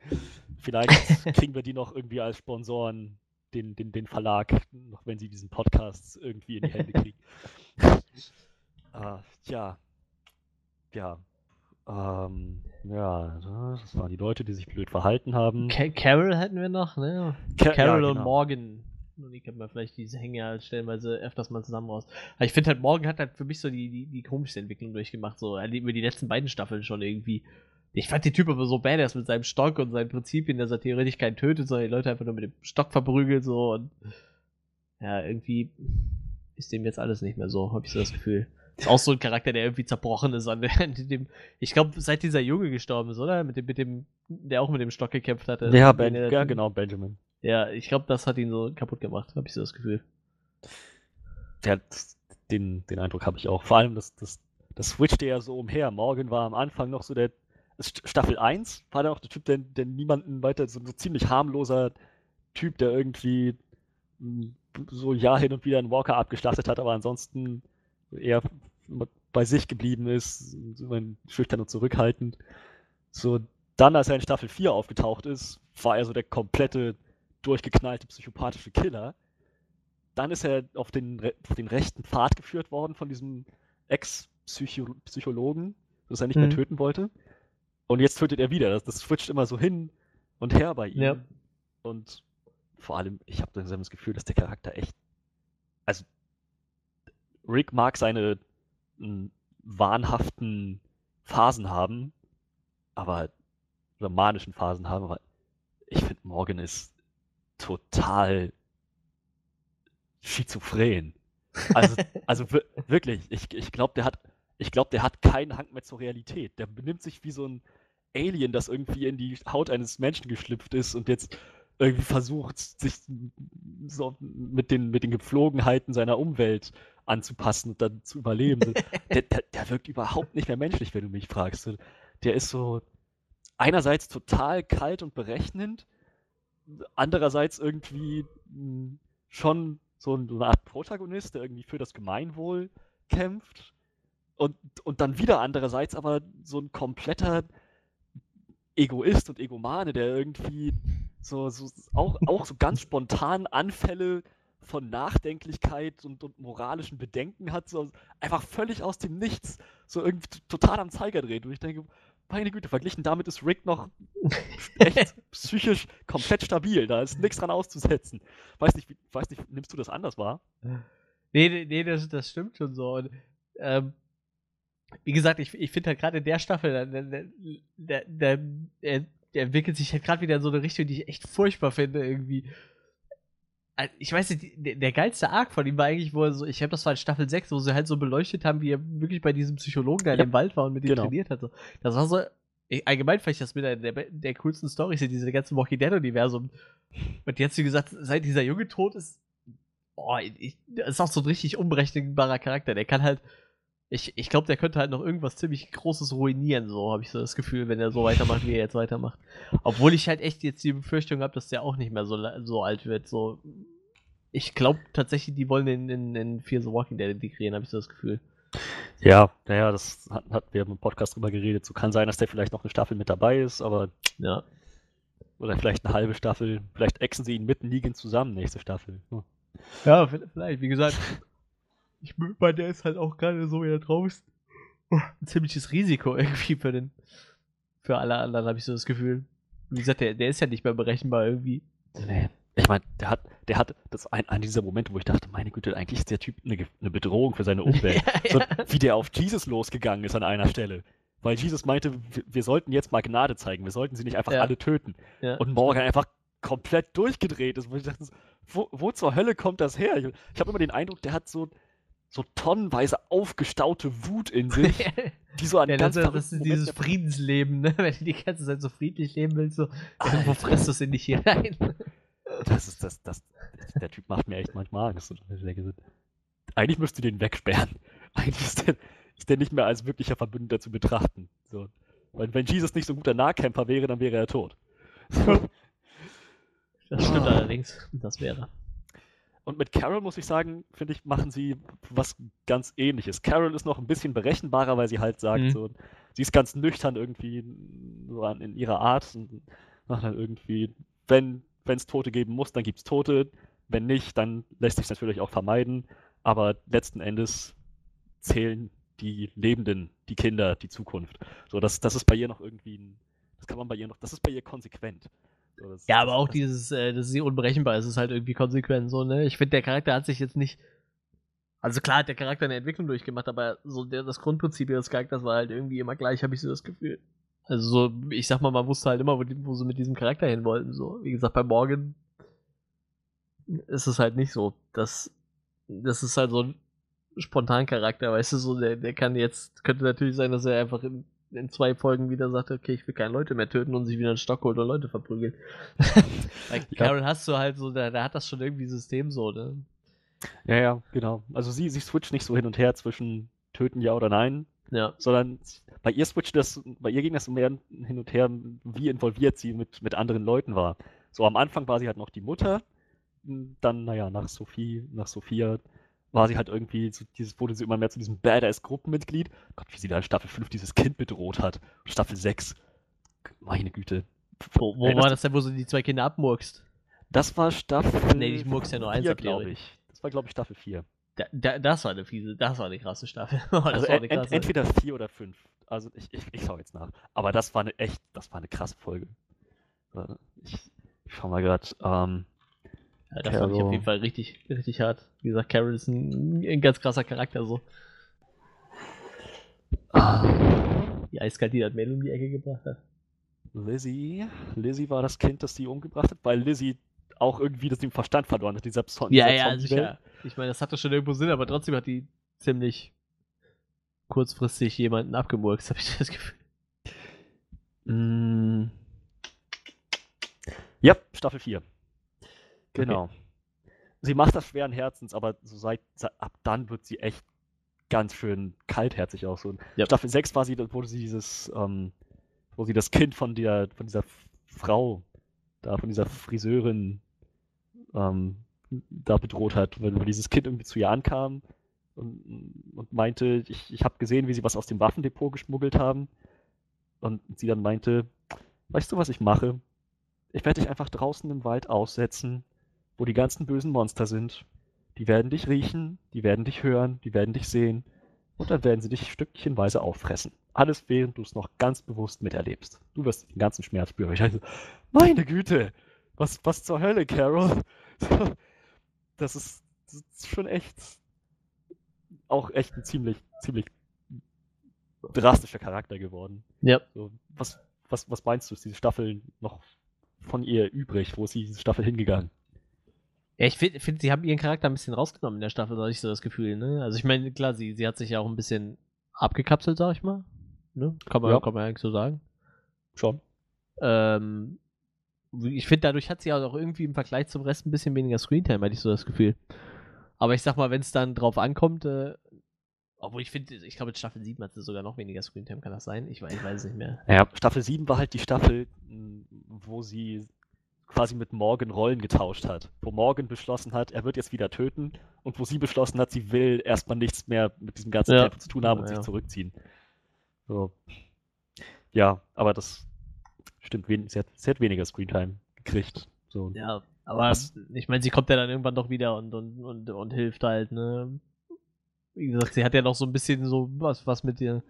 [LAUGHS] Vielleicht [LAUGHS] kriegen wir die noch irgendwie als Sponsoren, den, den, den Verlag, noch wenn sie diesen Podcast irgendwie in die Hände kriegen. [LAUGHS] Ah, tja. Ja. Ähm, ja, das waren die Leute, die sich blöd verhalten haben. Ca Carol hätten wir noch, ne? Ca- Carol ja, und genau. Morgan. Und die kennt man vielleicht, diese hängen ja halt stellenweise öfters mal zusammen raus. Aber ich finde halt, Morgan hat halt für mich so die, die, die komischste Entwicklung durchgemacht, so über die letzten beiden Staffeln schon irgendwie. Ich fand den Typ aber so badass mit seinem Stock und seinen Prinzipien, dass er theoretisch keinen tötet, sondern die Leute einfach nur mit dem Stock verprügelt, so und ja, irgendwie ist dem jetzt alles nicht mehr so, habe ich so das Gefühl. Ist auch so ein Charakter, der irgendwie zerbrochen ist an [LAUGHS] dem. Ich glaube, seit dieser Junge gestorben ist, oder? Mit dem, mit dem, der auch mit dem Stock gekämpft hatte. Ja, ben, ja genau, Benjamin. Ja, ich glaube, das hat ihn so kaputt gemacht, habe ich so das Gefühl. Ja, den, den Eindruck habe ich auch. Vor allem, das, das, das switchte ja so umher. Morgan war am Anfang noch so der. Staffel 1 war der auch der Typ, der, der niemanden weiter, so, so ziemlich harmloser Typ, der irgendwie hm, so ja hin und wieder einen Walker abgeschlachtet hat, aber ansonsten eher bei sich geblieben ist, schüchtern und zurückhaltend. So, dann, als er in Staffel 4 aufgetaucht ist, war er so der komplette, durchgeknallte, psychopathische Killer. Dann ist er auf den, auf den rechten Pfad geführt worden von diesem Ex-Psychologen, dass er nicht mhm. mehr töten wollte. Und jetzt tötet er wieder. Das, das switcht immer so hin und her bei ihm. Ja. Und vor allem, ich habe das Gefühl, dass der Charakter echt. Also, Rick mag seine wahnhaften Phasen haben, aber oder manischen Phasen haben, aber ich finde Morgan ist total schizophren. Also, [LAUGHS] also wirklich, ich, ich glaube, der hat, ich glaube, der hat keinen Hang mehr zur Realität. Der benimmt sich wie so ein Alien, das irgendwie in die Haut eines Menschen geschlüpft ist und jetzt irgendwie versucht, sich so mit den, mit den Gepflogenheiten seiner Umwelt anzupassen und dann zu überleben. [LAUGHS] der, der, der, wirkt überhaupt nicht mehr menschlich, wenn du mich fragst. Der ist so einerseits total kalt und berechnend, andererseits irgendwie hm, schon so eine Art Protagonist, der irgendwie für das Gemeinwohl kämpft. Und, und dann wieder andererseits aber so ein kompletter Egoist und Egomane, der irgendwie so, so auch, auch so ganz spontan Anfälle von Nachdenklichkeit und, und moralischen Bedenken hat, so einfach völlig aus dem Nichts, so irgendwie total am Zeiger dreht. Und ich denke, meine Güte, verglichen damit ist Rick noch [LAUGHS] echt psychisch komplett stabil. Da ist nichts dran auszusetzen. Weiß nicht, weiß nicht, nimmst du das anders wahr? Nee, nee, das, das stimmt schon so. Und, ähm, wie gesagt, ich, ich finde halt gerade in der Staffel, der, der, der, der, entwickelt sich halt gerade wieder in so eine Richtung, die ich echt furchtbar finde, irgendwie. Ich weiß nicht, der, der geilste Arc von ihm war eigentlich, wo er so, ich habe das war in Staffel 6, wo sie halt so beleuchtet haben, wie er wirklich bei diesem Psychologen da ja. in dem Wald war und mit ihm genau. trainiert hat. So. Das war so, allgemein fand ich das mit der, der, der coolsten Storys in diesem ganzen Walking Dead-Universum. Und jetzt, wie gesagt, seit dieser Junge tot ist, oh, ich, das ist auch so ein richtig unberechenbarer Charakter. Der kann halt, ich, ich glaube, der könnte halt noch irgendwas ziemlich Großes ruinieren, so habe ich so das Gefühl, wenn er so weitermacht, wie er jetzt weitermacht. Obwohl ich halt echt jetzt die Befürchtung habe, dass der auch nicht mehr so, so alt wird. So, ich glaube tatsächlich, die wollen in, in, in Fear the Walking Dead integrieren, habe ich so das Gefühl. Ja, naja, das hat, hat wir im Podcast drüber geredet. So kann sein, dass der vielleicht noch eine Staffel mit dabei ist, aber. Ja. Oder vielleicht eine halbe Staffel. Vielleicht exen sie ihn mitten liegend zusammen, nächste Staffel. Hm. Ja, vielleicht. Wie gesagt, ich bei der ist halt auch gerade so, wie er drauf ist. Ein ziemliches Risiko irgendwie für den. Für alle anderen, habe ich so das Gefühl. Wie gesagt, der, der ist ja nicht mehr berechenbar irgendwie. Nee. Ich meine, der hat, der hat das ein, an dieser Momente, wo ich dachte, meine Güte, eigentlich ist der Typ eine, eine Bedrohung für seine [LAUGHS] Umwelt. ja, so, Wie der auf Jesus losgegangen ist an einer Stelle. Weil Jesus meinte, wir, wir sollten jetzt mal Gnade zeigen, wir sollten sie nicht einfach ja. alle töten. Und Morgan einfach komplett durchgedreht ist. Wo ich dachte, wo, wo zur Hölle kommt das her? Ich, ich habe immer den Eindruck, der hat so, so tonnenweise aufgestaute Wut in [LAUGHS] sich, die so an ja, ganz das, das ist dieses Friedensleben, ne? [LAUGHS] Wenn du die ganze Zeit so friedlich leben willst, so, wo frisst du es in dich hier rein? [LAUGHS] Das ist das, das, der Typ macht mir echt manchmal Angst. Eigentlich müsste den wegsperren. Eigentlich ist der, ist der nicht mehr als wirklicher Verbündeter zu betrachten. So. Weil wenn Jesus nicht so ein guter Nahkämpfer wäre, dann wäre er tot. So. Das stimmt oh. allerdings. Das wäre. Und mit Carol muss ich sagen, finde ich, machen sie was ganz ähnliches. Carol ist noch ein bisschen berechenbarer, weil sie halt sagt, mhm. so, sie ist ganz nüchtern irgendwie so in ihrer Art und macht dann irgendwie, wenn es Tote geben muss, dann gibt es Tote. Wenn nicht, dann lässt sich natürlich auch vermeiden. Aber letzten Endes zählen die Lebenden, die Kinder, die Zukunft. So, das, das ist bei ihr noch irgendwie das kann man bei ihr noch, das ist bei ihr konsequent. Das, ja, aber auch dieses, äh, dass sie unberechenbar ist, ist halt irgendwie konsequent so, ne? Ich finde, der Charakter hat sich jetzt nicht. Also klar hat der Charakter eine Entwicklung durchgemacht, aber so der, das Grundprinzip ihres Charakters war halt irgendwie immer gleich, habe ich so das Gefühl. Also so, ich sag mal, man wusste halt immer, wo, die, wo sie mit diesem Charakter hin wollten. So, wie gesagt, bei Morgan ist es halt nicht so. Das, das ist halt so ein Spontancharakter, weißt du, so, der, der kann jetzt, könnte natürlich sein, dass er einfach in, in zwei Folgen wieder sagt, okay, ich will keine Leute mehr töten und sich wieder einen Stock holt und Leute verprügeln. [LAUGHS] Bei Carol hast du halt so, da, da hat das schon irgendwie System so, ne? Ja, ja, genau. Also sie, sie switcht nicht so hin und her zwischen töten ja oder nein, Ja. sondern bei ihr switcht das, bei ihr ging das mehr hin und her, wie involviert sie mit, mit anderen Leuten war. So am Anfang war sie halt noch die Mutter, dann, naja, nach Sophie, nach Sophia war sie halt irgendwie, so dieses, wurde sie immer mehr zu diesem Badass-Gruppenmitglied. Gott, wie sie da in Staffel 5 dieses Kind bedroht hat. Staffel 6. Meine Güte. Wo, wo Erinnerst war das denn, wo sie die zwei Kinder abmurkst? Das war Staffel. Nee, ich murks ja nur eins glaube glaub ich. Das war, glaube ich, Staffel 4. Da, da, das war eine fiese, das war eine krasse Staffel. [LAUGHS] das Also war eine ent, krasse. entweder 4 oder 5. Also ich, ich, ich schaue jetzt nach. Aber das war eine echt, das war eine krasse Folge. Ich, ich schau mal gerade. Ähm, ja, das fand ich auf Carol. jeden Fall richtig, richtig hart. Wie gesagt, Carol ist ein, ein ganz krasser Charakter so. ah, Die eiskalt, die das Mädel um die Ecke gebracht hat. Lizzie. Lizzie war das Kind, das sie umgebracht hat, weil Lizzie auch irgendwie das den Verstand verloren hat, dieser Pson Ja, ja, sicher. Ich meine, das hatte schon irgendwo Sinn, aber trotzdem hat die ziemlich kurzfristig jemanden abgemurkst, habe ich das Gefühl. Mm. Ja, Staffel 4. Genau. Sie macht das schweren Herzens, aber so seit, seit ab dann wird sie echt ganz schön kaltherzig auch so. Ja. Staffel 6 war sie, wo sie dieses, ähm, wo sie das Kind von der, von dieser Frau, da von dieser Friseurin, ähm, da bedroht hat, weil, weil dieses Kind irgendwie zu ihr ankam und, und meinte, ich, ich habe gesehen, wie sie was aus dem Waffendepot geschmuggelt haben. Und sie dann meinte, weißt du, was ich mache? Ich werde dich einfach draußen im Wald aussetzen, wo die ganzen bösen Monster sind. Die werden dich riechen, die werden dich hören, die werden dich sehen. Und dann werden sie dich stückchenweise auffressen. Alles, während du es noch ganz bewusst miterlebst. Du wirst den ganzen Schmerz spüren. Ich dachte, meine Güte, was, was zur Hölle, Carol? [LAUGHS] Das ist, das ist schon echt, auch echt ein ziemlich, ziemlich drastischer Charakter geworden. Ja. So, was, was, was meinst du, ist diese Staffel noch von ihr übrig? Wo ist diese Staffel hingegangen? Ja, ich finde, find, sie haben ihren Charakter ein bisschen rausgenommen in der Staffel, da hatte ich so das Gefühl, ne? Also ich meine, klar, sie, sie hat sich ja auch ein bisschen abgekapselt, sag ich mal. Ne? Kann man, Ja. kann man eigentlich so sagen. Schon. Ähm, ich finde, dadurch hat sie auch irgendwie im Vergleich zum Rest ein bisschen weniger Screentime, hatte ich so das Gefühl. Aber ich sag mal, wenn es dann drauf ankommt, äh, obwohl ich finde, ich glaube, in Staffel 7 hat sie sogar noch weniger Screentime, kann das sein? Ich weiß, ich weiß es nicht mehr. Ja, Staffel 7 war halt die Staffel, wo sie quasi mit Morgan Rollen getauscht hat. Wo Morgan beschlossen hat, er wird jetzt wieder töten und wo sie beschlossen hat, sie will erstmal nichts mehr mit diesem ganzen Ja. Tempo zu tun haben und Ja, sich zurückziehen. So. Ja, aber das stimmt, sie hat, sie hat weniger Screentime gekriegt. So. Ja, aber Was- ich meine, sie kommt ja dann irgendwann doch wieder und, und, und, und hilft halt, ne? Wie gesagt, sie hat ja noch so ein bisschen so was, was mit ihr.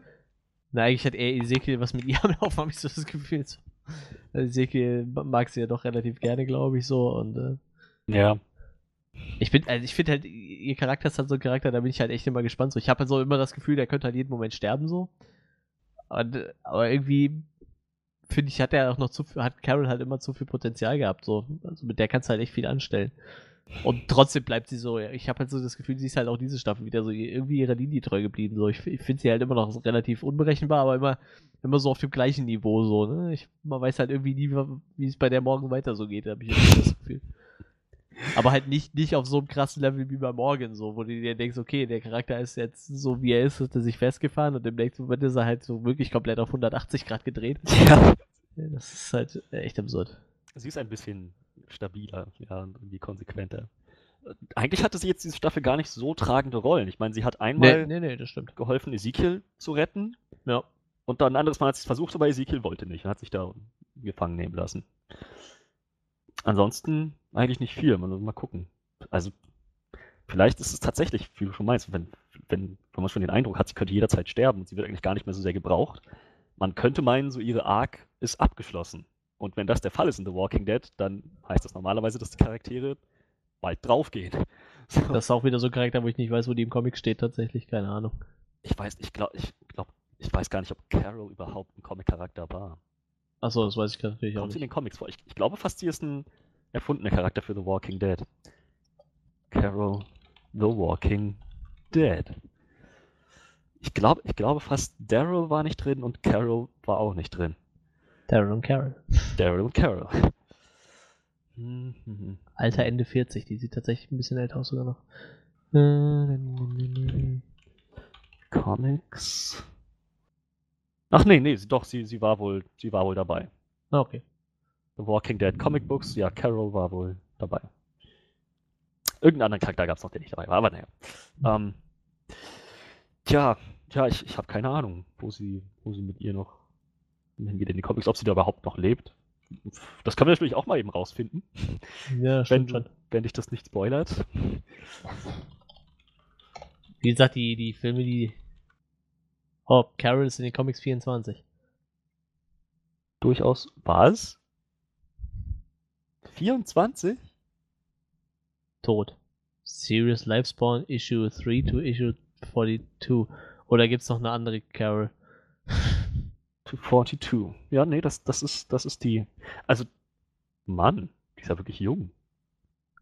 Na, eigentlich hat eher Ezekiel was mit ihr [LAUGHS] am Laufen, habe ich so das Gefühl. So. [LAUGHS] Ezekiel mag sie ja doch relativ gerne, glaube ich, so. Und äh, Ja. ich bin, also ich finde halt, ihr Charakter ist halt so ein Charakter, da bin ich halt echt immer gespannt. So, ich habe halt so immer das Gefühl, der könnte halt jeden Moment sterben, so. Und, aber irgendwie finde ich, hat er auch noch zu viel, hat Carol halt immer zu viel Potenzial gehabt, so. Also mit der kannst du halt echt viel anstellen. Und trotzdem bleibt sie so, ich habe halt so das Gefühl, sie ist halt auch diese Staffel wieder so irgendwie ihrer Linie treu geblieben. So. Ich, ich finde sie halt immer noch relativ unberechenbar, aber immer, immer so auf dem gleichen Niveau so, ne? Ich, man weiß halt irgendwie nie, wie es bei der morgen weiter so geht, habe ich irgendwie das Gefühl. Aber halt nicht, nicht auf so einem krassen Level wie bei Morgan, so, wo du dir denkst, okay, der Charakter ist jetzt so wie er ist, hat er sich festgefahren und im nächsten Moment ist er halt so wirklich komplett auf 180 Grad gedreht. ja. Ja, Das ist halt echt absurd. Sie ist ein bisschen stabiler, ja, und irgendwie konsequenter. Eigentlich hatte sie jetzt diese Staffel gar nicht so tragende Rollen. Ich meine, sie hat einmal Nee, nee, nee, geholfen, Ezekiel zu retten. Ja. Und dann ein anderes Mal hat sie es versucht, aber Ezekiel wollte nicht. Er hat sich da gefangen nehmen lassen. Ansonsten eigentlich nicht viel. Man muss mal gucken. Also, vielleicht ist es tatsächlich, wie du schon meinst, wenn, wenn, wenn man schon den Eindruck hat, sie könnte jederzeit sterben und sie wird eigentlich gar nicht mehr so sehr gebraucht. Man könnte meinen, so ihre Arc ist abgeschlossen. Und wenn das der Fall ist in The Walking Dead, dann heißt das normalerweise, dass die Charaktere bald draufgehen. [LAUGHS] So. Das ist auch wieder so ein Charakter, wo ich nicht weiß, wo die im Comic steht, tatsächlich, keine Ahnung. ich weiß, ich glaube, ich glaube, ich weiß gar nicht, ob Carol überhaupt ein Comic-Charakter war. Achso, das weiß ich natürlich auch Kommt sie in nicht. den Comics vor? Ich, ich glaube fast, sie ist ein erfundener Charakter für The Walking Dead. Carol The Walking Dead. Ich glaube, ich glaube fast Daryl war nicht drin und Carol war auch nicht drin. Darren und Carol. Daryl und Carol. [LAUGHS] Alter Ende 40, die sieht tatsächlich ein bisschen älter aus sogar noch. Comics. Ach nee, nee, doch, sie, sie war wohl, sie war wohl dabei. Ah, okay. The Walking Dead Comic Books, ja, Carol war wohl dabei. Irgendeinen anderen Charakter gab es noch, der nicht dabei war, aber naja. Ähm, tja, tja, ich, ich habe keine Ahnung, wo sie, wo sie mit ihr noch hingeht in die Comics, ob sie da überhaupt noch lebt. Das können wir natürlich auch mal eben rausfinden, [LAUGHS] Ja, wenn, schon. wenn dich das nicht spoilert. Wie gesagt, die, die Filme, die. Oh, Carol ist in den Comics 24. Durchaus. Was? 24? Tot. Serious Lifespawn Issue 3 to Issue 42. Oder gibt's noch eine andere Carol? [LAUGHS] To 42. Ja, nee, das, das ist, das ist die. Also, Mann, die ist ja wirklich jung.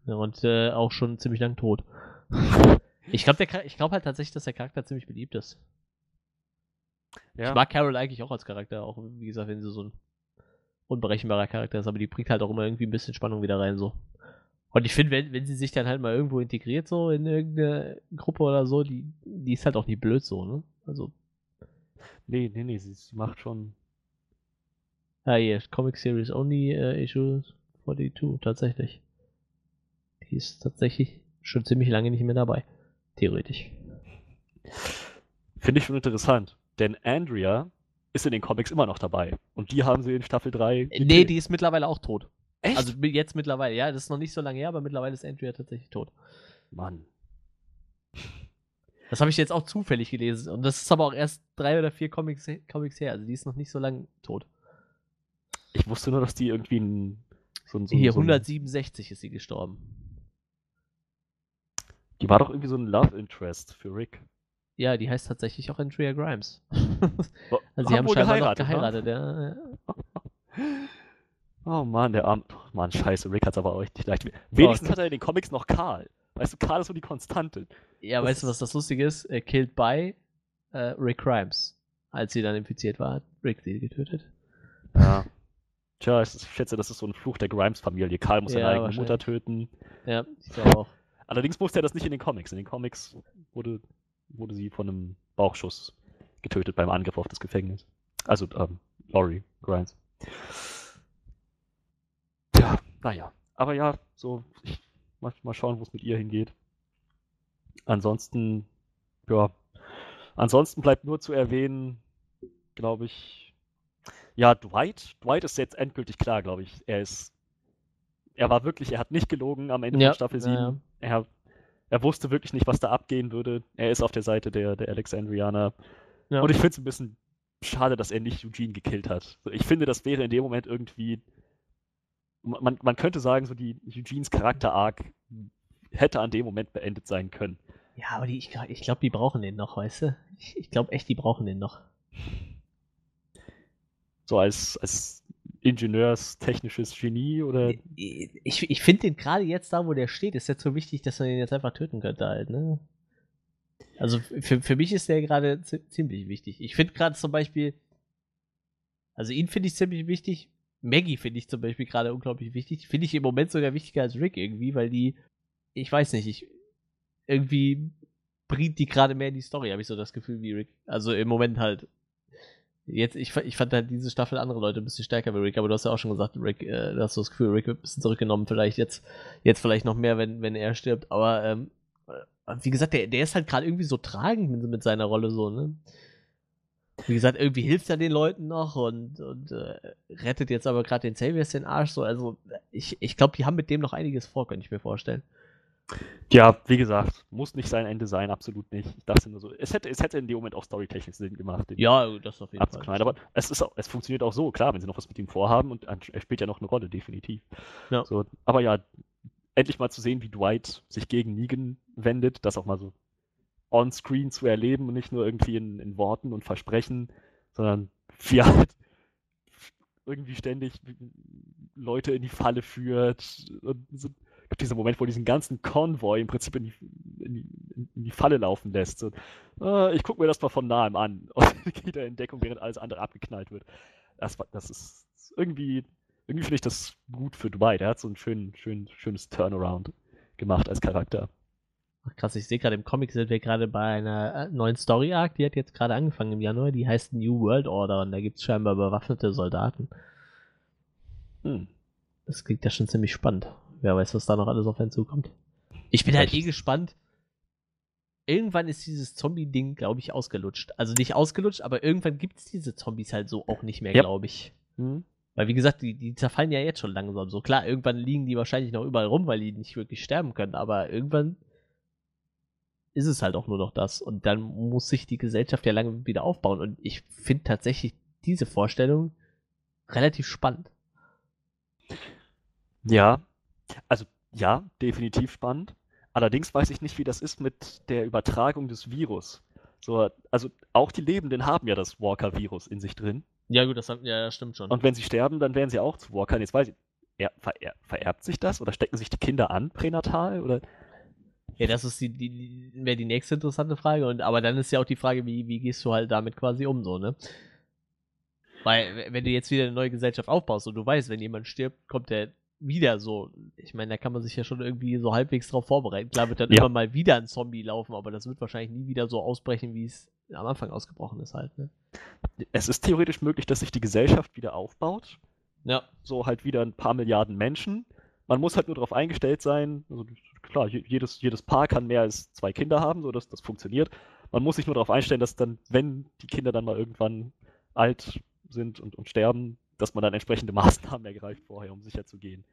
Ja, und äh, auch schon ziemlich lang tot. [LAUGHS] Ich glaube glaub halt tatsächlich, dass der Charakter ziemlich beliebt ist. Ja. Ich mag Carol eigentlich auch als Charakter, auch wie gesagt, wenn sie so ein unberechenbarer Charakter ist, aber die bringt halt auch immer irgendwie ein bisschen Spannung wieder rein, so. Und ich finde, wenn, wenn sie sich dann halt mal irgendwo integriert, so in irgendeine Gruppe oder so, die, die ist halt auch nie blöd so, ne? Also, Nee, nee, nee, sie, sie macht schon. ah, hier, Comic Series Only äh, Issue 42, tatsächlich. Die ist tatsächlich schon ziemlich lange nicht mehr dabei. Theoretisch. Finde ich schon interessant. Denn Andrea ist in den Comics immer noch dabei. Und die haben sie in Staffel 3. Äh, Nee, die ist mittlerweile auch tot. Echt? Also jetzt mittlerweile, ja, das ist noch nicht so lange her, aber mittlerweile ist Andrea tatsächlich tot. Mann. Das habe ich jetzt auch zufällig gelesen. Und das ist aber auch erst drei oder vier Comics, Comics her. Also die ist noch nicht so lange tot. Ich wusste nur, dass die irgendwie ein. So, ein- so, Hier, so ein- 167 ist sie gestorben. Die war doch irgendwie so ein Love Interest für Rick. Ja, die heißt tatsächlich auch Andrea Grimes. Wo- [LAUGHS] Also sie haben scheinbar noch geheiratet, geheiratet, ja. ja. Oh Mann, der Arm. Oh Mann, scheiße, Rick hat's aber auch echt nicht leicht. Wenigstens Oh. hat er in den Comics noch Karl. Weißt du, Karl ist so die Konstante. Ja, Das weißt du, was das Lustige ist? Er killed by äh, Rick Grimes. Als sie dann infiziert war, hat Rick sie getötet. Ja. Tja, ich schätze, das ist so ein Fluch der Grimes-Familie. Karl muss seine Ja, eigene wahrscheinlich. Mutter töten. Ja, ich glaube auch. Allerdings wusste er das nicht in den Comics. In den Comics wurde, wurde sie von einem Bauchschuss getötet beim Angriff auf das Gefängnis. Also, ähm, Laurie Grimes. Ja, naja. Aber ja, so, ich, mal, mal schauen, wo es mit ihr hingeht. Ansonsten, ja, ansonsten bleibt nur zu erwähnen, glaube ich, ja, Dwight. Dwight ist jetzt endgültig klar, glaube ich. Er ist, er war wirklich, er hat nicht gelogen am Ende Ja, von Staffel 7. ja, ja. Er, er wusste wirklich nicht, was da abgehen würde. Er ist auf der Seite der, der Alexandrianer. Ja. Und ich finde es ein bisschen schade, dass er nicht Eugene gekillt hat. Ich finde, das wäre in dem Moment irgendwie. Man, man könnte sagen, so die Eugenes Charakter-Arc hätte an dem Moment beendet sein können. Ja, aber die, ich, ich glaube, die brauchen den noch, weißt du? Ich, ich glaube echt, die brauchen den noch. So als, als ingenieurstechnisches Genie oder. Ich, ich finde den gerade jetzt da, wo der steht, ist jetzt so wichtig, dass man den jetzt einfach töten könnte halt, ne? Also für, für mich ist der gerade zi- ziemlich wichtig. Ich finde gerade zum Beispiel, also ihn finde ich ziemlich wichtig. Maggie finde ich zum Beispiel gerade unglaublich wichtig. Finde ich im Moment sogar wichtiger als Rick irgendwie, weil die, ich weiß nicht, ich irgendwie bringt die gerade mehr in die Story, habe ich so das Gefühl wie Rick. Also im Moment halt. Jetzt, ich, ich fand halt diese Staffel andere Leute ein bisschen stärker wie Rick, aber du hast ja auch schon gesagt, Rick, äh, du hast so das Gefühl, Rick wird ein bisschen zurückgenommen, vielleicht jetzt, jetzt vielleicht noch mehr, wenn, wenn er stirbt, aber ähm, äh, wie gesagt, der, der ist halt gerade irgendwie so tragend mit, mit seiner Rolle so, ne? Wie gesagt, irgendwie hilft er den Leuten noch und, und äh, rettet jetzt aber gerade den Saviors den Arsch so. Also ich, ich glaube, die haben mit dem noch einiges vor, könnte ich mir vorstellen. Ja, wie gesagt, muss nicht sein Ende sein, absolut nicht. Ich dachte nur so, es hätte, es hätte in dem Moment auch storytechnisch Sinn gemacht, Ja, das auf jeden abzuknallen. Aber es, ist auch, es funktioniert auch so, klar, wenn sie noch was mit ihm vorhaben und er spielt ja noch eine Rolle, definitiv. Ja. So, aber ja, endlich mal zu sehen, wie Dwight sich gegen Negan wendet, das auch mal so on-screen zu erleben und nicht nur irgendwie in, in Worten und Versprechen. sondern wie halt irgendwie ständig Leute in die Falle führt. Und so, gibt dieser Moment, wo diesen ganzen Konvoi im Prinzip in die, in die, in die Falle laufen lässt. So, äh, ich gucke mir das mal von nahem an [LAUGHS] und geht er in Deckung, während alles andere abgeknallt wird. Das, das ist irgendwie, irgendwie finde ich das gut für Dubai. Der hat so ein schön, schön, schönes Turnaround gemacht als Charakter. Ach, krass, ich sehe gerade im Comic sind wir gerade bei einer äh, neuen Story Arc, die hat jetzt gerade angefangen im Januar, die heißt New World Order und da gibt es scheinbar bewaffnete Soldaten. Hm. Das klingt ja schon ziemlich spannend. Wer weiß, was da noch alles auf einen zukommt. Ich bin halt eh gespannt. Irgendwann ist dieses Zombie-Ding, glaube ich, ausgelutscht. Also nicht ausgelutscht, aber irgendwann gibt es diese Zombies halt so auch nicht mehr, ja. glaube ich. Hm. Weil, wie gesagt, die, die zerfallen ja jetzt schon langsam. So klar, irgendwann liegen die wahrscheinlich noch überall rum, weil die nicht wirklich sterben können, aber irgendwann ist es halt auch nur noch das. Und dann muss sich die Gesellschaft ja lange wieder aufbauen. Und ich finde tatsächlich diese Vorstellung relativ spannend. Ja, also ja, definitiv spannend. Allerdings weiß ich nicht, wie das ist mit der Übertragung des Virus. So, also auch die Lebenden haben ja das Walker-Virus in sich drin. Ja, gut, das, ja, das stimmt schon. Und wenn sie sterben, dann werden sie auch zu Walkern. Jetzt weiß ich, er, verer, vererbt sich das oder stecken sich die Kinder an pränatal? Oder? Ja, das ist die, die, wäre die nächste interessante Frage. Und, aber dann ist ja auch die Frage, wie, wie gehst du halt damit quasi um, so, ne? Weil, wenn du jetzt wieder eine neue Gesellschaft aufbaust und du weißt, wenn jemand stirbt, kommt der wieder so. Ich meine, da kann man sich ja schon irgendwie so halbwegs drauf vorbereiten. Klar wird dann ja. immer mal wieder ein Zombie laufen, aber das wird wahrscheinlich nie wieder so ausbrechen, wie es am Anfang ausgebrochen ist halt. Ne? Es ist theoretisch möglich, dass sich die Gesellschaft wieder aufbaut. Ja. So halt wieder ein paar Milliarden Menschen. Man muss halt nur darauf eingestellt sein. Also klar, jedes, jedes Paar kann mehr als zwei Kinder haben, so dass das funktioniert. Man muss sich nur darauf einstellen, dass dann, wenn die Kinder dann mal irgendwann alt sind und, und sterben, dass man dann entsprechende [LAUGHS] Maßnahmen ergreift vorher, um sicher zu gehen.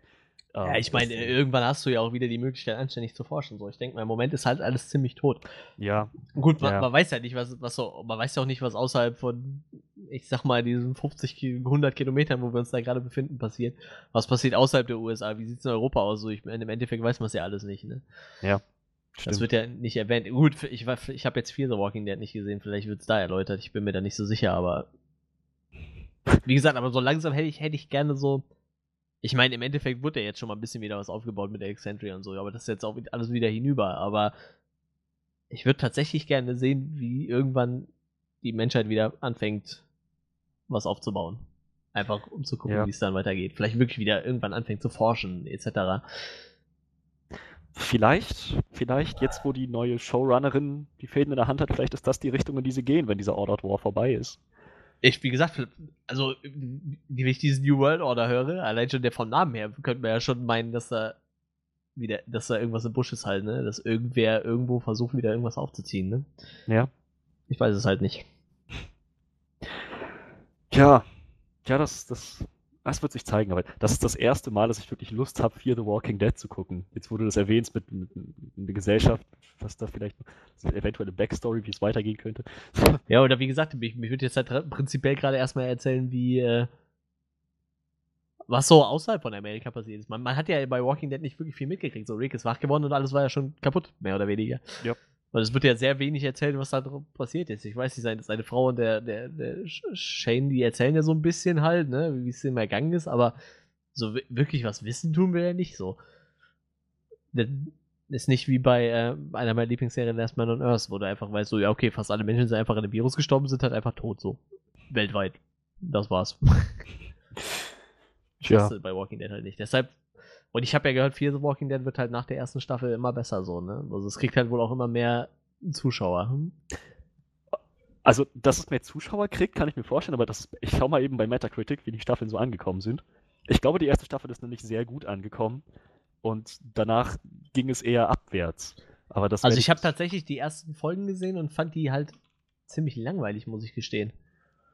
Ja, ähm, ich meine, irgendwann hast du ja auch wieder die Möglichkeit, anständig zu forschen. So, ich denke mal, im Moment ist halt alles ziemlich tot. Ja. Gut, man, ja. man weiß ja nicht, was, was so, man weiß ja auch nicht, was außerhalb von, ich sag mal, diesen 50, 100 Kilometern, wo wir uns da gerade befinden, passiert. Was passiert außerhalb der USA? Wie sieht es in Europa aus? So, ich meine, im Endeffekt weiß man es ja alles nicht, ne? Ja. Stimmt. Das wird ja nicht erwähnt. Gut, ich, ich habe jetzt Fear the Walking Dead nicht gesehen, vielleicht wird es da erläutert, ich bin mir da nicht so sicher, aber wie gesagt, aber so langsam hätte ich, hätte ich gerne so. Ich meine, im Endeffekt wurde ja jetzt schon mal ein bisschen wieder was aufgebaut mit der Excentry und so, aber das ist jetzt auch alles wieder hinüber. Aber ich würde tatsächlich gerne sehen, wie irgendwann die Menschheit wieder anfängt, was aufzubauen. Einfach um zu gucken, ja. wie es dann weitergeht. Vielleicht wirklich wieder irgendwann anfängt zu forschen, etc. Vielleicht, vielleicht jetzt, wo die neue Showrunnerin die Fäden in der Hand hat, vielleicht ist das die Richtung, in die sie gehen, wenn dieser Ordered War vorbei ist ich, wie gesagt, also, wie ich diesen New World Order höre, allein schon der vom Namen her, könnte man ja schon meinen, dass da wieder, dass da irgendwas im Busch ist halt, ne? Dass irgendwer irgendwo versucht, wieder irgendwas aufzuziehen, ne? Ja. Ich weiß es halt nicht. Ja, ja, das, das das wird sich zeigen, aber das ist das erste Mal, dass ich wirklich Lust habe, Fear the Walking Dead zu gucken. Jetzt wurde das erwähnt mit, mit, mit der Gesellschaft, was da vielleicht eine eventuelle Backstory, wie es weitergehen könnte. [LAUGHS] Ja, oder wie gesagt, mich, mich würde jetzt halt prinzipiell gerade erstmal erzählen, wie äh, was so außerhalb von Amerika passiert ist. Man, man, hat ja bei Walking Dead nicht wirklich viel mitgekriegt. So, Rick ist wach geworden und alles war ja schon kaputt, mehr oder weniger. Ja. Weil es wird ja sehr wenig erzählt, was da passiert ist. Ich weiß nicht, seine, seine Frau und der, der, der Shane, die erzählen ja so ein bisschen halt, ne, wie es ihm ergangen ist, aber so wirklich was wissen tun wir ja nicht so. Das ist nicht wie bei äh, einer meiner Lieblingsserien Last Man on Earth, wo du einfach weißt, so, ja, okay, fast alle Menschen sind einfach an dem Virus gestorben, sind halt einfach tot, so. Weltweit. Das war's. [LAUGHS] Tja. Das bei Walking Dead halt nicht. Deshalb und ich habe ja gehört, Fear the Walking Dead wird halt nach der ersten Staffel immer besser so, ne? Also es kriegt halt wohl auch immer mehr Zuschauer. Hm? Also, dass es mehr Zuschauer kriegt, kann ich mir vorstellen, aber das, ich schau mal eben bei Metacritic, wie die Staffeln so angekommen sind. Ich glaube, die erste Staffel ist nämlich sehr gut angekommen und danach ging es eher abwärts. Aber das also ich habe tatsächlich die ersten Folgen gesehen und fand die halt ziemlich langweilig, muss ich gestehen.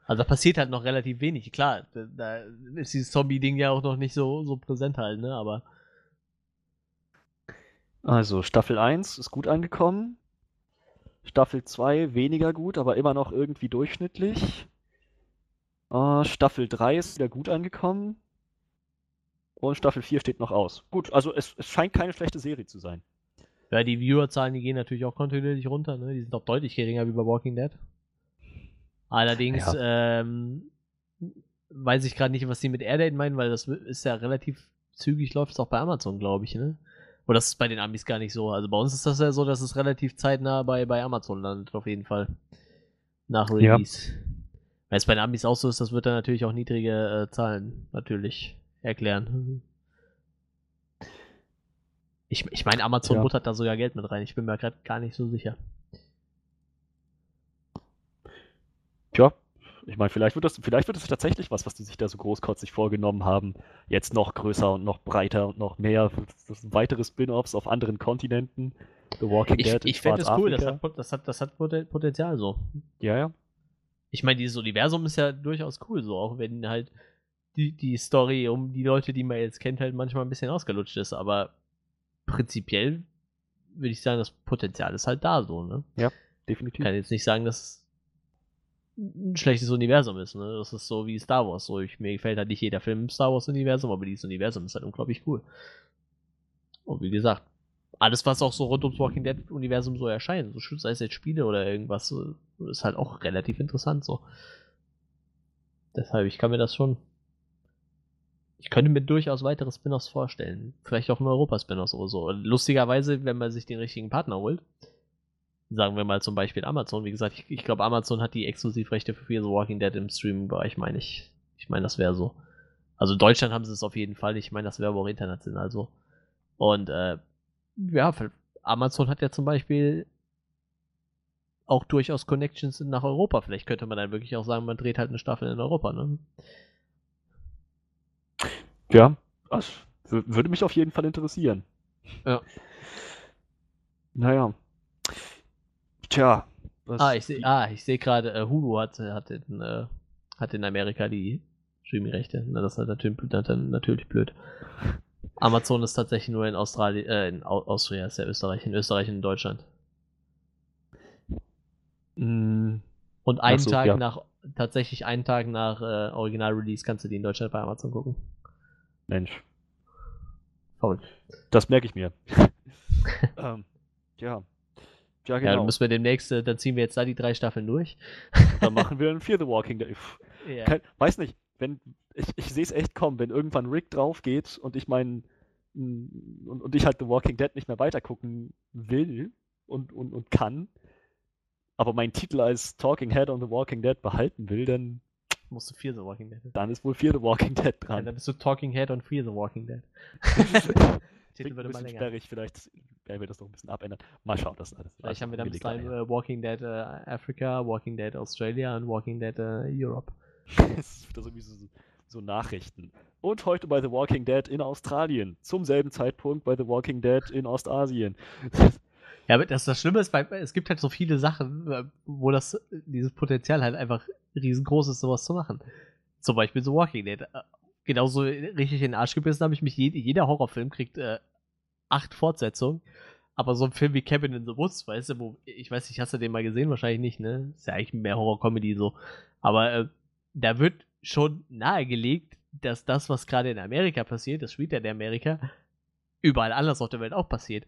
Also da passiert halt noch relativ wenig. Klar, da, ist dieses Zombie-Ding ja auch noch nicht so, so präsent halt, ne? Aber. Also, Staffel 1 ist gut angekommen. Staffel 2 weniger gut, aber immer noch irgendwie durchschnittlich. Uh, Staffel 3 ist wieder gut angekommen. Und Staffel 4 steht noch aus. Gut, also es, es scheint keine schlechte Serie zu sein. Ja, die Viewerzahlen, die gehen natürlich auch kontinuierlich runter, ne? Die sind auch deutlich geringer wie bei Walking Dead. Allerdings ähm, weiß ich gerade nicht, was die mit Airdate meinen, weil das ist ja relativ zügig, läuft es auch bei Amazon, glaube ich, ne? Oder das ist bei den Amis gar nicht so. Also bei uns ist das ja so, dass es relativ zeitnah bei, bei Amazon landet, auf jeden Fall. Nach Release. Ja. Weil es bei den Amis auch so ist, das wird dann natürlich auch niedrige äh, Zahlen natürlich erklären. Ich, ich meine, Amazon ja. buttert da sogar Geld mit rein. Ich bin mir gerade gar nicht so sicher. Tja, ich meine, vielleicht wird das, vielleicht wird es tatsächlich was, was die sich da so großkotzig vorgenommen haben. Jetzt noch größer und noch breiter und noch mehr. weitere Spin-offs auf anderen Kontinenten. The Walking ich, Dead. Ich fände es cool, das hat, das, hat, das hat Potenzial so. Ja, ja. Ich meine, dieses Universum ist ja durchaus cool, so auch wenn halt die, die Story um die Leute, die man jetzt kennt, halt manchmal ein bisschen ausgelutscht ist, aber prinzipiell würde ich sagen, das Potenzial ist halt da so, ne? Ja, definitiv. Ich kann jetzt nicht sagen, dass ein schlechtes Universum ist, ne? Das ist so wie Star Wars. So, ich, mir gefällt halt nicht jeder Film im Star Wars-Universum, aber dieses Universum ist halt unglaublich cool. Und wie gesagt, alles, was auch so rund ums Walking Dead-Universum so erscheint, so sei es jetzt Spiele oder irgendwas, ist halt auch relativ interessant so. Deshalb, ich kann mir das schon. Ich könnte mir durchaus weitere Spin-offs vorstellen. Vielleicht auch ein Europa-Spin-offs oder so. Lustigerweise, wenn man sich den richtigen Partner holt, sagen wir mal zum Beispiel Amazon. Wie gesagt, ich, ich glaube, Amazon hat die Exklusivrechte für the Walking Dead im Streaming-Bereich, meine ich. Ich meine, das wäre so. Also in Deutschland haben sie es auf jeden Fall. Ich meine, das wäre aber auch international so. Und äh, ja, Amazon hat ja zum Beispiel auch durchaus Connections nach Europa. Vielleicht könnte man dann wirklich auch sagen, man dreht halt eine Staffel in Europa, ne? Ja, das würde mich auf jeden Fall interessieren. Ja. Naja. Tja. ah, ich sehe ah, seh gerade, äh, Hulu hat, hat, in, äh, hat in Amerika die Streaming-Rechte. das ist natürlich, natürlich blöd. Amazon ist tatsächlich nur in Australien, äh, in Austria ist ja Österreich, in Österreich und in Deutschland. Mm. Und einen so, Tag ja. nach, tatsächlich einen Tag nach äh, Original-Release kannst du die in Deutschland bei Amazon gucken. Mensch. Faul. Das merke ich mir. [LAUGHS] ähm, ja. Ja, genau. Ja, dann müssen wir demnächst, äh, dann ziehen wir jetzt da die drei Staffeln durch. dann machen wir ein Fear the Walking Dead. Ja. Kein, weiß nicht, wenn, ich, ich sehe es echt kommen, wenn irgendwann Rick drauf geht und ich meinen, und, und ich halt The Walking Dead nicht mehr weitergucken will und, und, und kann, aber meinen Titel als Talking Head on The Walking Dead behalten will, dann musst du Fear the Walking Dead. Dann ist wohl Fear the Walking Dead dran. Ja, dann bist du Talking Head on Fear the Walking Dead. [LAUGHS] [LAUGHS] Titel würde mal länger. Sperrig, vielleicht werden wir das noch ein bisschen abändern. Mal schauen, das alles. Vielleicht haben wir dann bis dahin uh, Walking Dead uh, Africa, Walking Dead Australia und Walking Dead uh, Europe. [LAUGHS] das ist wieder so, so Nachrichten. Und heute bei The Walking Dead in Australien. Zum selben Zeitpunkt bei The Walking Dead in Ostasien. [LAUGHS] Ja, aber das, das Schlimme ist, weil es gibt halt so viele Sachen, wo das, dieses Potenzial halt einfach riesengroß ist, sowas zu machen. Zum Beispiel The Walking Dead genauso richtig in den Arsch gebissen habe ich mich. Jed jeder Horrorfilm kriegt äh, acht Fortsetzungen. Aber so ein Film wie Cabin in the Woods, weißt du, wo, ich weiß nicht, hast du den mal gesehen? Wahrscheinlich nicht, ne? Ist ja eigentlich mehr Horror-Comedy so. Aber äh, da wird schon nahegelegt, dass das, was gerade in Amerika passiert, das spielt ja in Amerika, überall anders auf der Welt auch passiert.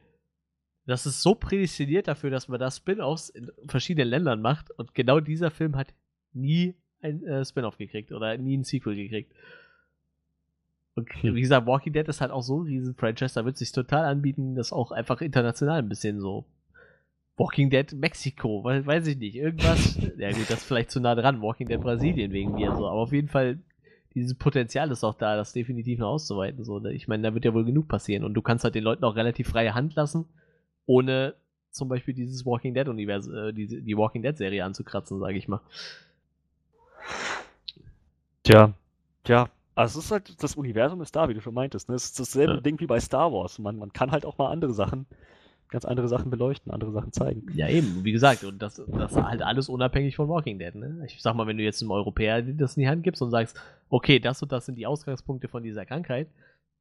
Das ist so prädestiniert dafür, dass man das Spin-offs in verschiedenen Ländern macht und genau dieser Film hat nie ein äh, Spin-off gekriegt oder nie ein Sequel gekriegt. Und wie gesagt, Walking Dead ist halt auch so ein riesen Franchise, da wird es sich total anbieten, das auch einfach international ein bisschen so. Walking Dead Mexiko, weiß ich nicht, irgendwas. [LAUGHS] ja gut, das ist vielleicht zu nah dran, Walking Dead Brasilien wegen mir so, aber auf jeden Fall, dieses Potenzial ist auch da, das definitiv noch auszuweiten. So. Ne? Ich meine, da wird ja wohl genug passieren und du kannst halt den Leuten auch relativ freie Hand lassen, ohne zum Beispiel dieses Walking Dead Universum, äh, die, die Walking Dead Serie anzukratzen, sage ich mal. Tja, tja, also es ist halt, das Universum ist da, wie du schon meintest. Ne? Es ist dasselbe ja. Ding wie bei Star Wars. Man, man kann halt auch mal andere Sachen, ganz andere Sachen beleuchten, andere Sachen zeigen. Ja, eben, wie gesagt, und das, das halt alles unabhängig von Walking Dead. Ne? Ich sag mal, wenn du jetzt einem Europäer das in die Hand gibst und sagst, okay, das und das sind die Ausgangspunkte von dieser Krankheit,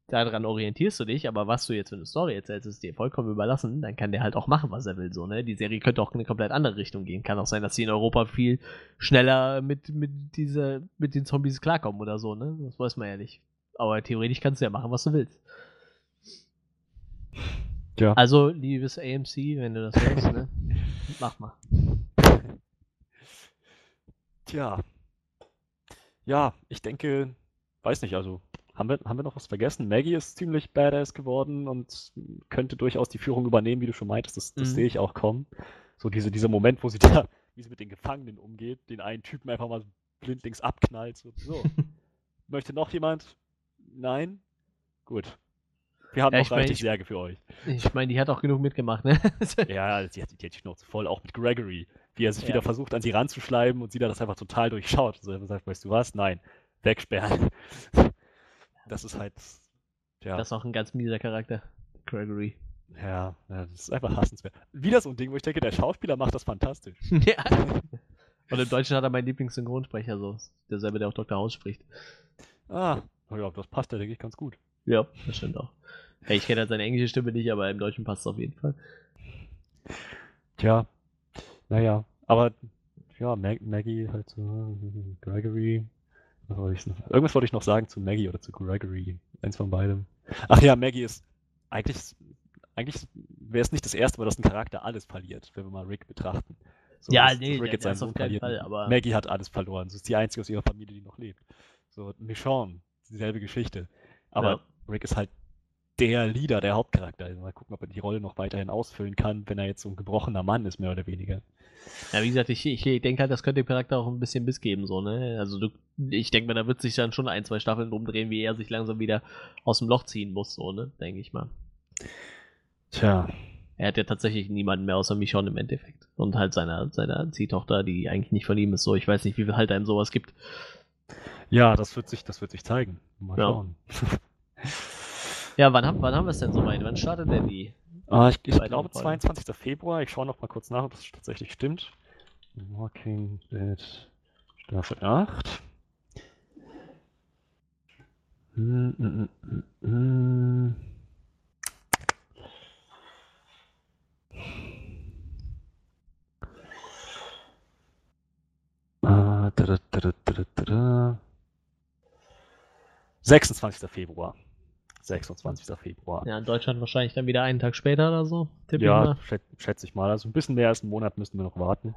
daran orientierst du dich, aber was du jetzt für eine Story erzählst, ist dir vollkommen überlassen, dann kann der halt auch machen, was er will, so, ne? Die Serie könnte auch in eine komplett andere Richtung gehen. Kann auch sein, dass sie in Europa viel schneller mit, mit dieser, mit den Zombies klarkommen oder so, ne? Das weiß man ja nicht. Aber theoretisch kannst du ja machen, was du willst. Ja. Also, liebes AMC, wenn du das hörst, ne? [LAUGHS] Mach mal. Tja. Ja, ich denke, weiß nicht, also haben wir, haben wir noch was vergessen? Maggie ist ziemlich badass geworden und könnte durchaus die Führung übernehmen, wie du schon meintest. Das, das Mhm. sehe ich auch kommen. So diese, dieser Moment, wo sie da, wie sie mit den Gefangenen umgeht, den einen Typen einfach mal blindlings abknallt. So, so. [LAUGHS] Möchte noch jemand? Nein? Gut. Wir haben Ja, noch ich mein, reichlich ich- Särge für euch. Ich meine, die hat auch genug mitgemacht, ne? [LAUGHS] Ja, die hat, die hat die Schnauze voll, auch mit Gregory, wie er sich Ja. wieder versucht, an sie ranzuschleiben und sie dann das einfach total durchschaut. Also er sagt, weißt du was? Nein, wegsperren. [LAUGHS] Das ist halt, ja, Das ist auch ein ganz mieser Charakter, Gregory. ja, das ist einfach hassenswert. Wieder so ein Ding, wo ich denke, der Schauspieler macht das fantastisch. [LAUGHS] ja. Und im Deutschen hat er meinen Lieblingssynchronsprecher, so. Derselbe, der auch Dr. House spricht. Ah, ja, das passt ja, denke ich, ganz gut. Ja, das stimmt auch. Hey, ich kenne halt seine englische Stimme nicht, aber im Deutschen passt es auf jeden Fall. Tja, naja, aber ja, Mag Maggie halt so, Gregory. Wollte? Irgendwas wollte ich noch sagen zu Maggie oder zu Gregory. Eins von beidem. Ach ja, Maggie ist eigentlich, eigentlich wäre es nicht das erste Mal, dass ein Charakter alles verliert, wenn wir mal Rick betrachten. So, Ja, nee, Rick jetzt das seinen auf keinen. Fall, aber- Maggie hat alles verloren. Sie ist die einzige aus ihrer Familie, die noch lebt. So, Michonne, dieselbe Geschichte. Aber Ja. Rick ist halt der Leader, der Hauptcharakter. Also mal gucken, ob er die Rolle noch weiterhin ausfüllen kann, wenn er jetzt so ein gebrochener Mann ist, mehr oder weniger. Ja, wie gesagt, ich, ich denke halt, das könnte dem Charakter auch ein bisschen Biss geben, so, ne? Also du, ich denke mal, da wird sich dann schon ein, zwei Staffeln umdrehen, wie er sich langsam wieder aus dem Loch ziehen muss, so, ne? Denke ich mal. Tja, Er hat ja tatsächlich niemanden mehr außer Michonne im Endeffekt. Und halt seine, seine Ziehtochter, die eigentlich nicht von ihm ist, so. Ich weiß nicht, wie viel halt einem sowas gibt. ja, das wird sich, das wird sich zeigen. Mal Ja. schauen. [LAUGHS] Ja, wann haben, wann haben wir es denn soweit? Wann startet denn die? Ah, ich ich glaube Folge. 22. Februar. Ich schaue noch mal kurz nach, ob das tatsächlich stimmt. Walking Dead Staffel 8. Hm, hm, hm. Ah, da, da, da, da, da, da, da. 26. Februar. 26. Februar. Ja, in Deutschland wahrscheinlich dann wieder einen Tag später oder so. Ja, schät, schätze ich mal. Also ein bisschen mehr als einen Monat müssen wir noch warten.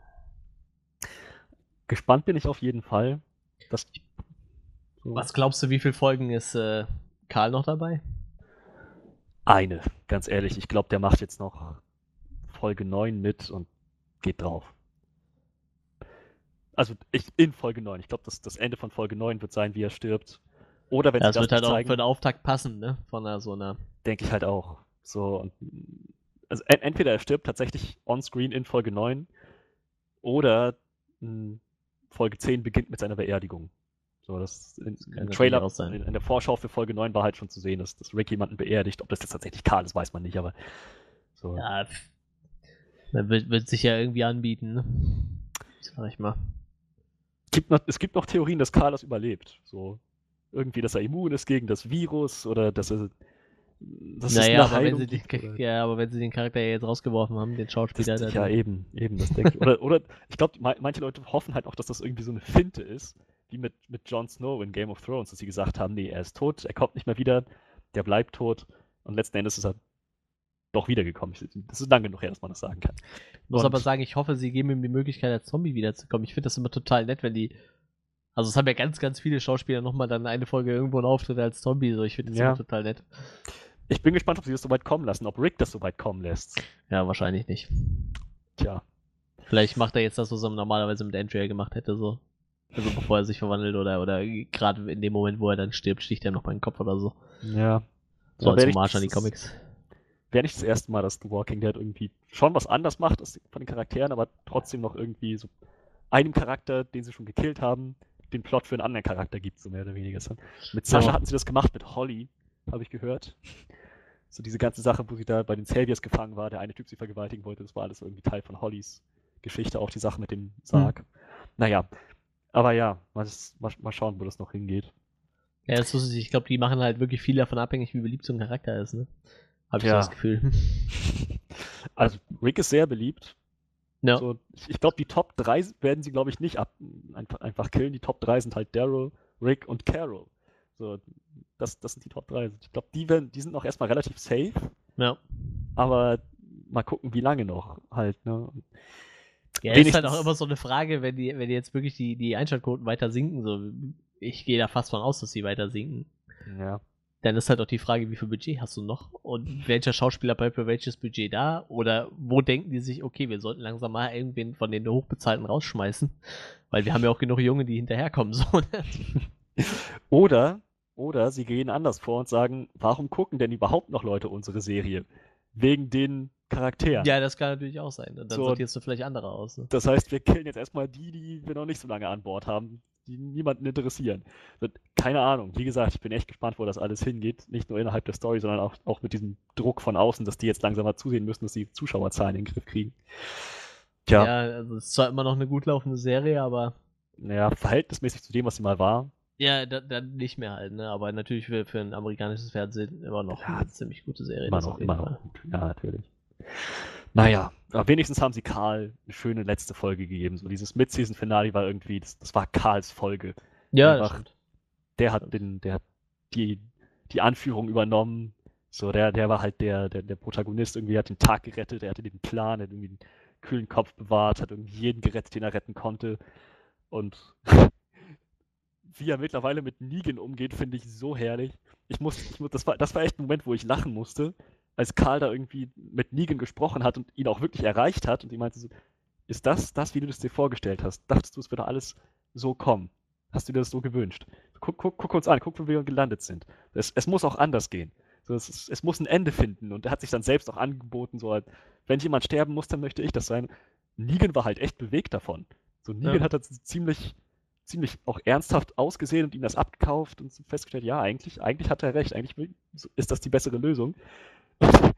Gespannt bin ich auf jeden Fall. Das, so Was glaubst du, wie viele Folgen ist äh, Karl noch dabei? Eine, ganz ehrlich. Ich glaube, der macht jetzt noch Folge 9 mit und geht drauf. Also ich, in Folge 9. Ich glaube, das, das Ende von Folge 9 wird sein, wie er stirbt. Oder wenn Ja, das das wird halt nicht auch zeigen, für den Auftakt passen, ne? Von einer, so einer. denke ich halt auch. So, also en entweder er stirbt tatsächlich on-screen in Folge 9 oder mh, Folge 10 beginnt mit seiner Beerdigung. So, das in, kann im Trailer, in, in der Vorschau für Folge 9 war halt schon zu sehen, dass, dass Rick jemanden beerdigt. Ob das jetzt tatsächlich Karl ist, weiß man nicht, aber so. Ja. Man wird, wird sich ja irgendwie anbieten, ne? Sag ich mal. Gibt noch, es gibt noch Theorien, dass Karl das überlebt. So, irgendwie, dass er immun ist gegen das Virus oder dass er. Dass es naja, eine aber wenn, Heilung sie die, gibt, oder- [LAUGHS] ja, aber wenn sie den Charakter ja jetzt rausgeworfen haben, den Das, Schauspieler, dann- ja, eben, eben, das denke ich. Oder, oder ich glaube, manche Leute hoffen halt auch, dass das irgendwie so eine Finte ist, wie mit, mit Jon Snow in Game of Thrones, dass sie gesagt haben, nee, er ist tot, er kommt nicht mehr wieder, der bleibt tot und letzten Endes ist er doch wiedergekommen. Das ist lang genug her, dass man das sagen kann. Ich muss aber sagen, ich hoffe, sie geben ihm die Möglichkeit, als Zombie wiederzukommen. Ich finde das immer total nett, wenn die. Also, es haben ja ganz, ganz viele Schauspieler nochmal dann eine Folge irgendwo einen Auftritt als Zombie. So, ich finde das Ja. immer total nett. Ich bin gespannt, ob sie das so weit kommen lassen, ob Rick das so weit kommen lässt. Ja, wahrscheinlich nicht. Tja, Vielleicht macht er jetzt das, was er normalerweise mit Andrea gemacht hätte, so. Also bevor er sich verwandelt oder, oder gerade in dem Moment, wo er dann stirbt, sticht er noch mal in den Kopf oder so. ja. So als Hommage an die Comics. Wäre nicht das erste Mal, dass The Walking Dead irgendwie schon was anders macht von den Charakteren, aber trotzdem noch irgendwie so einem Charakter, den sie schon gekillt haben, den Plot für einen anderen Charakter gibt, so mehr oder weniger. So, Mit Sascha Ja. hatten sie das gemacht, mit Holly, habe ich gehört. So diese ganze Sache, wo sie da bei den Saviors gefangen war, der eine Typ sie vergewaltigen wollte, das war alles irgendwie Teil von Hollys Geschichte, auch die Sache mit dem Sarg. Naja, aber ja, mal, mal, schauen, wo das noch hingeht. Ja, das ist, ich glaube, die machen halt wirklich viel davon abhängig, wie beliebt so ein Charakter ist, ne? Hab ich Ja. so das Gefühl. [LAUGHS] Also Rick ist sehr beliebt. Ja. So, ich glaube, die Top 3 werden sie, glaube ich, nicht ab, einfach, einfach killen. Die Top 3 sind halt Daryl, Rick und Carol. So, das, das sind die Top 3. Ich glaube, die, werden- die sind noch erstmal relativ safe, ja. aber mal gucken, wie lange noch halt. Ne? Ja, ist halt auch immer so eine Frage, wenn die, wenn die jetzt wirklich die, die Einschaltquoten weiter sinken, so ich gehe da fast von aus, dass sie weiter sinken. Ja. Dann ist halt auch die Frage, wie viel Budget hast du noch und welcher Schauspieler bleibt für welches Budget da oder wo denken die sich, okay, wir sollten langsam mal irgendwen von den Hochbezahlten rausschmeißen, weil wir haben ja auch genug Junge, die hinterherkommen. So. Ne? oder, oder sie gehen anders vor und sagen, warum gucken denn überhaupt noch Leute unsere Serie? Wegen den Charakteren. Ja, das kann natürlich auch sein. Und dann so, sortierst du vielleicht andere aus. Ne? Das heißt, wir killen jetzt erstmal die, die wir noch nicht so lange an Bord haben die niemanden interessieren. Keine Ahnung. Wie gesagt, ich bin echt gespannt, wo das alles hingeht. Nicht nur innerhalb der Story, sondern auch, auch mit diesem Druck von außen, dass die jetzt langsam mal zusehen müssen, dass die Zuschauerzahlen in den Griff kriegen. Tja. Ja, also es ist zwar immer noch eine gut laufende Serie, aber. Naja, verhältnismäßig zu dem, was sie mal war. Ja, dann nicht mehr halt, ne? Aber natürlich für, für ein amerikanisches Fernsehen immer noch ja, eine ziemlich gute Serie. Immer noch, immer noch. Ja, natürlich. Naja, aber wenigstens haben sie Karl eine schöne letzte Folge gegeben. So dieses Mid-Season-Finale war irgendwie, das, das, war Karls Folge. Ja, Einfach, der hat den, der hat die, die Anführung übernommen. So, der, der war halt der, der, der Protagonist, irgendwie hat den Tag gerettet, er hatte den Plan, er hat irgendwie einen kühlen Kopf bewahrt, hat irgendwie jeden gerettet, den er retten konnte. Und [LAUGHS] wie er mittlerweile mit Negan umgeht, finde ich so herrlich. Ich muss, ich muss, das war, das war echt ein Moment, wo ich lachen musste, als Karl da irgendwie mit Negan gesprochen hat und ihn auch wirklich erreicht hat und sie meinte so, ist das das, wie du das dir vorgestellt hast? Dachtest du, es würde alles so kommen? Hast du dir das so gewünscht? Guck, guck, guck uns an, guck, wo wir gelandet sind. Es, es muss auch anders gehen. So, es, es, muss ein Ende finden und er hat sich dann selbst auch angeboten, so, wenn jemand sterben muss, dann möchte ich das sein. Negan war halt echt bewegt davon. So, Negan ja. hat das ziemlich, ziemlich auch ernsthaft ausgesehen und ihm das abgekauft und festgestellt, ja, eigentlich, eigentlich hat er recht, eigentlich ist das die bessere Lösung. [LAUGHS]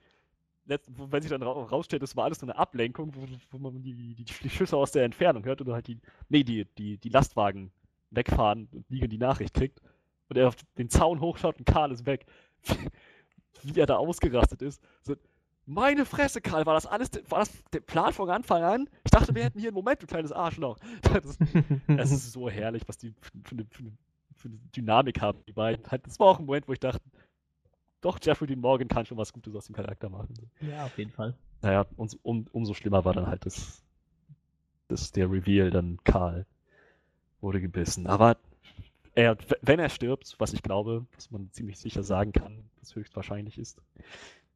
wenn sich dann rausstellt, das war alles nur eine Ablenkung, wo, wo man die, die, die, Schüsse aus der Entfernung hört und halt die, nee, die, die, die Lastwagen wegfahren und Negan die Nachricht kriegt und er auf den Zaun hochschaut und Karl ist weg. [LAUGHS] Wie er da ausgerastet ist. So, meine Fresse, Karl, war das alles war das der Plan von Anfang an? Ich dachte, wir hätten hier einen Moment, du kleines Arschloch. [LAUGHS] Das, das ist so herrlich, was die für eine, Dynamik haben, die beiden. Das war auch ein Moment, wo ich dachte, doch, Jeffrey Dean Morgan kann schon was Gutes aus dem Charakter machen. Ja, auf jeden Fall. Naja, und, um, umso schlimmer war dann halt das, das, der Reveal, dann Karl wurde gebissen. Aber er, wenn er stirbt, was ich glaube, was man ziemlich sicher sagen kann, das höchstwahrscheinlich ist,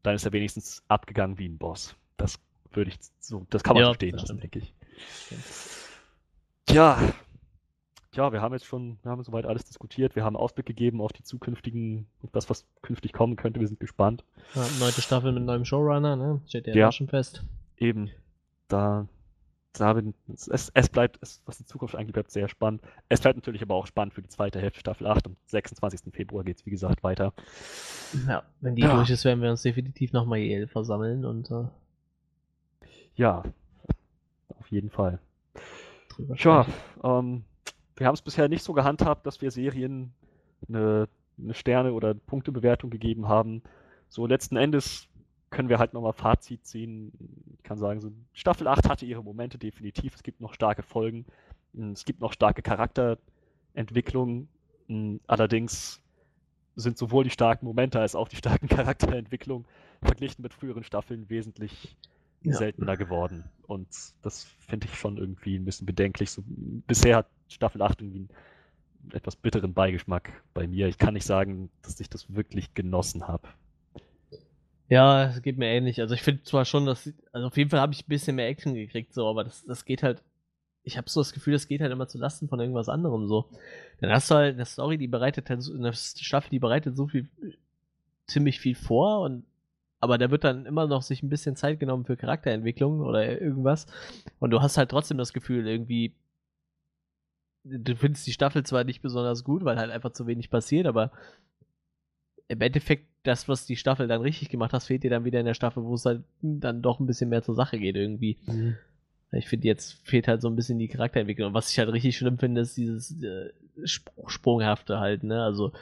dann ist er wenigstens abgegangen wie ein Boss. Das würde ich so, das kann man ja, verstehen lassen, denke ich. Tja, ja, wir haben jetzt schon, wir haben soweit alles diskutiert. Wir haben Ausblick gegeben auf die zukünftigen, das, was künftig kommen könnte. Wir sind gespannt. Ja, neunte Staffel mit neuem Showrunner, ne? Steht ja, ja schon fest. Eben. Da, da bin, es, es bleibt, es, was die Zukunft eigentlich bleibt, sehr spannend. Es bleibt natürlich aber auch spannend für die zweite Hälfte Staffel 8. Am 26. Februar geht es, wie gesagt, weiter. Ja, wenn die ja. durch ist, werden wir uns definitiv nochmal hier versammeln und. Äh... Ja, auf jeden Fall. Tja, ähm, wir haben es bisher nicht so gehandhabt, dass wir Serien eine, eine Sterne- oder Punktebewertung gegeben haben. So letzten Endes können wir halt nochmal Fazit ziehen. Ich kann sagen, so Staffel 8 hatte ihre Momente definitiv. Es gibt noch starke Folgen. Es gibt noch starke Charakterentwicklungen. Allerdings sind sowohl die starken Momente als auch die starken [LAUGHS] Charakterentwicklungen verglichen mit früheren Staffeln wesentlich ja. seltener geworden. Und das finde ich schon irgendwie ein bisschen bedenklich. So, bisher hat Staffel 8 irgendwie einen etwas bitteren Beigeschmack bei mir. Ich kann nicht sagen, dass ich das wirklich genossen habe. Ja, es geht mir ähnlich. Also ich finde zwar schon, dass, also auf jeden Fall habe ich ein bisschen mehr Action gekriegt, so, aber das, das geht halt, ich habe so das Gefühl, das geht halt immer zu Lasten von irgendwas anderem, so. Dann hast du halt eine Story, die bereitet halt, eine Staffel, die bereitet so viel, ziemlich viel vor und aber da wird dann immer noch sich ein bisschen Zeit genommen für Charakterentwicklung oder irgendwas. Und du hast halt trotzdem das Gefühl, irgendwie, du findest die Staffel zwar nicht besonders gut, weil halt einfach zu wenig passiert, aber im Endeffekt, das, was die Staffel dann richtig gemacht hat, fehlt dir dann wieder in der Staffel, wo es halt dann doch ein bisschen mehr zur Sache geht irgendwie. Mhm. Ich finde, jetzt fehlt halt so ein bisschen die Charakterentwicklung. Und was ich halt richtig schlimm finde, ist dieses äh, Sprunghafte halt, ne? Also,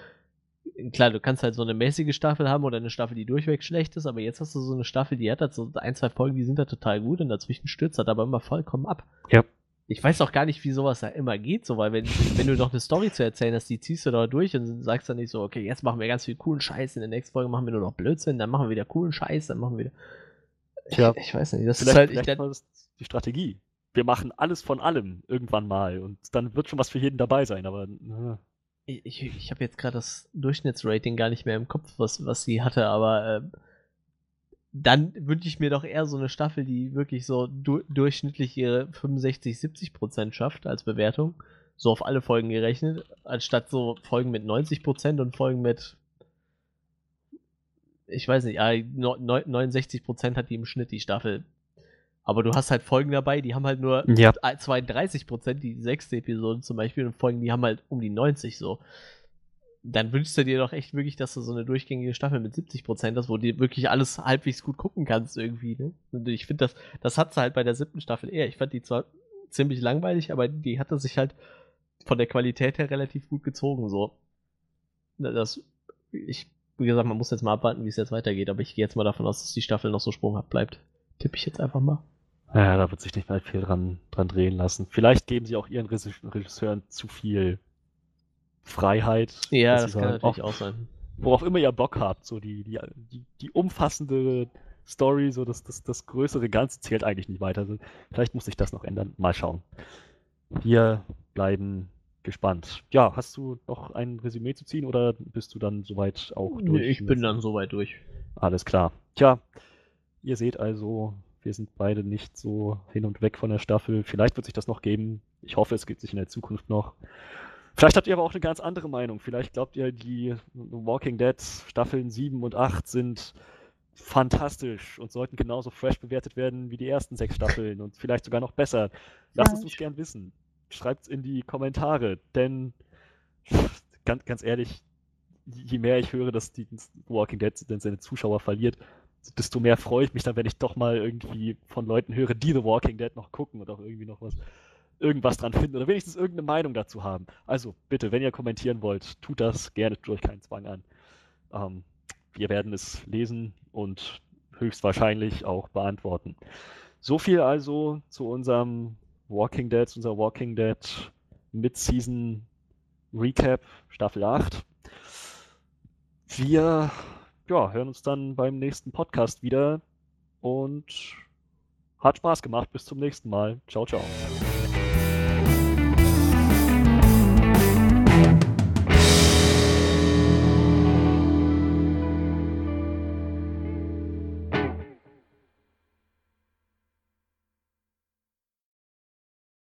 klar, du kannst halt so eine mäßige Staffel haben oder eine Staffel, die durchweg schlecht ist, aber jetzt hast du so eine Staffel, die hat halt so ein, zwei Folgen, die sind da total gut und dazwischen stürzt das aber immer vollkommen ab. Ja. Ich weiß auch gar nicht, wie sowas da immer geht, so, weil wenn, wenn du noch eine Story zu erzählen hast, die ziehst du da durch und sagst dann nicht so, okay, jetzt machen wir ganz viel coolen Scheiß, in der nächsten Folge machen wir nur noch Blödsinn, dann machen wir wieder coolen Scheiß, dann machen wir wieder. Tja. Ich, ich weiß nicht, das vielleicht, ist halt. Vielleicht ich, das die Strategie. wir machen alles von allem irgendwann mal und dann wird schon was für jeden dabei sein, aber. Äh. Ich, ich, habe jetzt gerade das Durchschnittsrating gar nicht mehr im Kopf, was, was sie hatte, aber äh, dann wünsche ich mir doch eher so eine Staffel, die wirklich so du durchschnittlich ihre 65, 70 Prozent schafft als Bewertung. So auf alle Folgen gerechnet, anstatt so Folgen mit 90 Prozent und Folgen mit ich weiß nicht, 69 Prozent hat die im Schnitt die Staffel. Aber du hast halt Folgen dabei, die haben halt nur ja. 32 Prozent, die sechste Episode zum Beispiel, und Folgen, die haben halt um die 90 so. Dann wünschst du dir doch echt wirklich, dass du so eine durchgängige Staffel mit 70 Prozent hast, wo du wirklich alles halbwegs gut gucken kannst irgendwie. Ne? Und ich finde, das, das hat sie halt bei der siebten Staffel eher. Ich fand die zwar ziemlich langweilig, aber die hatte sich halt von der Qualität her relativ gut gezogen. So. Das, ich wie gesagt, man muss jetzt mal abwarten, wie es jetzt weitergeht, aber ich gehe jetzt mal davon aus, dass die Staffel noch so sprunghaft bleibt. Tippe ich jetzt einfach mal. Ja, da wird sich nicht mehr viel dran, dran drehen lassen. Vielleicht geben sie auch ihren Regisseuren zu viel Freiheit. Ja, das kann natürlich auch, auch sein. Worauf immer ihr Bock habt, so die, die, die, die umfassende Story, so das, das, das größere Ganze zählt eigentlich nicht weiter. Also vielleicht muss sich das noch ändern. Mal schauen. Wir bleiben gespannt. Ja, hast du noch ein Resümee zu ziehen oder bist du dann soweit auch durch? ich bin dann soweit durch. Alles klar. Tja, ihr seht also, wir sind beide nicht so hin und weg von der Staffel. Vielleicht wird sich das noch geben. Ich hoffe, es gibt sich in der Zukunft noch. Vielleicht habt ihr aber auch eine ganz andere Meinung. Vielleicht glaubt ihr, die Walking Dead Staffeln 7 und 8 sind fantastisch und sollten genauso fresh bewertet werden wie die ersten sechs Staffeln und vielleicht sogar noch besser. Lasst es uns gern wissen schreibt es in die Kommentare, denn ganz, ganz ehrlich, je mehr ich höre, dass die Walking Dead seine Zuschauer verliert, desto mehr freue ich mich dann, wenn ich doch mal irgendwie von Leuten höre, die The Walking Dead noch gucken und auch irgendwie noch was irgendwas dran finden oder wenigstens irgendeine Meinung dazu haben. Also bitte, wenn ihr kommentieren wollt, tut das gerne, euch keinen Zwang an. Ähm, wir werden es lesen und höchstwahrscheinlich auch beantworten. So viel also zu unserem Walking Dead, unser Walking Dead Mid-Season Recap, Staffel 8. Wir ja, hören uns dann beim nächsten Podcast wieder und hat Spaß gemacht. Bis zum nächsten Mal. Ciao, ciao.